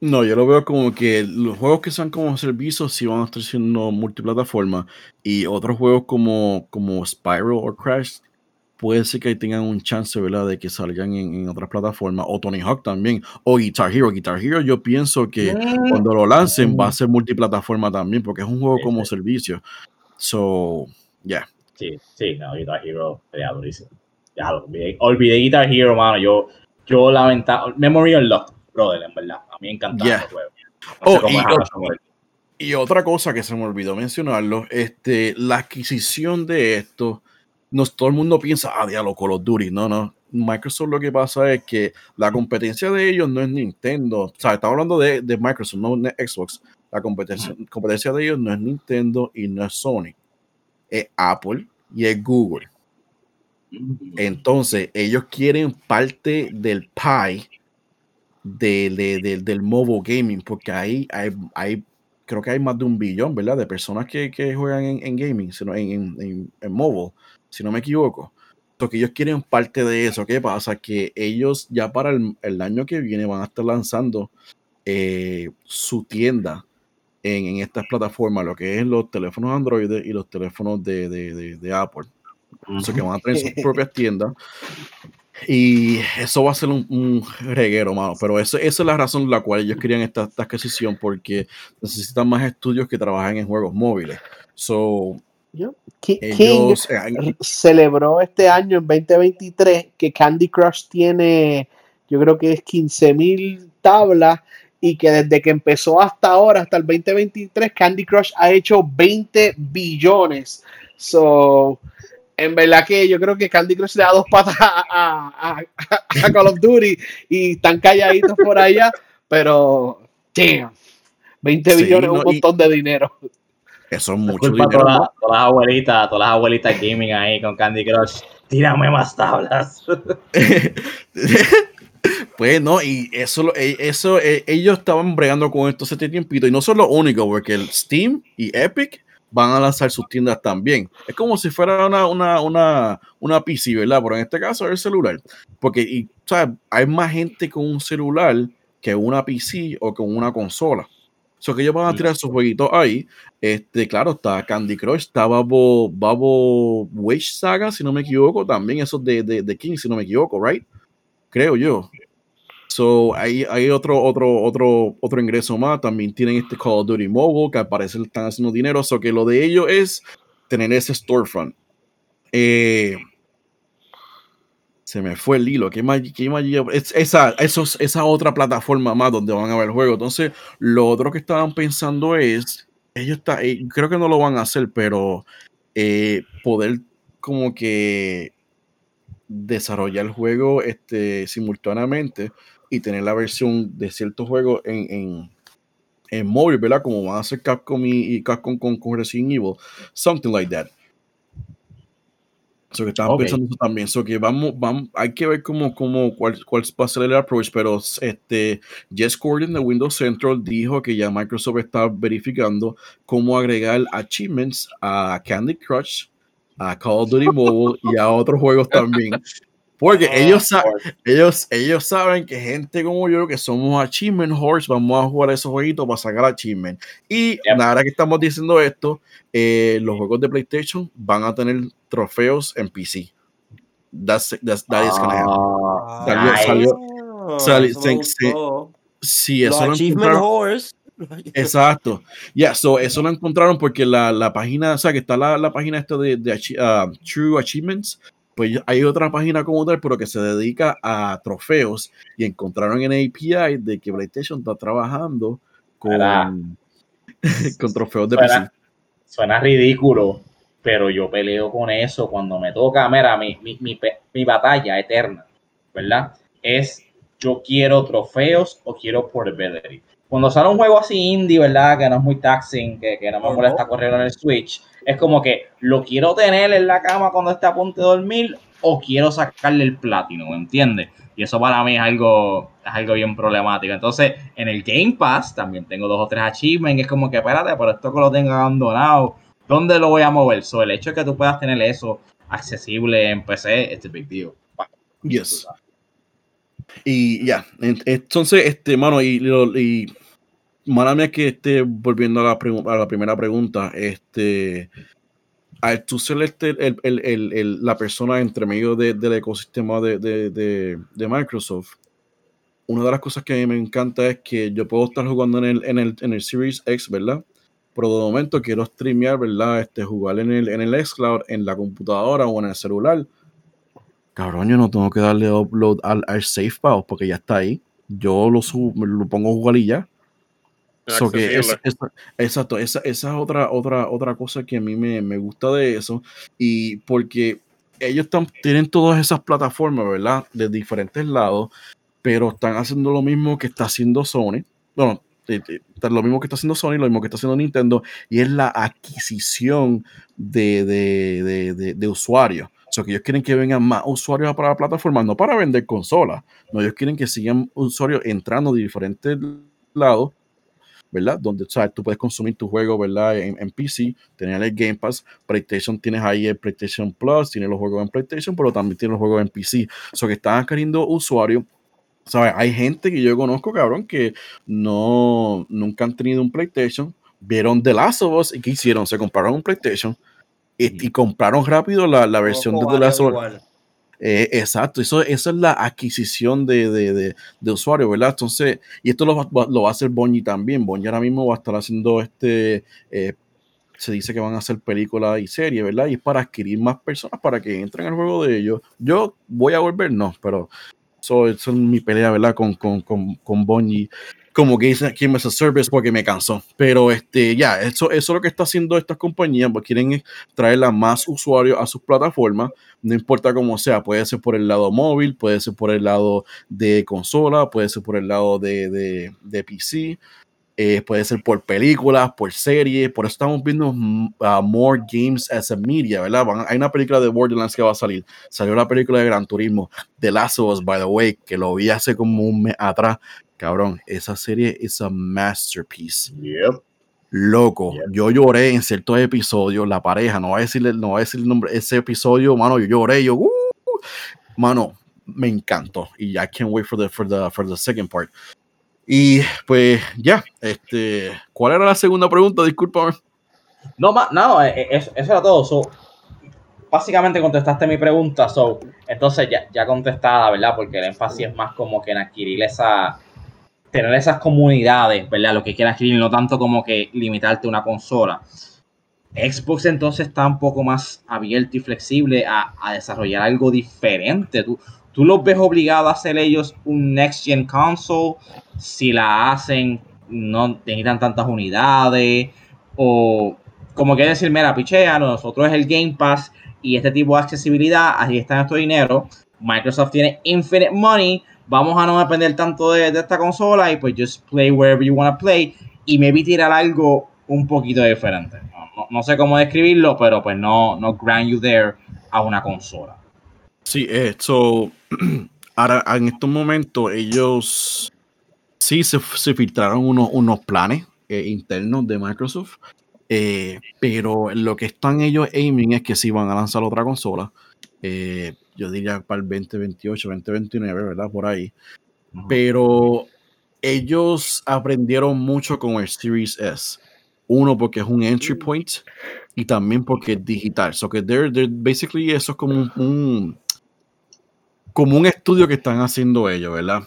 No, yo lo veo como que los juegos que sean como servicios sí van a estar siendo multiplataforma y otros juegos como, como Spyro o Crash puede ser que tengan un chance, ¿verdad? De que salgan en, otras plataformas. O Tony Hawk también. O Guitar Hero. Guitar Hero yo pienso que cuando lo lancen va a ser multiplataforma también, porque es un juego como servicio. So, yeah. Sí, sí, no, Guitar Hero ya durísimo. Ya lo olvidé. Olvidé Guitar Hero, mano. Yo, yo lamentaba. Memory Unlocked, brother, en verdad. A mí me encantaba yeah. el juego. oh, Y otra cosa que se me olvidó mencionarlo, este, la adquisición de esto, no, todo el mundo piensa, ah, diablo, Call of Duty. No, no. Microsoft lo que pasa es que la competencia de ellos no es Nintendo. O sea, estamos hablando de, de Microsoft, no de Xbox. La competencia, competencia de ellos no es Nintendo y no es Sony. Es Apple y es Google. Entonces, ellos quieren parte del pie de, de- de- del mobile gaming, porque ahí hay, hay, creo que hay más de un billón, ¿verdad? De personas que, que juegan en, en gaming, sino en, en, en, en mobile, si no me equivoco. Porque ellos quieren parte de eso. ¿Qué pasa? Que ellos ya para el, el año que viene van a estar lanzando eh, su tienda en, en estas plataformas, lo que es los teléfonos Android y los teléfonos de, de- de- de Apple. Sea, que van a tener sus propias tiendas. Y eso va a ser un, un reguero, mano. Pero eso, esa es la razón por la cual ellos querían esta, esta adquisición, porque necesitan más estudios que trabajen en juegos móviles. So, King ellos. r- celebró este año en 2023 que Candy Crush tiene, yo creo que es 15.000 tablas y que desde que empezó hasta ahora, hasta el 2023, Candy Crush ha hecho 20 billones. So, en verdad que yo creo que Candy Crush le da dos patas a, a- a- a Call of Duty y están calladitos por allá, pero damn, 20 Sí, billones es un y- montón de dinero. Eso es mucho dinero. todas, ¿no? las- todas las abuelitas, todas las abuelitas gaming ahí con Candy Crush. Tírame más tablas. Pues no, y eso, eh, eso eh, ellos estaban bregando con esto hace tiempito, y no son los únicos, porque el Steam y Epic van a lanzar sus tiendas también. Es como si fuera una, una, una, una PC, ¿verdad? Pero en este caso es el celular. Porque y, ¿sabes? hay más gente con un celular que una PC o con una consola. So que ellos van a tirar sus jueguitos ahí. Este, claro, está Candy Crush, está Babo, Babo Wish Saga, si no me equivoco, también esos de, de, de King, si no me equivoco, right? Creo yo. So, hay, hay otro, otro, otro, otro ingreso más. También tienen este Call of Duty Mobile, que al parecer están haciendo dinero. So que lo de ellos es tener ese storefront. Eh, se me fue el hilo. ¿Qué más, qué más? Es- esa, esa otra plataforma más donde van a ver el juego. Entonces, lo otro que estaban pensando es, ellos está, eh, creo que no lo van a hacer, pero eh, poder como que desarrollar el juego este, simultáneamente y tener la versión de ciertos juegos en, en, en móvil, ¿verdad? Como van a hacer Capcom y, y Capcom con, con Resident Evil. Something like that. So que estaban Ok. pensando eso también. So que vamos, vamos, hay que ver cómo, cómo, cuál, cuál va a ser el approach, pero este, Jess Gordon de Windows Central dijo que ya Microsoft está verificando cómo agregar achievements a Candy Crush, a Call of Duty Mobile y a otros juegos también. Porque Ah, ellos, sa- ellos, ellos saben que gente como yo, que somos Achievement Horse, vamos a jugar esos jueguitos para sacar Achievement. Y Yep. nada que estamos diciendo esto, eh, los juegos de PlayStation van a tener trofeos en PC. That's, that's, that is gonna happen. Ah, Salió- nice. salió- sali- se- se- Sí, Los eso lo Achievement. Horse. Exacto. Ya, so, eso lo encontraron porque la, la página, o sea, que está la, la página esta de, de ah, True Achievements, pues hay otra página como tal, pero que se dedica a trofeos y encontraron en API de que PlayStation está trabajando con, con trofeos de Suena, PC. suena ridículo, pero yo peleo con eso cuando me toca. Mira, mi, mi, mi, mi batalla eterna, ¿verdad? Es yo quiero trofeos o quiero portability. Cuando sale un juego así indie, ¿verdad? Que no es muy taxing, que, que no me molesta correr en el Switch, es como que lo quiero tener en la cama cuando esté a punto de dormir o quiero sacarle el platino, ¿me entiendes? Y eso para mí es algo, es algo bien problemático. Entonces, en el Game Pass también tengo dos o tres achievements. Es como que, espérate, pero esto que lo tengo abandonado, ¿dónde lo voy a mover? So, el hecho de que tú puedas tener eso accesible en PC, es big deal. Yes. Y ya, en- entonces, este, mano, y, y mala mía que esté volviendo a la, primera pregunta, este, al tú ser este, el, el- el- la persona entre medio de- del ecosistema de, de- de- Microsoft, una de las cosas que a mí me encanta es que yo puedo estar jugando en el, en el, en el Series X, ¿verdad? Pero de momento quiero streamear, ¿verdad? Este, jugar en el, en el Xcloud, en la computadora o en el celular. Cabrón, yo no tengo que darle upload al, al file porque ya está ahí. Yo lo subo, lo pongo a jugar y ya. So que esa, exacto, esa, esa, es otra, otra, otra cosa que a mí me, me gusta de eso. Y porque ellos están, tienen todas esas plataformas, ¿verdad? De diferentes lados, pero están haciendo lo mismo que está haciendo Sony. Bueno, lo mismo que está haciendo Sony, lo mismo que está haciendo Nintendo, y es la adquisición de, de, de, de usuarios. O sea, que ellos quieren que vengan más usuarios para la plataforma, no para vender consolas. No, ellos quieren que sigan usuarios entrando de diferentes lados, ¿verdad? Donde ¿sabes? tú puedes consumir tu juego, ¿verdad? En, en, PC, tener el Game Pass, PlayStation tienes ahí el PlayStation Plus, tienes los juegos en PlayStation, pero también tienes los juegos en PC. O sea, que están queriendo usuarios ¿Sabes? Hay gente que yo conozco, cabrón, que no, nunca han tenido un PlayStation, vieron The Last of Us y ¿qué hicieron? Se compraron un PlayStation y, y compraron rápido la, la versión de The Last of Us. Eh, exacto, eso, esa es la adquisición de, de, de, de usuarios, ¿verdad? Entonces, y esto lo va, lo va a hacer Bonnie también. Bonnie ahora mismo va a estar haciendo este, eh, se dice que van a hacer películas y series, ¿verdad? Y es para adquirir más personas para que entren al juego de ellos. Yo voy a volver, no, pero eso, eso es mi pelea, ¿verdad? Con, con, con, con Bonnie como Game as a Service porque me cansó. Pero este, ya, eso, eso es lo que está haciendo estas compañías, porque quieren traer a más usuarios a sus plataformas, no importa cómo sea, puede ser por el lado móvil, puede ser por el lado de consola, puede ser por el lado de, de, PC, eh, puede ser por películas, por series, por eso estamos viendo uh, more games as a media, ¿verdad? Hay una película de Borderlands que va a salir, salió la película de Gran Turismo, The Last of Us, by the way, que lo vi hace como un mes atrás, cabrón, esa serie es a masterpiece. Yep. Loco, yep. yo lloré en ciertos episodios, la pareja, no va a decirle, no va a decir el nombre, ese episodio, mano, yo lloré, yo, uh, mano, me encantó y I can't wait for the, for the, for the second part. Y pues ya, este, ¿cuál era la segunda pregunta? Disculpa. No, no, eso, eso era todo. So, básicamente contestaste mi pregunta, so, entonces ya, ya contestada, ¿verdad? Porque el énfasis es más como que en adquirir esa, tener esas comunidades, ¿verdad? Lo que quieras adquirir, no tanto como que limitarte una consola. Xbox entonces está un poco más abierto y flexible a, a desarrollar algo diferente. Tú, tú los ves obligados a hacer ellos un next gen console si la hacen no necesitan tantas unidades o como que decir mira pichea nosotros es el Game Pass y este tipo de accesibilidad ahí está nuestro dinero Microsoft tiene infinite money vamos a no depender tanto de, esta consola y pues just play wherever you want to play y maybe tirar algo un poquito diferente no, no, no sé cómo describirlo pero pues no no grant you there a una consola Sí, esto. Ahora, en estos momentos, ellos sí se, se filtraron unos, unos planes eh, internos de Microsoft. Eh, pero lo que están ellos aiming es que si van a lanzar otra consola. Eh, yo diría para el 2028, 2029, ¿verdad? Por ahí. Uh -huh. Pero ellos aprendieron mucho con el Series S. Uno, porque es un entry point. Y también porque es digital. So que they're, they're basically eso es como un, un como un estudio que están haciendo ellos, ¿verdad?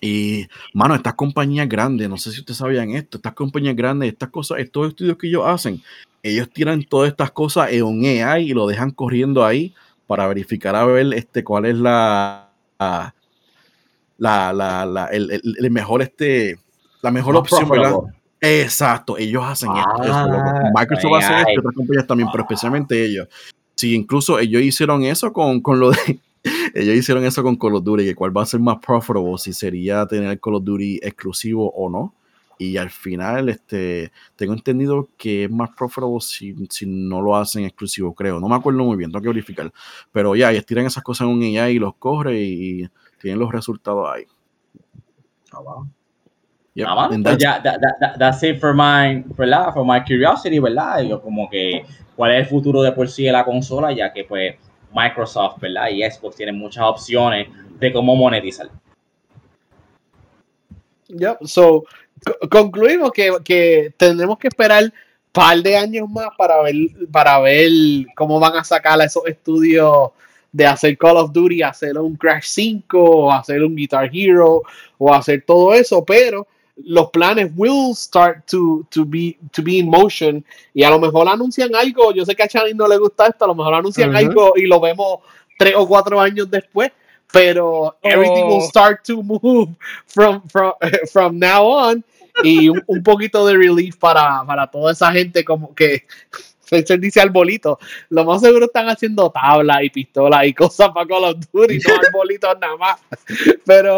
Y, mano, estas compañías grandes, no sé si ustedes sabían esto, estas compañías grandes, estas cosas, estos estudios que ellos hacen, ellos tiran todas estas cosas en un AI y lo dejan corriendo ahí para verificar a ver este, cuál es la, la, la, la el, el, mejor, este, la mejor opción, ¿verdad? Exacto, ellos hacen ah, esto. Microsoft hace esto, otras compañías también, pero especialmente ellos. Sí, incluso ellos hicieron eso con, con lo de ellos hicieron eso con Call of Duty, que cuál va a ser más profitable, si sería tener Call of Duty exclusivo o no. Y al final, este, tengo entendido que es más profitable si, si no lo hacen exclusivo, creo. No me acuerdo muy bien, tengo que verificar. Pero ya, ellos tiran esas cosas en un AI y los corre y, y tienen los resultados ahí. Oh, wow. Yep. Ah, pues ya, that, that, that's it for my, ¿verdad? For my curiosity, ¿verdad? Yo como que, ¿cuál es el futuro de por sí de la consola? Ya que, pues, Microsoft, ¿verdad? Y Xbox tienen muchas opciones de cómo monetizar. Yep. So, concluimos que, que tendremos que esperar un par de años más para ver, para ver cómo van a sacar a esos estudios de hacer Call of Duty, hacer un Crash 5, o hacer un Guitar Hero, o hacer todo eso, pero los planes will start to, to, be, to be in motion y a lo mejor anuncian algo, yo sé que a Channing no le gusta esto, a lo mejor anuncian uh -huh. algo y lo vemos tres o cuatro años después, pero oh. everything will start to move from, from, from now on y un, un poquito de relief para, para toda esa gente como que Razer dice arbolito. Lo más seguro están haciendo tablas y pistolas y cosas para Call of Duty, no arbolitos nada más. Pero,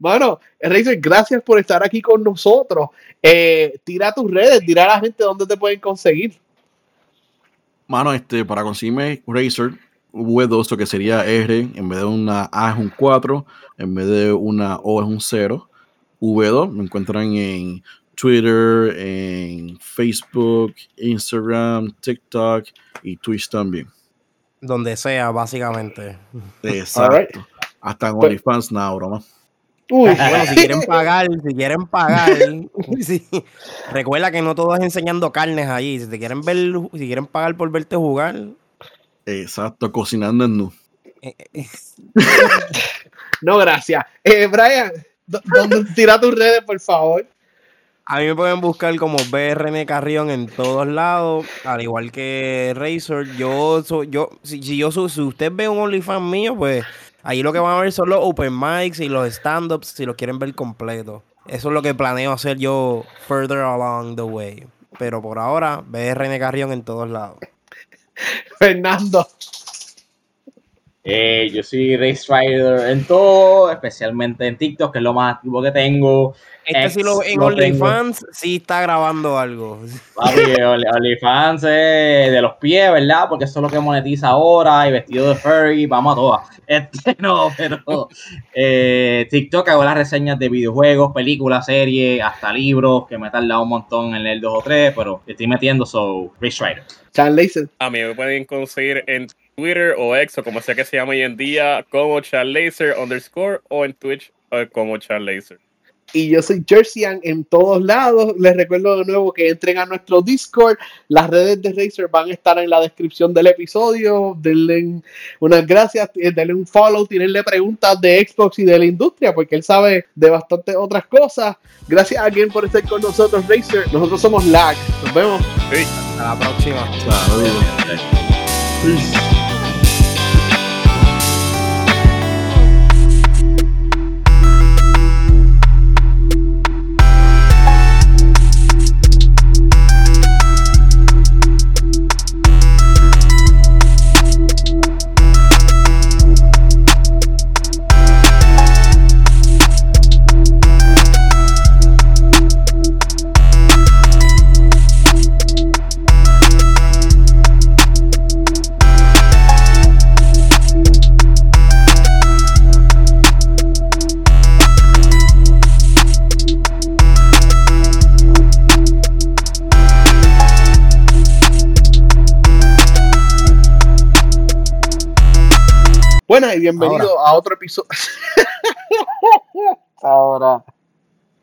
bueno, Razer, gracias por estar aquí con nosotros. Eh, tira tus redes, tira a la gente dónde te pueden conseguir. Mano, este, para conseguirme Razer V2, que sería R, en vez de una A es un 4, en vez de una O es un 0. V2, me encuentran en Twitter, en Facebook, Instagram, TikTok y Twitch también. Donde sea, básicamente. Exacto. Hasta en OnlyFans, nada, broma. Uy, bueno, si quieren pagar, si quieren pagar, recuerda que no todo es enseñando carnes ahí. Si te quieren ver, si quieren pagar por verte jugar. Exacto, cocinando en nu. no, gracias. Eh, Brian, ¿dónde tira tus redes, por favor? A mí me pueden buscar como BRN Carrión en todos lados, al igual que Razor. Yo, yo, si, si yo, si usted ve un OnlyFans mío, pues ahí lo que van a ver son los open mics y los stand-ups si lo quieren ver completo. Eso es lo que planeo hacer yo further along the way. Pero por ahora, BRN Carrión en todos lados. Fernando. Eh, yo soy Race Rider en todo, especialmente en TikTok, que es lo más activo que tengo. Este sí lo, en OnlyFans sí está grabando algo. Papi, OnlyFans es de los pies, ¿verdad? Porque eso es lo que monetiza ahora, y vestido de furry, vamos a todas. Este no, pero eh, TikTok hago las reseñas de videojuegos, películas, series, hasta libros, que me he tardado un montón en leer dos o tres, pero estoy metiendo, so, Race Rider. Charles A mí me pueden conseguir en Twitter o X o como sea que se llame hoy en día como Charlaser underscore o en Twitch como Charlaser y yo soy Jerseyan en todos lados. Les recuerdo de nuevo que entren a nuestro Discord. Las redes de Razer van a estar en la descripción del episodio. Denle unas gracias, eh, denle un follow, tírenle preguntas de Xbox y de la industria, porque él sabe de bastantes otras cosas. Gracias a quien por estar con nosotros, Razer. Nosotros somos LAG. Nos vemos. Hasta la próxima. Buenas y bienvenido a otro episodio. Ahora.